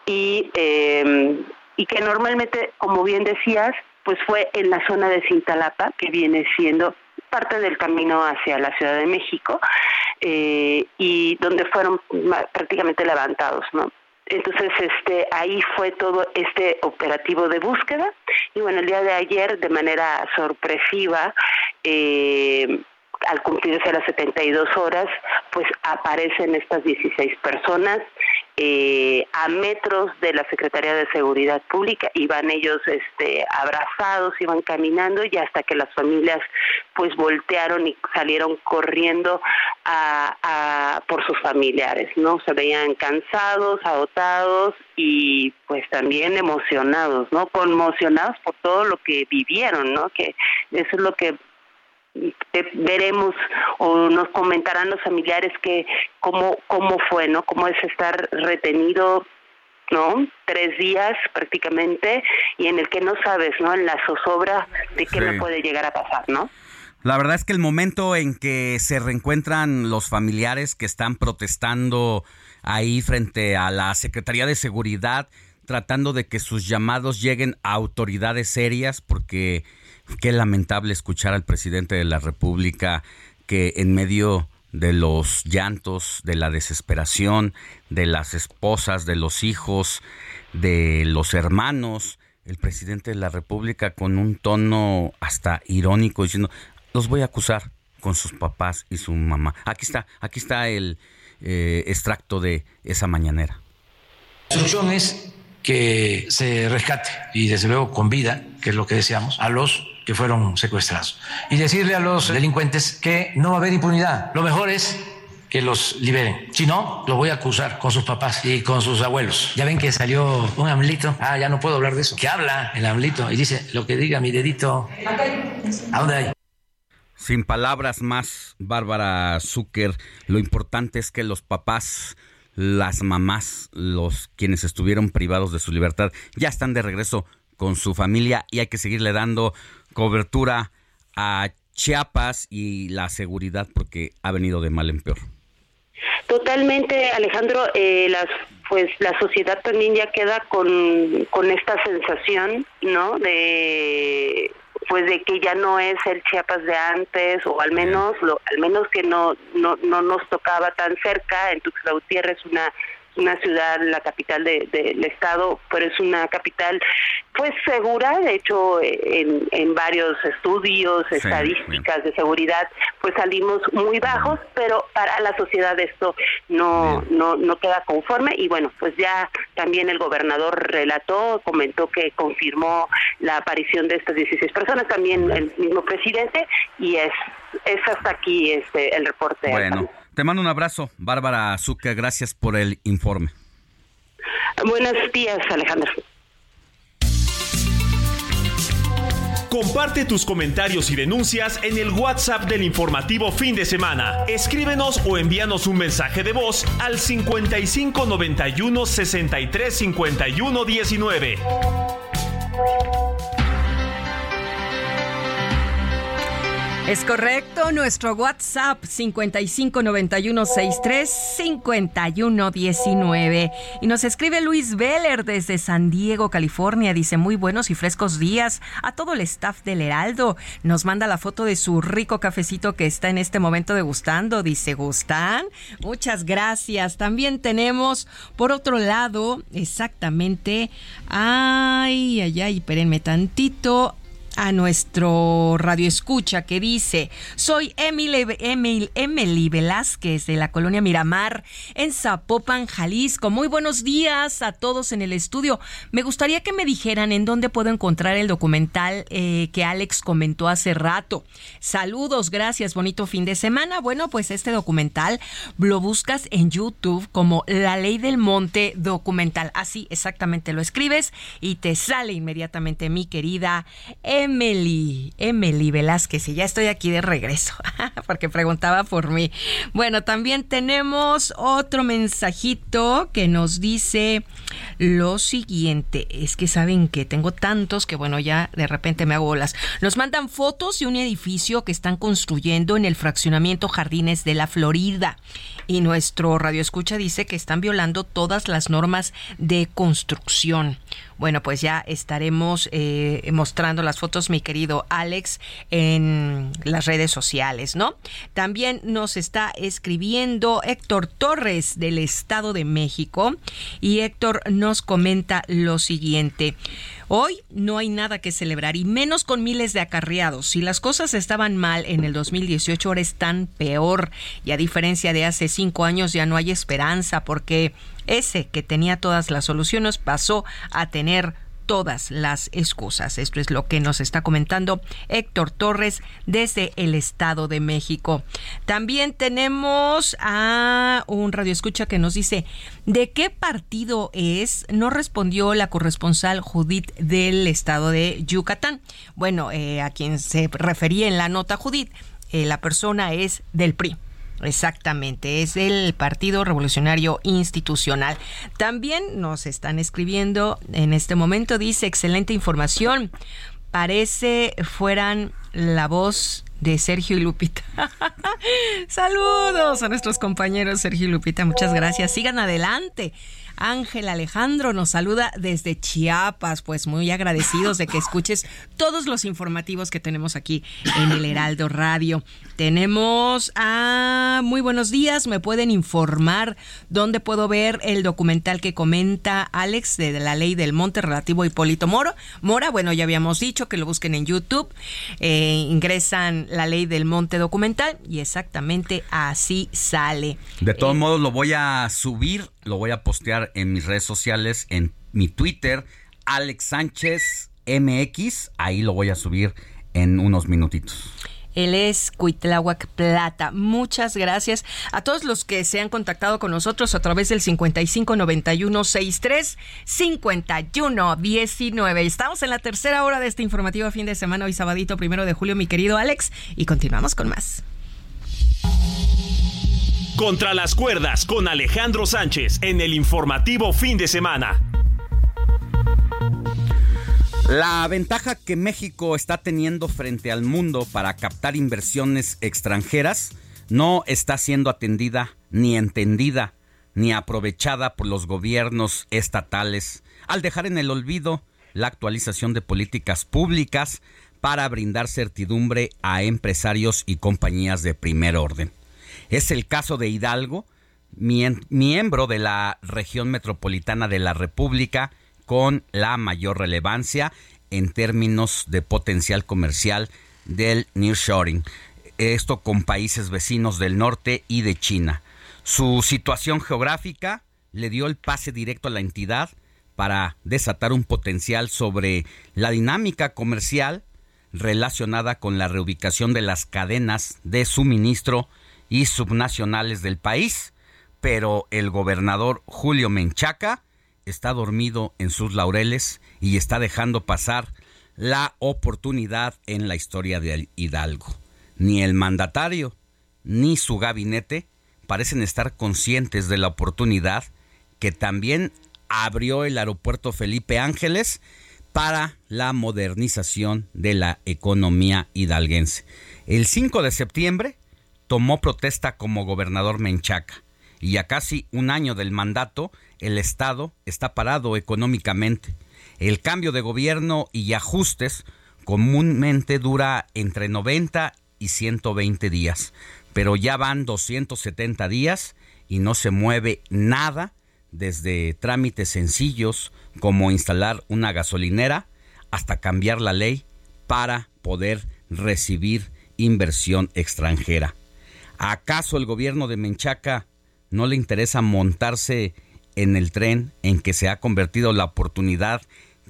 Y em, y que normalmente, como bien decías, pues fue en la zona de Cintalapa, que viene siendo parte del camino hacia la Ciudad de México, eh, y donde fueron prácticamente levantados, ¿no? entonces, este, ahí fue todo este operativo de búsqueda. Y bueno, el día de ayer, de manera sorpresiva, eh, al cumplirse las 72 horas, pues aparecen estas 16 personas eh, a metros de la Secretaría de Seguridad Pública. Iban ellos este, abrazados, iban caminando y hasta que las familias pues voltearon y salieron corriendo a, por sus familiares, ¿no? Se veían cansados, agotados y pues también emocionados, ¿no? Conmocionados por todo lo que vivieron, ¿no? Que eso es lo que veremos o nos comentarán los familiares que cómo cómo fue no cómo es estar retenido no tres días prácticamente y en el que no sabes no en la zozobra de qué me puede llegar a pasar no la verdad es que el momento en que se reencuentran los familiares que están protestando ahí frente a la Secretaría de Seguridad tratando de que sus llamados lleguen a autoridades serias porque Qué lamentable escuchar al presidente de la República que en medio de los llantos, de la desesperación, de las esposas, de los hijos, de los hermanos, el presidente de la República con un tono hasta irónico diciendo, los voy a acusar con sus papás y su mamá. Aquí está, aquí está el eh, extracto de esa mañanera. La instrucción es que se rescate y desde luego con vida, que es lo que deseamos, a los que fueron secuestrados. Y decirle a los delincuentes que no va a haber impunidad. Lo mejor es que los liberen. Si no, los voy a acusar con sus papás y con sus abuelos. Ya ven que salió un amlito. Ah, ya no puedo hablar de eso. Que habla el amlito y dice lo que diga mi dedito. ¿A dónde hay? Sin palabras más, Bárbara Zucker, lo importante es que los papás, las mamás, los quienes estuvieron privados de su libertad, ya están de regreso con su familia y hay que seguirle dando cobertura a Chiapas y la seguridad porque ha venido de mal en peor. Totalmente, Alejandro. Eh, las, pues la sociedad también ya queda con, con esta sensación, ¿no? De pues de que ya no es el Chiapas de antes o al menos lo, al menos que no no no nos tocaba tan cerca. En Tuxtla Gutiérrez una una ciudad, la capital del estado, pero es una capital pues segura, de hecho en, en varios estudios, estadísticas de seguridad, pues salimos muy bajos, pero para la sociedad esto no, no, no queda conforme y bueno, pues ya también el gobernador relató, comentó que confirmó la aparición de estas 16 personas, también el mismo presidente y es, es hasta aquí este el reporte. Bueno. Te mando un abrazo, Bárbara Azúcar. Gracias por el informe. Buenos días, Alejandro. Comparte tus comentarios y denuncias en el WhatsApp del informativo fin de semana. Escríbenos o envíanos un mensaje de voz al 55 91 63 51 19. Es correcto, nuestro WhatsApp 5591635119 y nos escribe Luis Veller desde San Diego, California. Dice muy buenos y frescos días a todo el staff del Heraldo. Nos manda la foto de su rico cafecito que está en este momento degustando. Dice, ¿gustan? Muchas gracias. También tenemos por otro lado, exactamente, ay, ay, ay, espérenme tantito, a nuestro radio escucha que dice, soy Emily, Emily, Emily, Velázquez de la colonia Miramar en Zapopan, Jalisco. Muy buenos días a todos en el estudio. Me gustaría que me dijeran en dónde puedo encontrar el documental eh, que Alex comentó hace rato. Saludos, gracias, bonito fin de semana. Bueno, pues este documental lo buscas en YouTube como La Ley del Monte documental. Así exactamente lo escribes y te sale inmediatamente mi querida Emily, Emily Velázquez, y ya estoy aquí de regreso, porque preguntaba por mí. Bueno, también tenemos otro mensajito que nos dice lo siguiente, es que saben que tengo tantos que bueno, ya de repente me hago bolas. Nos mandan fotos de un edificio que están construyendo en el fraccionamiento Jardines de la Florida y nuestro radio escucha dice que están violando todas las normas de construcción. Bueno, pues ya estaremos eh, mostrando las fotos mi querido Alex, en las redes sociales, ¿no? También nos está escribiendo Héctor Torres del Estado de México y Héctor nos comenta lo siguiente. Hoy no hay nada que celebrar y menos con miles de acarreados. Si las cosas estaban mal en el 2018, ahora están peor. Y a diferencia de hace cinco años ya no hay esperanza porque ese que tenía todas las soluciones pasó a tener todas las excusas. Esto es lo que nos está comentando Héctor Torres desde el Estado de México. También tenemos a un radioescucha que nos dice, ¿de qué partido es? No respondió la corresponsal Judith del Estado de Yucatán. Bueno, eh, a quien se refería en la nota Judith, eh, la persona es del PRI. Exactamente, es el Partido Revolucionario Institucional. También nos están escribiendo en este momento, dice, excelente información. Parece fueran la voz de Sergio y Lupita. Saludos a nuestros compañeros Sergio y Lupita, muchas gracias. Sigan adelante. Ángel Alejandro nos saluda desde Chiapas, pues muy agradecidos de que escuches todos los informativos que tenemos aquí en el Heraldo Radio. Tenemos a muy buenos días, me pueden informar dónde puedo ver el documental que comenta Alex de la ley del monte relativo a Hipólito Moro. Mora, bueno, ya habíamos dicho que lo busquen en YouTube, eh, ingresan la ley del monte documental y exactamente así sale. De todos eh, modos lo voy a subir lo voy a postear en mis redes sociales, en mi Twitter, Alex Sánchez MX, ahí lo voy a subir en unos minutitos. Él es Cuitláhuac Plata. Muchas gracias a todos los que se han contactado con nosotros a través del 559163 5119. Estamos en la tercera hora de este informativo fin de semana, hoy sabadito primero de julio, mi querido Alex, y continuamos con más. Contra las cuerdas con Alejandro Sánchez en el informativo fin de semana. La ventaja que México está teniendo frente al mundo para captar inversiones extranjeras no está siendo atendida ni entendida ni aprovechada por los gobiernos estatales al dejar en el olvido la actualización de políticas públicas para brindar certidumbre a empresarios y compañías de primer orden. Es el caso de Hidalgo, miembro de la región metropolitana de la República con la mayor relevancia en términos de potencial comercial del nearshoring. Esto con países vecinos del norte y de China. Su situación geográfica le dio el pase directo a la entidad para desatar un potencial sobre la dinámica comercial relacionada con la reubicación de las cadenas de suministro y subnacionales del país, pero el gobernador Julio Menchaca está dormido en sus laureles y está dejando pasar la oportunidad en la historia de Hidalgo. Ni el mandatario ni su gabinete parecen estar conscientes de la oportunidad que también abrió el aeropuerto Felipe Ángeles para la modernización de la economía hidalguense. El 5 de septiembre tomó protesta como gobernador Menchaca y a casi un año del mandato el Estado está parado económicamente. El cambio de gobierno y ajustes comúnmente dura entre 90 y 120 días, pero ya van 270 días y no se mueve nada desde trámites sencillos como instalar una gasolinera hasta cambiar la ley para poder recibir inversión extranjera. ¿Acaso el gobierno de Menchaca no le interesa montarse en el tren en que se ha convertido la oportunidad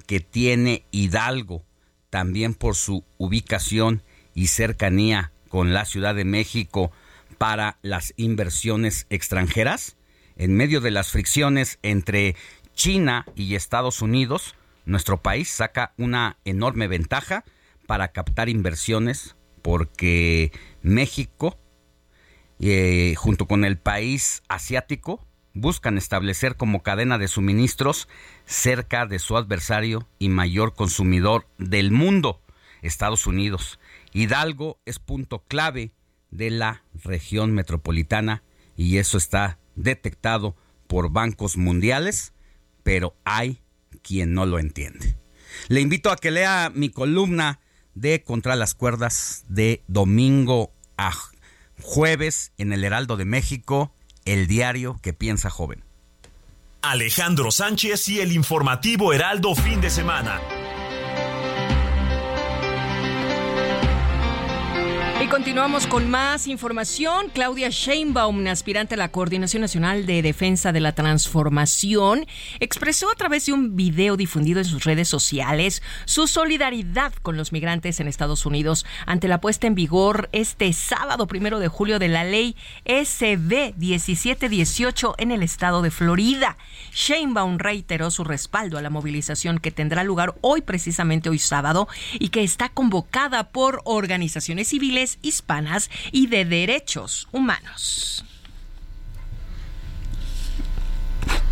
que tiene Hidalgo, también por su ubicación y cercanía con la Ciudad de México para las inversiones extranjeras? En medio de las fricciones entre China y Estados Unidos, nuestro país saca una enorme ventaja para captar inversiones porque México eh, junto con el país asiático, buscan establecer como cadena de suministros cerca de su adversario y mayor consumidor del mundo, Estados Unidos. Hidalgo es punto clave de la región metropolitana y eso está detectado por bancos mundiales, pero hay quien no lo entiende. Le invito a que lea mi columna de Contra las Cuerdas de domingo a jueves en el Heraldo de México, el diario que piensa joven. Alejandro Sánchez y el informativo Heraldo fin de semana. Continuamos con más información. Claudia Sheinbaum, aspirante a la Coordinación Nacional de Defensa de la Transformación, expresó a través de un video difundido en sus redes sociales su solidaridad con los migrantes en Estados Unidos ante la puesta en vigor este sábado primero de julio de la ley SB 1718 en el estado de Florida. Sheinbaum reiteró su respaldo a la movilización que tendrá lugar hoy, precisamente hoy sábado, y que está convocada por organizaciones civiles hispanas y de derechos humanos.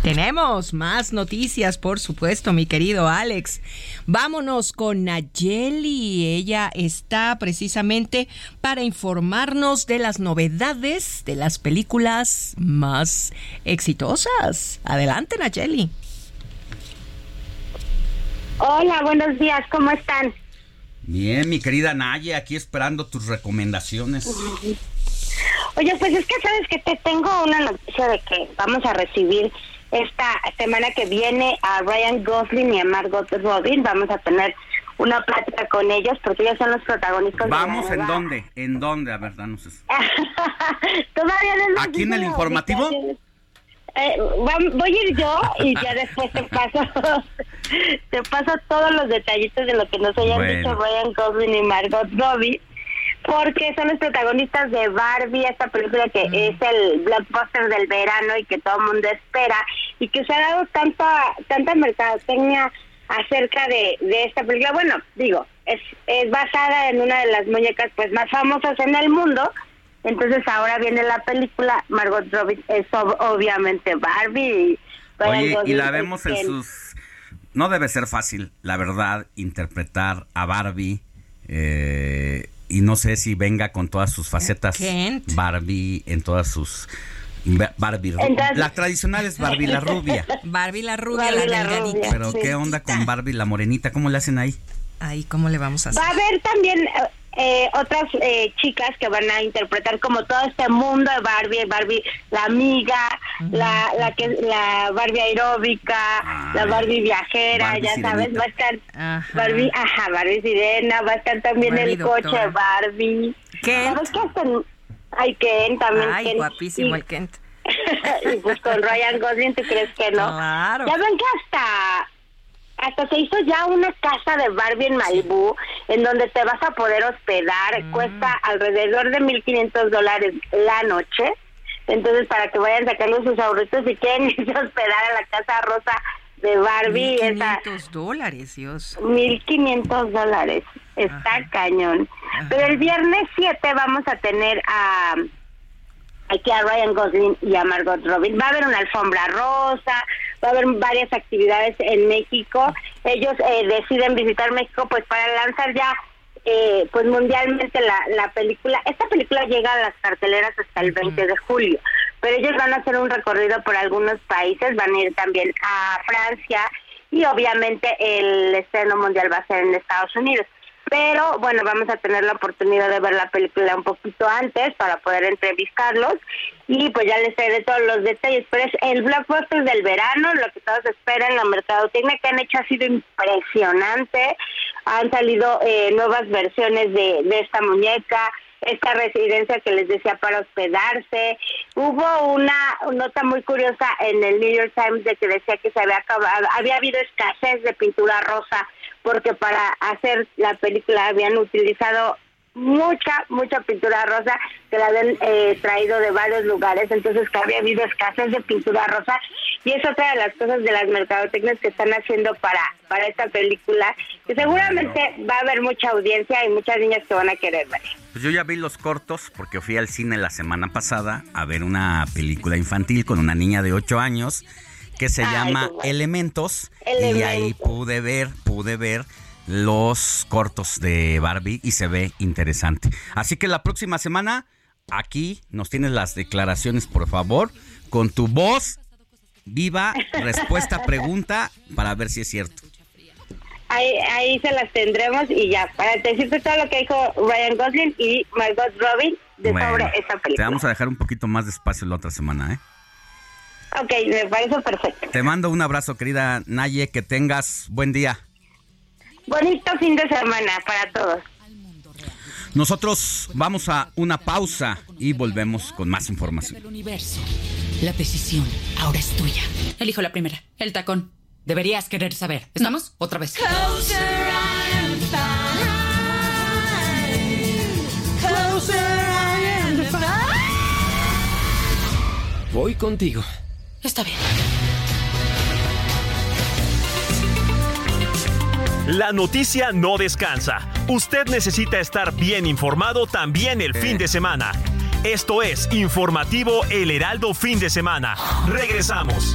Tenemos más noticias, por supuesto, mi querido Alex. Vámonos con Nayeli. Ella está precisamente para informarnos de las novedades de las películas más exitosas. Adelante, Nayeli. Hola, buenos días, ¿cómo están? Bien, mi querida Naye, aquí esperando tus recomendaciones. Oye, pues es que sabes que te tengo una noticia de que vamos a recibir esta semana que viene a Ryan Gosling y a Margot Robbie. Vamos a tener una plática con ellos porque ellos son los protagonistas. ¿Vamos en dónde? ¿En dónde? A ver, danos eso. Todavía no ¿Aquí en el informativo? Eh, voy a ir yo y ya después te paso te paso todos los detallitos de lo que nos hayan dicho Ryan Gosling y Margot Robbie porque son los protagonistas de Barbie, esta película que mm. es el blockbuster del verano y que todo el mundo espera y que se ha dado tanta tanta mercadotecnia acerca de, de esta película. Bueno, digo, es, es basada en una de las muñecas pues más famosas en el mundo, entonces ahora viene la película, Margot Robbie es obviamente Barbie. Y, Oye, y la vemos en sus... No debe ser fácil, la verdad, interpretar a Barbie. Eh, y no sé si venga con todas sus facetas. Barbie en todas sus... Barbie. la tradicional es Barbie la rubia. Barbie la rubia, la, rubia. Pero ¿qué onda con Barbie la morenita? ¿Cómo le hacen ahí? Ahí, ¿cómo le vamos a hacer? Va a haber también eh, otras eh, chicas que van a interpretar como todo este mundo de Barbie, Barbie la amiga, la, la que la Barbie aeróbica, la Barbie viajera, ya sabes, va a estar Barbie, ajá, Barbie sirena, va a estar también el coche Barbie. Ken. ¿Sabes qué hacen? Ay, Ken también. Ay, guapísimo el Kent. y pues con Ryan Gosling, ¿tú crees que no? Claro. Ya ven que hasta hasta se hizo ya una casa de Barbie en Malibu, en donde te vas a poder hospedar, mm. cuesta alrededor de 1.500 dólares la noche, entonces para que vayan sacando sus ahorritos si quieren irse a hospedar a la casa rosa de Barbie. 1.500 dólares, Dios. 1.500 dólares, está cañón. Pero el viernes 7 vamos a tener a aquí a Ryan Gosling y a Margot Robbie. Va a haber una alfombra rosa, va a haber varias actividades en México. Ellos eh, deciden visitar México pues para lanzar ya eh, pues mundialmente la, la película. Esta película llega a las carteleras hasta el 20 de julio, pero ellos van a hacer un recorrido por algunos países, van a ir también a Francia y obviamente el estreno mundial va a ser en Estados Unidos pero bueno, vamos a tener la oportunidad de ver la película un poquito antes para poder entrevistarlos y pues ya les de todos los detalles, pero es el blockbuster del verano, lo que todos esperan, la mercadotecnia que han hecho ha sido impresionante, han salido eh, nuevas versiones de, de esta muñeca, esta residencia que les decía para hospedarse. Hubo una nota muy curiosa en el New York Times de que decía que se había acabado, había habido escasez de pintura rosa porque para hacer la película habían utilizado mucha, mucha pintura rosa que la habían eh, traído de varios lugares, entonces que había habido escasez de pintura rosa y es otra de las cosas de las mercadotecnias que están haciendo para, para esta película, que seguramente va a haber mucha audiencia y muchas niñas que van a querer ver. Pues yo ya vi los cortos porque fui al cine la semana pasada a ver una película infantil con una niña de 8 años que se llama Elementos, y ahí pude ver, pude ver los cortos de Barbie y se ve interesante. Así que la próxima semana aquí nos tienes las declaraciones, por favor, con tu voz viva, respuesta, pregunta, para ver si es cierto. ahí, ahí se las tendremos y ya, para decirte todo lo que dijo Ryan Gosling y Margot Robbie de sobre esta película. Te vamos a dejar un poquito más de espacio la otra semana, ¿eh? Ok, me parece perfecto. Te mando un abrazo, querida Naye, que tengas buen día. Bonito fin de semana para todos. Nosotros vamos a una pausa y volvemos con más información. El universo. La decisión ahora es tuya. Elijo la primera, el tacón. Deberías querer saber. ¿Estamos? Otra vez. Voy contigo. Está bien. La noticia no descansa. Usted necesita estar bien informado también el fin de semana. Esto es Informativo El Heraldo Fin de Semana. Regresamos.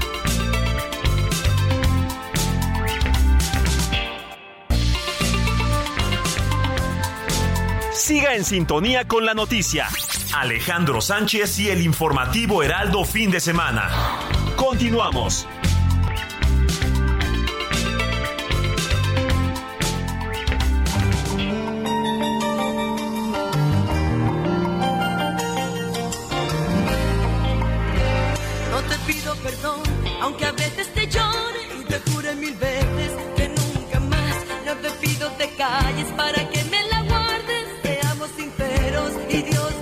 Siga en sintonía con la noticia. Alejandro Sánchez y el informativo Heraldo fin de semana. Continuamos. No te pido perdón, aunque a veces te llore y te jure mil veces que nunca más. No te pido te calles para que me la guardes. Seamos sinceros y Dios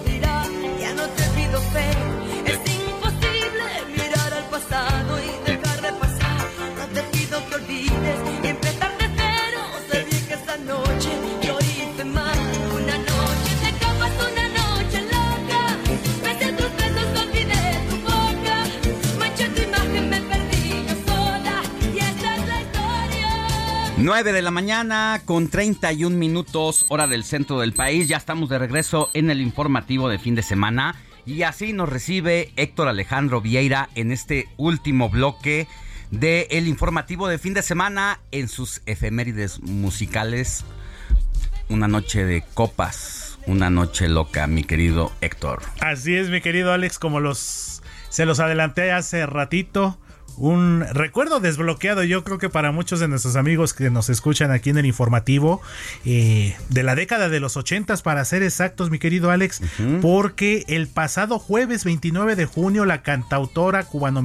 9 de la mañana con 31 minutos hora del centro del país. Ya estamos de regreso en el informativo de fin de semana. Y así nos recibe Héctor Alejandro Vieira en este último bloque de el informativo de fin de semana en sus efemérides musicales. Una noche de copas, una noche loca, mi querido Héctor. Así es, mi querido Alex, como los se los adelanté hace ratito. Un recuerdo desbloqueado, yo creo que para muchos de nuestros amigos que nos escuchan aquí en el informativo, eh, de la década de los ochentas, para ser exactos, mi querido Alex, porque el pasado jueves 29 de junio, la cantautora cubano-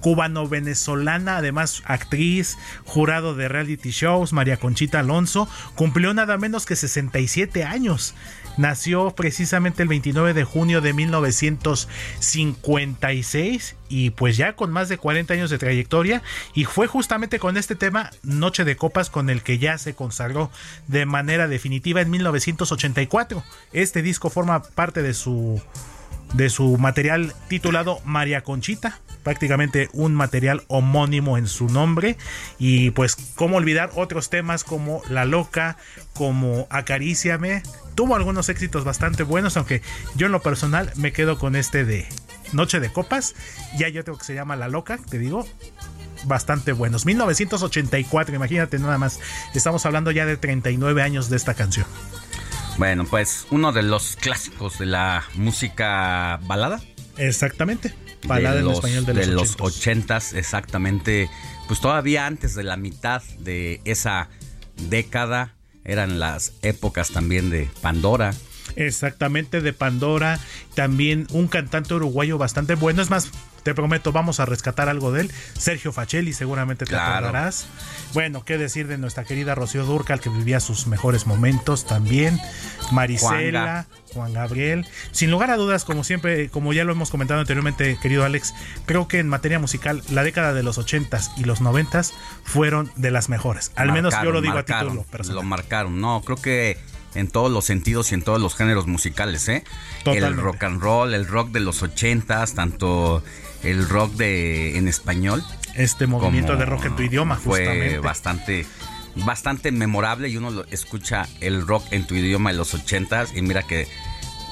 cubano-venezolana, además actriz, jurado de reality shows, María Conchita Alonso, cumplió nada menos que 67 años. Nació precisamente el 29 de junio de 1956 y pues ya con más de 40 años de trayectoria y fue justamente con este tema Noche de Copas con el que ya se consagró de manera definitiva en 1984. Este disco forma parte de su de su material titulado María Conchita, prácticamente un material homónimo en su nombre y pues cómo olvidar otros temas como La Loca, como Acaríciame, tuvo algunos éxitos bastante buenos, aunque yo en lo personal me quedo con este de Noche de Copas, ya hay otro que se llama La Loca, te digo, bastante buenos. 1984, imagínate nada más, estamos hablando ya de 39 años de esta canción. Bueno, pues uno de los clásicos de la música balada. Exactamente. Balada de en los, español de, de los, los ochentas, exactamente. Pues todavía antes de la mitad de esa década eran las épocas también de Pandora. Exactamente, de Pandora. También un cantante uruguayo bastante bueno. Es más, te prometo, vamos a rescatar algo de él. Sergio Facelli, seguramente te Claro. acordarás. Bueno, qué decir de nuestra querida Rocío Durcal, que vivía sus mejores momentos también. Marisela, Juan Gabriel. Sin lugar a dudas, como siempre, como ya lo hemos comentado anteriormente, querido Alex, creo que en materia musical, la década de los 80s y los 90s fueron de las mejores. Al menos yo lo digo marcaron, a título personal. Lo marcaron, no, creo que en todos los sentidos y en todos los géneros musicales, ¿eh? El rock and roll, el rock de los ochentas, tanto el rock de en español. Este movimiento de rock en tu idioma, fue justamente. bastante bastante memorable y uno lo escucha el rock en tu idioma de los ochentas y mira que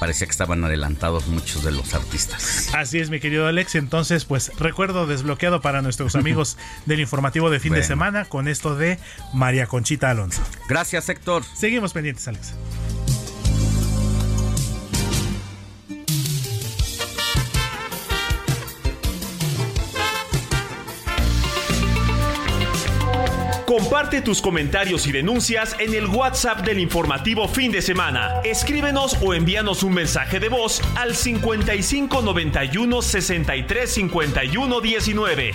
parecía que estaban adelantados muchos de los artistas. Así es, mi querido Alex. Entonces, pues recuerdo desbloqueado para nuestros amigos del informativo de fin de semana con esto de María Conchita Alonso. Gracias, Héctor. Seguimos pendientes, Alex. Comparte tus comentarios y denuncias en el WhatsApp del informativo fin de semana. Escríbenos o envíanos un mensaje de voz al 55 91 63 51 19.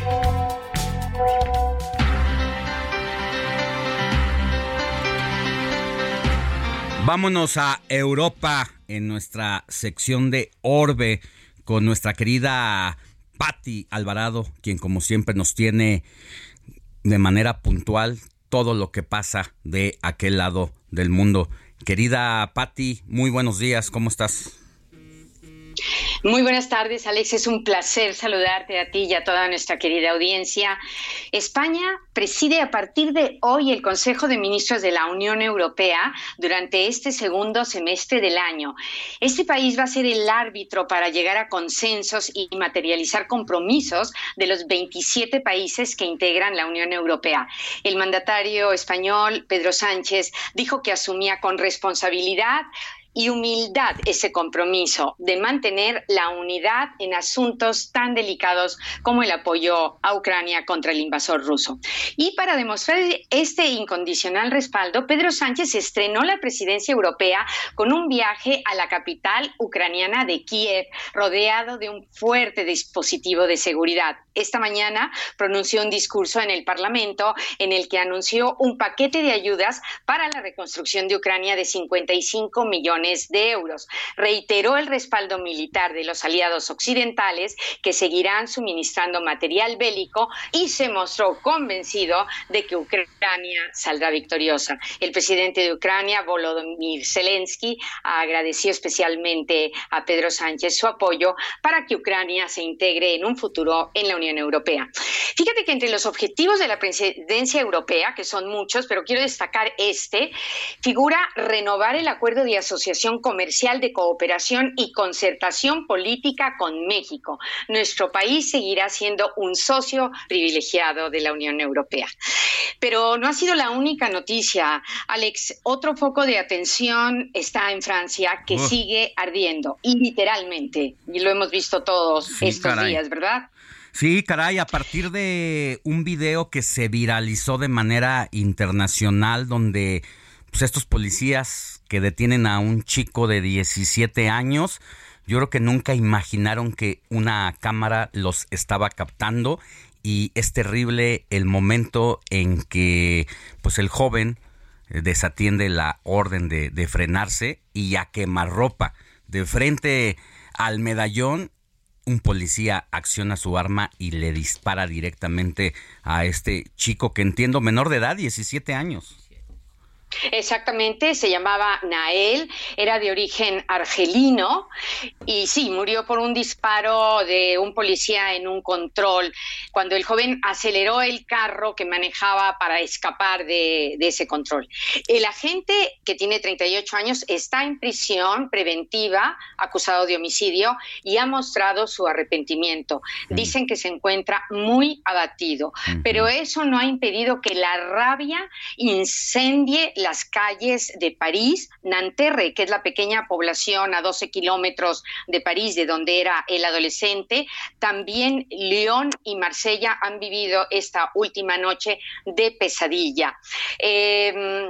Vámonos a Europa en nuestra sección de Orbe con nuestra querida Patti Alvarado, quien como siempre nos tiene de manera puntual todo lo que pasa de aquel lado del mundo. Querida Patti, muy buenos días, ¿cómo estás? Muy buenas tardes, Alex. Es un placer saludarte a ti y a toda nuestra querida audiencia. España preside a partir de hoy el Consejo de Ministros de la Unión Europea durante este segundo semestre del año. Este país va a ser el árbitro para llegar a consensos y materializar compromisos de los 27 países que integran la Unión Europea. El mandatario español, Pedro Sánchez, dijo que asumía con responsabilidad y humildad ese compromiso de mantener la unidad en asuntos tan delicados como el apoyo a Ucrania contra el invasor ruso. Y para demostrar este incondicional respaldo, Pedro Sánchez estrenó la presidencia europea con un viaje a la capital ucraniana de Kiev, rodeado de un fuerte dispositivo de seguridad. Esta mañana pronunció un discurso en el Parlamento en el que anunció un paquete de ayudas para la reconstrucción de Ucrania de 55 millones de euros. Reiteró el respaldo militar de los aliados occidentales que seguirán suministrando material bélico y se mostró convencido de que Ucrania saldrá victoriosa. El presidente de Ucrania, Volodymyr Zelensky, agradeció especialmente a Pedro Sánchez su apoyo para que Ucrania se integre en un futuro en la Unión Europea. Fíjate que entre los objetivos de la presidencia europea, que son muchos, pero quiero destacar este, figura renovar el acuerdo de asociación Comercial de Cooperación y Concertación Política con México. Nuestro país seguirá siendo un socio privilegiado de la Unión Europea. Pero no ha sido la única noticia, Alex. Otro foco de atención está en Francia que sigue ardiendo, y literalmente, y lo hemos visto todos estos días, ¿verdad? Sí, caray, a partir de un video que se viralizó de manera internacional donde pues, estos policías que detienen a un chico de 17 años, yo creo que nunca imaginaron que una cámara los estaba captando y es terrible el momento en que pues el joven eh, desatiende la orden de, frenarse y a quemarropa de frente al medallón un policía acciona su arma y le dispara directamente a este chico que entiendo menor de edad, 17 años. Exactamente, se llamaba Nael, era de origen argelino y sí, murió por un disparo de un policía en un control cuando el joven aceleró el carro que manejaba para escapar de, ese control. El agente, que tiene 38 años, está en prisión preventiva, acusado de homicidio, y ha mostrado su arrepentimiento. Mm. Dicen que se encuentra muy abatido, pero eso no ha impedido que la rabia incendie las calles de París, Nanterre, que es la pequeña población a 12 kilómetros de París, de donde era el adolescente. También León y Marsella han vivido esta última noche de pesadilla. Eh,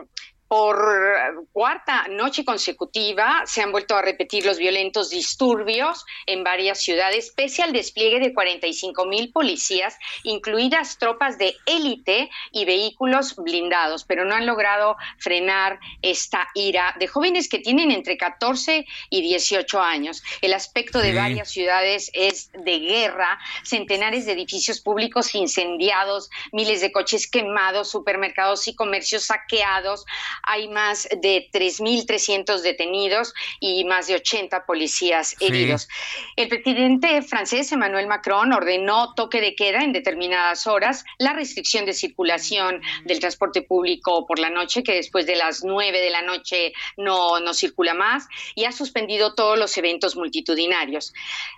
por cuarta noche consecutiva se han vuelto a repetir los violentos disturbios en varias ciudades, pese al despliegue de 45 mil policías, incluidas tropas de élite y vehículos blindados, pero no han logrado frenar esta ira de jóvenes que tienen entre 14 y 18 años. El aspecto de varias ciudades es de guerra, centenares de edificios públicos incendiados, miles de coches quemados, supermercados y comercios saqueados hay más de 3.300 detenidos y más de 80 policías heridos. El presidente francés Emmanuel Macron ordenó toque de queda en determinadas horas, la restricción de circulación del transporte público por la noche, que después de las 9 de la noche no, no circula más, y ha suspendido todos los eventos multitudinarios.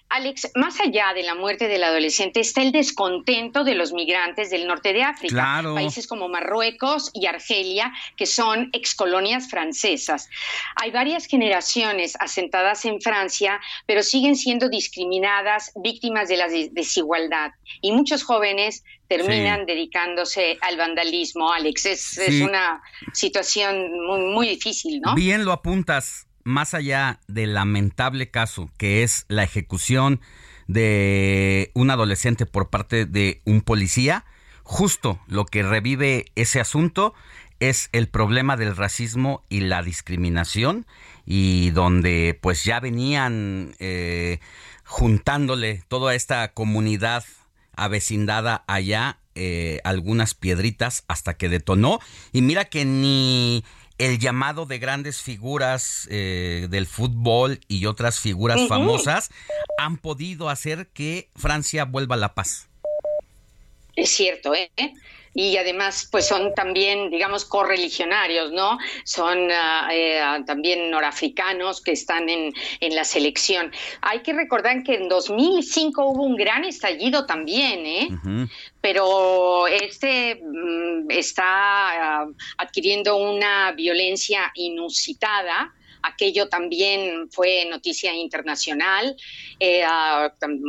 Alex, más allá de la muerte del adolescente está el descontento de los migrantes del norte de África, países como Marruecos y Argelia, que son excolonias francesas. Hay varias generaciones asentadas en Francia, pero siguen siendo discriminadas, víctimas de la desigualdad. Y muchos jóvenes terminan dedicándose al vandalismo, Alex. Es, una situación muy, muy difícil, ¿no? Bien lo apuntas más allá del lamentable caso que es la ejecución de un adolescente por parte de un policía, justo lo que revive ese asunto es el problema del racismo y la discriminación y donde pues ya venían eh, juntándole toda esta comunidad avecindada allá eh, algunas piedritas hasta que detonó. Y mira que ni el llamado de grandes figuras eh, del fútbol y otras figuras famosas han podido hacer que Francia vuelva a la paz. Es cierto, ¿eh? Y además pues son también, digamos, correligionarios, ¿no? Son ah, eh, también norafricanos que están en, en, la selección. Hay que recordar que en 2005 hubo un gran estallido también, ¿eh? Pero este mm, está ah, adquiriendo una violencia inusitada aquello también fue noticia internacional, eh,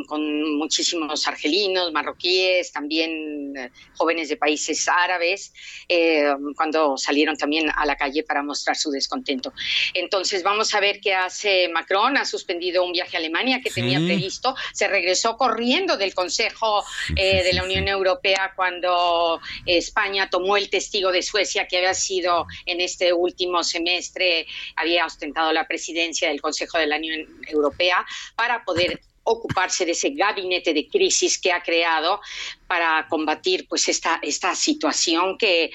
con muchísimos argelinos, marroquíes, también eh, jóvenes de países árabes, eh, cuando salieron también a la calle para mostrar su descontento. Entonces, vamos a ver qué hace Macron. Ha suspendido un viaje a Alemania que tenía previsto. Se regresó corriendo del Consejo de la Unión Europea cuando España tomó el testigo de Suecia, que había sido en este último semestre, había ostentado la presidencia del Consejo de la Unión Europea para poder ocuparse de ese gabinete de crisis que ha creado para combatir pues esta, esta situación que,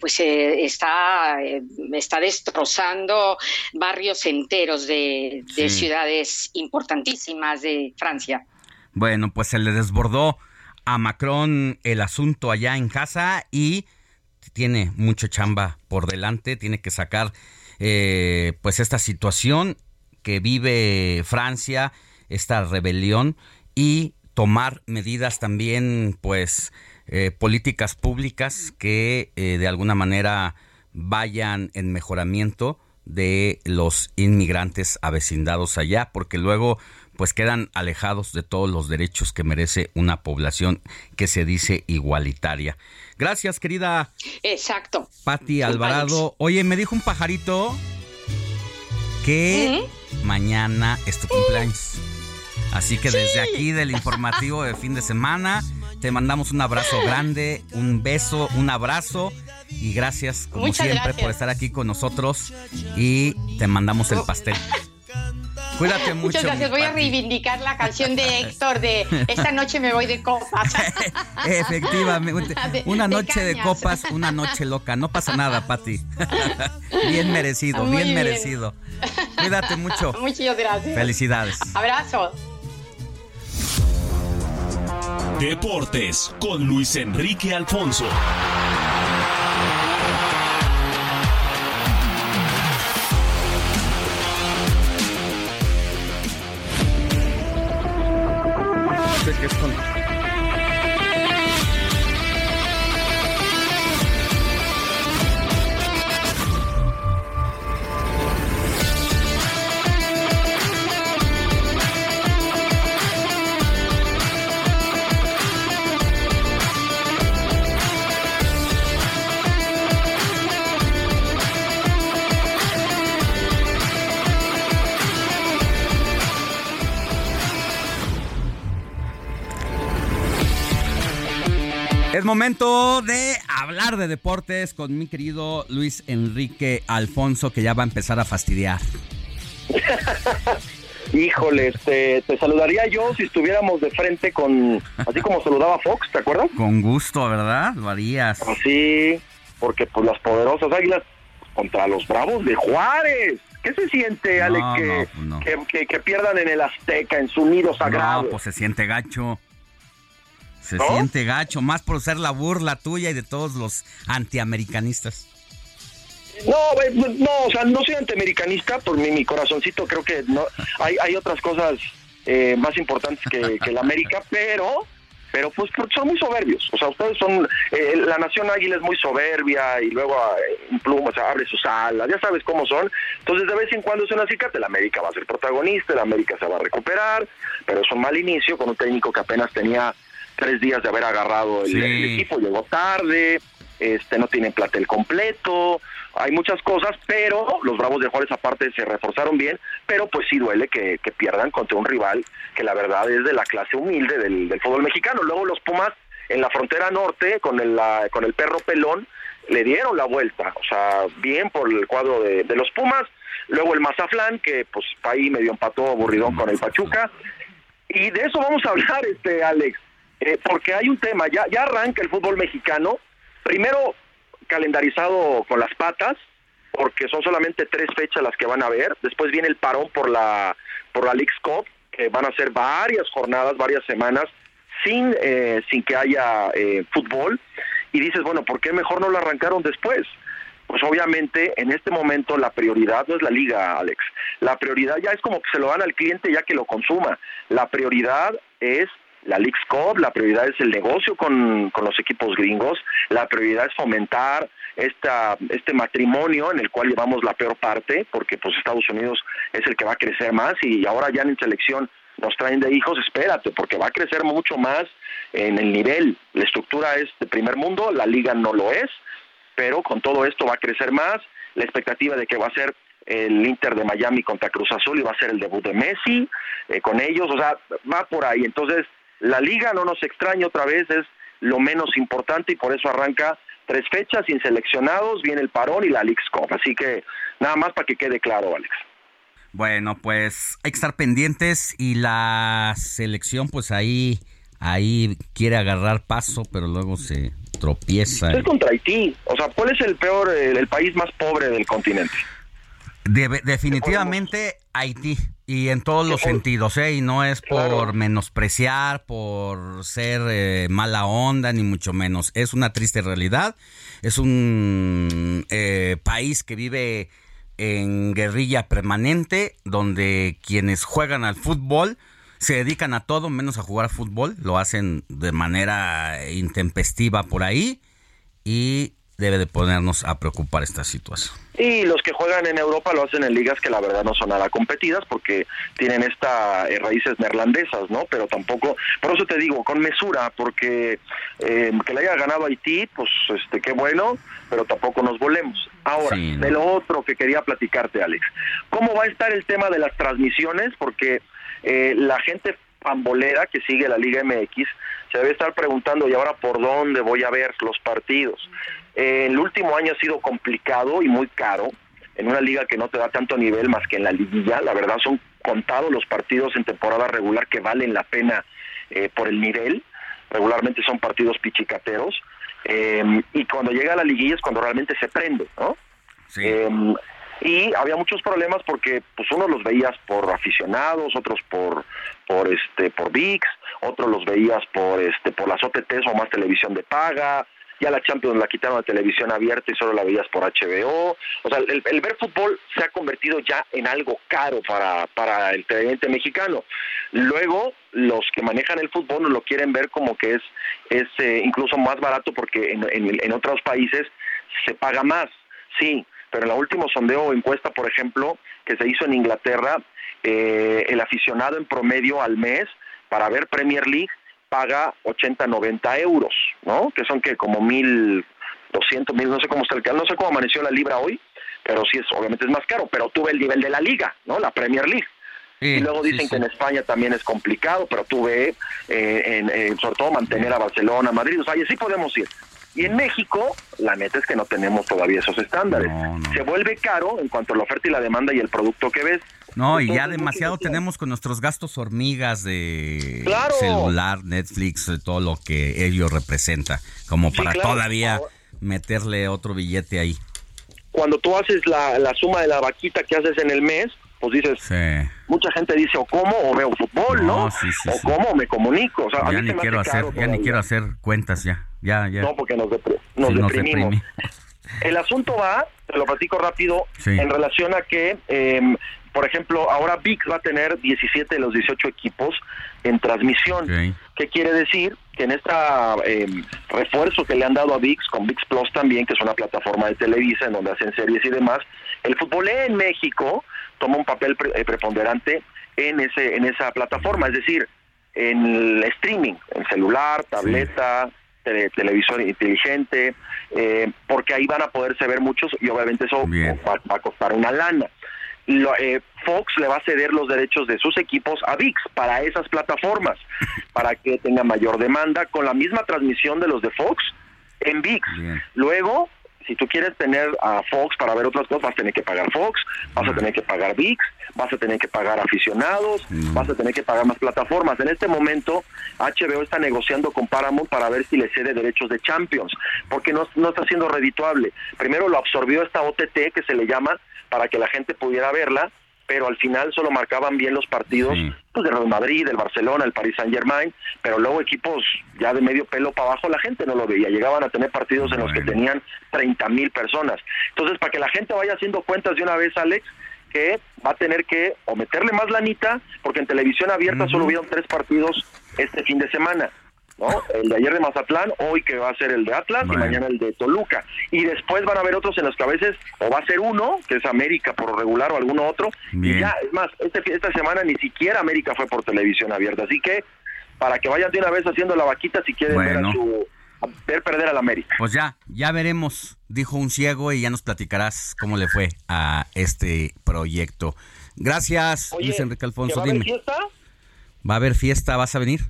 pues eh, está, eh, está destrozando barrios enteros de, ciudades importantísimas de Francia. Bueno, pues se le desbordó a Macron el asunto allá en casa y tiene mucha chamba por delante, tiene que sacar eh, pues esta situación que vive Francia, esta rebelión y tomar medidas también pues eh, políticas públicas que eh, de alguna manera vayan en mejoramiento de los inmigrantes avecindados allá, porque luego pues quedan alejados de todos los derechos que merece una población que se dice igualitaria. Gracias, querida. Exacto. Patti Alvarado. Oye, me dijo un pajarito que mañana es tu cumpleaños. Así que desde aquí del informativo de fin de semana te mandamos un abrazo grande, un beso, un abrazo y gracias como siempre por estar aquí con nosotros y te mandamos el pastel. Cuídate mucho. Muchas gracias. Voy a reivindicar la canción de Héctor de Esta noche me voy de copas. Efectivamente. una noche de, copas, una noche loca. No pasa nada, Pati. bien merecido, bien, merecido. Cuídate mucho. Muchas gracias. Felicidades. Abrazo. Deportes con Luis Enrique Alfonso. Que es momento de hablar de deportes con mi querido Luis Enrique Alfonso, que ya va a empezar a fastidiar. Híjole, te, te, saludaría yo si estuviéramos de frente con, así como saludaba Fox, ¿te acuerdas? Con gusto, ¿verdad? Lo harías. Sí, porque pues las poderosas águilas contra los bravos de Juárez. ¿Qué se siente, Ale, pues que, que, pierdan en el Azteca, en su nido sagrado? No, pues se siente gacho. Se siente gacho, más por ser la burla tuya y de todos los antiamericanistas. No, pues, no, o sea, no soy antiamericanista, por mi, mi corazoncito creo que no hay, hay otras cosas eh, más importantes que, que el América, pero pero pues son muy soberbios. O sea, ustedes son, eh, la nación águila es muy soberbia y luego eh, pluma, o abre sus alas, ya sabes cómo son. Entonces de vez en cuando es una acicate, la América va a ser protagonista, la América se va a recuperar, pero es un mal inicio con un técnico que apenas tenía tres días de haber agarrado el, el equipo, llegó tarde, este no tienen platel completo, hay muchas cosas, pero los Bravos de Juárez aparte se reforzaron bien, pero pues sí duele que, pierdan contra un rival que la verdad es de la clase humilde del, fútbol mexicano. Luego los Pumas en la frontera norte con el, con el perro pelón le dieron la vuelta, o sea, bien por el cuadro de, los Pumas. Luego el Mazaflán, que pues ahí medio empató aburridón con el Pachuca. Y de eso vamos a hablar, este Alex, eh, porque hay un tema, ya, ya arranca el fútbol mexicano. Primero, calendarizado con las patas, porque son solamente tres fechas las que van a haber. Después viene el parón por la por la League's Cup, que van a ser varias jornadas, varias semanas sin eh, sin que haya eh, fútbol. Y dices, bueno, ¿por qué mejor no lo arrancaron después? Pues obviamente en este momento la prioridad no es la liga, Alex. La prioridad ya es como que se lo dan al cliente ya que lo consuma. La prioridad es la League's Cup, la prioridad es el negocio con, los equipos gringos, la prioridad es fomentar esta, este matrimonio en el cual llevamos la peor parte, porque pues Estados Unidos es el que va a crecer más y ahora ya en selección nos traen de hijos, espérate, porque va a crecer mucho más en el nivel. La estructura es de primer mundo, la liga no lo es, pero con todo esto va a crecer más. La expectativa de que va a ser el Inter de Miami contra Cruz Azul y va a ser el debut de Messi eh, con ellos, o sea, va por ahí. Entonces, la liga no nos extraña otra vez, es lo menos importante y por eso arranca tres fechas sin seleccionados, viene el parón y la League's Cup. Así que nada más para que quede claro, Alex. Bueno, pues hay que estar pendientes y la selección pues ahí ahí quiere agarrar paso, pero luego se tropieza. Es contra Haití. O sea, ¿cuál es el peor, el, país más pobre del continente? Definitivamente Haití. Y en todos los sentidos, ¿eh? Y no es por menospreciar, por ser eh, mala onda, ni mucho menos. Es una triste realidad. Es un eh, país que vive en guerrilla permanente, donde quienes juegan al fútbol se dedican a todo menos a jugar fútbol. Lo hacen de manera intempestiva por ahí. Y debe de ponernos a preocupar esta situación. Y los que juegan en Europa lo hacen en ligas que la verdad no son nada competidas porque tienen estas eh, raíces neerlandesas, ¿no? Pero tampoco, por eso te digo, con mesura, porque eh, que le haya ganado Haití, pues este qué bueno, pero tampoco nos volemos. Ahora, de lo otro que quería platicarte, Alex, ¿cómo va a estar el tema de las transmisiones? Porque eh, la gente pambolera que sigue la Liga MX se debe estar preguntando, ¿y ahora por dónde voy a ver los partidos? El último año ha sido complicado y muy caro en una liga que no te da tanto nivel más que en la liguilla. La verdad son contados los partidos en temporada regular que valen la pena eh, por el nivel. Regularmente son partidos pichicateros. Em, y cuando llega a la liguilla es cuando realmente se prende, ¿no? Em, y había muchos problemas porque pues unos los veías por aficionados, otros por por este por VIX, otros los veías por este por las OTTs o más televisión de paga, ya la Champions la quitaron de televisión abierta y solo la veías por HBO. O sea, el, ver fútbol se ha convertido ya en algo caro para, para el televidente mexicano. Luego, los que manejan el fútbol lo quieren ver como que es, es eh, incluso más barato porque en, en, otros países se paga más, sí, pero en el último sondeo o encuesta, por ejemplo, que se hizo en Inglaterra, eh, el aficionado en promedio al mes para ver Premier League paga 80, 90 euros, ¿no? Que son que como mil doscientos mil, no sé cómo está el no sé cómo amaneció la libra hoy, pero sí es, obviamente es más caro, pero tuve el nivel de la liga, ¿no? La Premier League. y luego dicen que en España también es complicado, pero tuve, eh, en, sobre todo, mantener a Barcelona, Madrid, o sea, y así podemos ir. Y en México, la neta es que no tenemos todavía esos estándares. Se vuelve caro en cuanto a la oferta y la demanda y el producto que ves. No, y ya demasiado tenemos con nuestros gastos hormigas de celular, Netflix, todo lo que ello representa, como para todavía meterle otro billete ahí. Cuando tú haces la, la suma de la vaquita que haces en el mes, pues dices, mucha gente dice o como o veo fútbol, ¿no? o cómo me comunico. O sea, ya ni quiero hacer, ya ni quiero hacer cuentas ya, ya, ya. No, porque nos, deprimimos. el asunto va, te lo platico rápido, en relación a que eh, por ejemplo, ahora VIX va a tener 17 de los 18 equipos en transmisión. ¿Qué quiere decir? Que en este refuerzo que le han dado a VIX, con VIX Plus también, que es una plataforma de Televisa en donde hacen series y demás, el fútbol en México toma un papel eh, preponderante en ese en esa plataforma, es decir, en el streaming, en celular, tableta, televisor inteligente, eh, porque ahí van a poderse ver muchos y obviamente eso va, a costar una lana. Eh, Fox le va a ceder los derechos de sus equipos a VIX para esas plataformas, para que tenga mayor demanda, con la misma transmisión de los de Fox en VIX. Luego, si tú quieres tener a Fox para ver otras cosas, vas a tener que pagar Fox, vas a tener que pagar VIX, vas a tener que pagar aficionados, vas a tener que pagar más plataformas. En este momento, HBO está negociando con Paramount para ver si le cede derechos de Champions, porque no, no está siendo redituable. Primero lo absorbió esta OTT que se le llama, para que la gente pudiera verla, pero al final solo marcaban bien los partidos pues, de Real Madrid, del Barcelona, el Paris Saint Germain, pero luego equipos ya de medio pelo para abajo la gente no lo veía, llegaban a tener partidos en los que tenían 30 mil personas. Entonces, para que la gente vaya haciendo cuentas de una vez, Alex, que va a tener que o meterle más lanita, porque en televisión abierta solo hubieron tres partidos este fin de semana. ¿No? El de ayer de Mazatlán, hoy que va a ser el de Atlas y mañana el de Toluca. Y después van a haber otros en los que a veces o va a ser uno, que es América por regular o alguno otro. Y ya, es más, este, esta semana ni siquiera América fue por televisión abierta. Así que para que vayan de una vez haciendo la vaquita si quieren ver a su ver perder al América. Pues ya, ya veremos, dijo un ciego y ya nos platicarás cómo le fue a este proyecto. Gracias, Luis Enrique Alfonso. ¿va a haber fiesta? ¿Va a haber fiesta? ¿Vas a venir?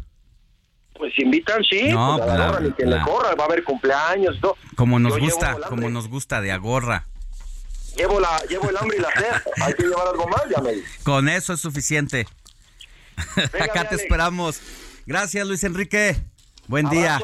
Pues invitan, sí. No, pues, la, que le corra, va a haber cumpleaños. todo. Como nos gusta, como nos gusta de agorra. Llevo, la, llevo el hambre y la sed. Hay que llevar algo más, ya me Con eso es suficiente. Acá te esperamos. Gracias, Luis Enrique. Buen día.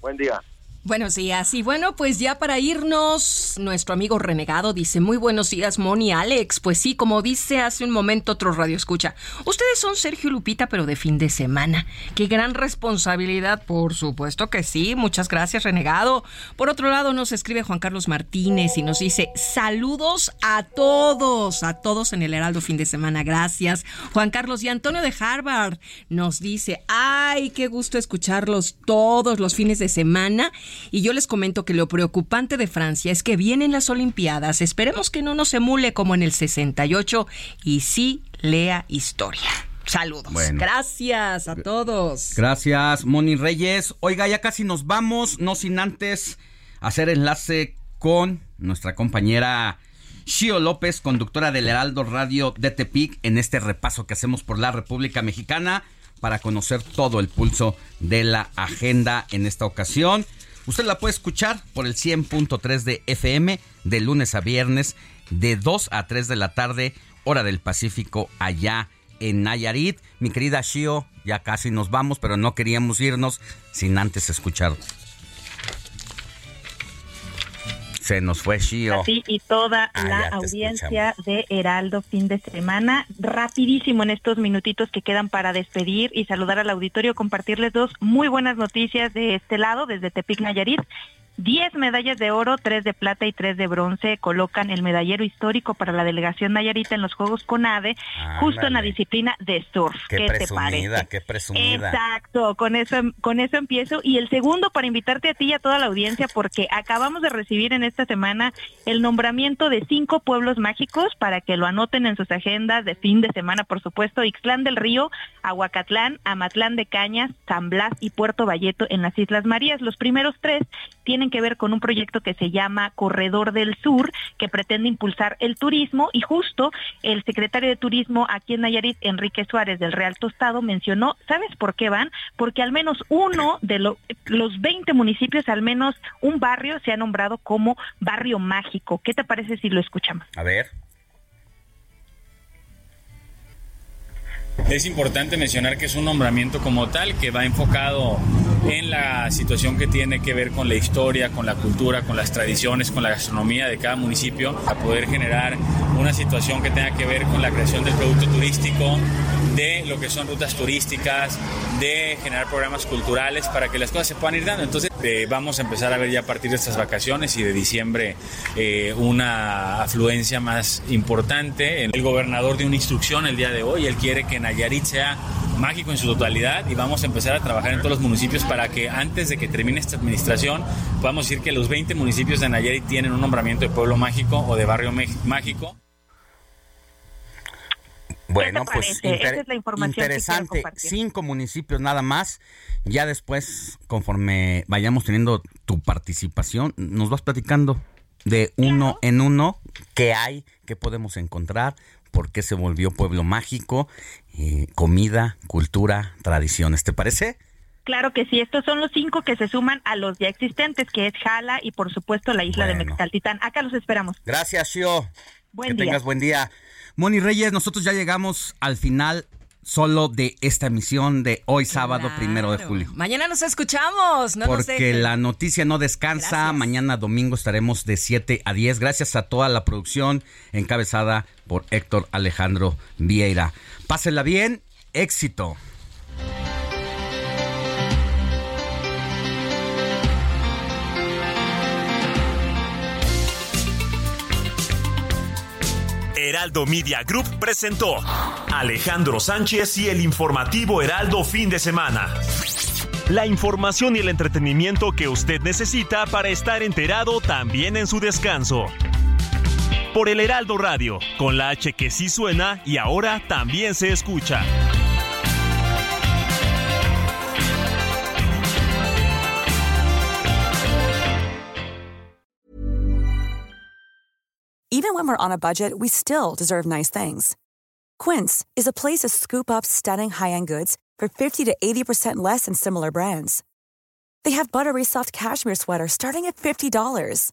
Buen día. Buenos días. Y bueno, pues ya para irnos, nuestro amigo renegado dice, muy buenos días, Moni Alex. Pues sí, como dice hace un momento otro radio escucha, ustedes son Sergio Lupita, pero de fin de semana. Qué gran responsabilidad, por supuesto que sí. Muchas gracias, renegado. Por otro lado, nos escribe Juan Carlos Martínez y nos dice, saludos a todos, a todos en el Heraldo fin de semana. Gracias. Juan Carlos y Antonio de Harvard nos dice, ay, qué gusto escucharlos todos los fines de semana y yo les comento que lo preocupante de Francia es que vienen las Olimpiadas. Esperemos que no nos emule como en el 68 y sí lea historia. Saludos. Gracias a todos. Gracias, Moni Reyes. Oiga, ya casi nos vamos, no sin antes hacer enlace con nuestra compañera Shio López, conductora del Heraldo Radio de Tepic, en este repaso que hacemos por la República Mexicana para conocer todo el pulso de la agenda en esta ocasión. Usted la puede escuchar por el 100.3 de FM de lunes a viernes de 2 a 3 de la tarde, hora del Pacífico, allá en Nayarit. Mi querida Shio, ya casi nos vamos, pero no queríamos irnos sin antes escuchar se nos fue Shio. Así y toda ah, la audiencia de Heraldo fin de semana. Rapidísimo en estos minutitos que quedan para despedir y saludar al auditorio, compartirles dos muy buenas noticias de este lado, desde Tepic Nayarit. 10 medallas de oro, 3 de plata y 3 de bronce colocan el medallero histórico para la delegación Nayarita en los Juegos CONADE, justo en la disciplina de surf. Qué, presumida, qué presumida. Exacto, con eso, con eso empiezo. Y el segundo para invitarte a ti y a toda la audiencia, porque acabamos de recibir en esta semana el nombramiento de cinco pueblos mágicos para que lo anoten en sus agendas de fin de semana, por supuesto, Ixtlán del Río, Aguacatlán, Amatlán de Cañas, San Blas y Puerto Valleto en las Islas Marías. Los primeros tres tienen que ver con un proyecto que se llama Corredor del Sur, que pretende impulsar el turismo y justo el secretario de Turismo aquí en Nayarit, Enrique Suárez del Real Tostado, mencionó, ¿sabes por qué van? Porque al menos uno de los 20 municipios, al menos un barrio se ha nombrado como barrio mágico. ¿Qué te parece si lo escuchamos? A ver. Es importante mencionar que es un nombramiento como tal que va enfocado en la situación que tiene que ver con la historia, con la cultura, con las tradiciones, con la gastronomía de cada municipio, a poder generar una situación que tenga que ver con la creación del producto turístico, de lo que son rutas turísticas, de generar programas culturales para que las cosas se puedan ir dando. Entonces eh, vamos a empezar a ver ya a partir de estas vacaciones y de diciembre eh, una afluencia más importante. El gobernador dio una instrucción el día de hoy, él quiere que Nayarit sea mágico en su totalidad y vamos a empezar a trabajar en todos los municipios para que antes de que termine esta administración podamos decir que los 20 municipios de Nayarit tienen un nombramiento de pueblo mágico o de barrio mágico. Bueno, pues interesante. Cinco municipios nada más. Ya después, conforme vayamos teniendo tu participación, nos vas platicando de uno en uno qué hay, qué podemos encontrar, por qué se volvió pueblo mágico, comida, cultura, tradiciones. ¿Te parece? Claro que sí, estos son los cinco que se suman a los ya existentes, que es Jala y por supuesto la isla de Mexicaltitán. Acá los esperamos. Gracias, Shio. Buen que tengas buen día. Moni Reyes, nosotros ya llegamos al final solo de esta emisión de hoy sábado primero de julio. Mañana nos escuchamos, no Porque la noticia no descansa. Mañana domingo estaremos de 7 a 10. Gracias a toda la producción encabezada por Héctor Alejandro Vieira. Pásenla bien, éxito. Heraldo Media Group presentó Alejandro Sánchez y el informativo Heraldo fin de semana. La información y el entretenimiento que usted necesita para estar enterado también en su descanso. Por el Heraldo Radio, con la H que sí suena y ahora también se escucha. Even when we're on a budget, we still deserve nice things. Quince is a place to scoop up stunning high-end goods for 50 to 80% less than similar brands. They have buttery soft cashmere sweaters starting at $50,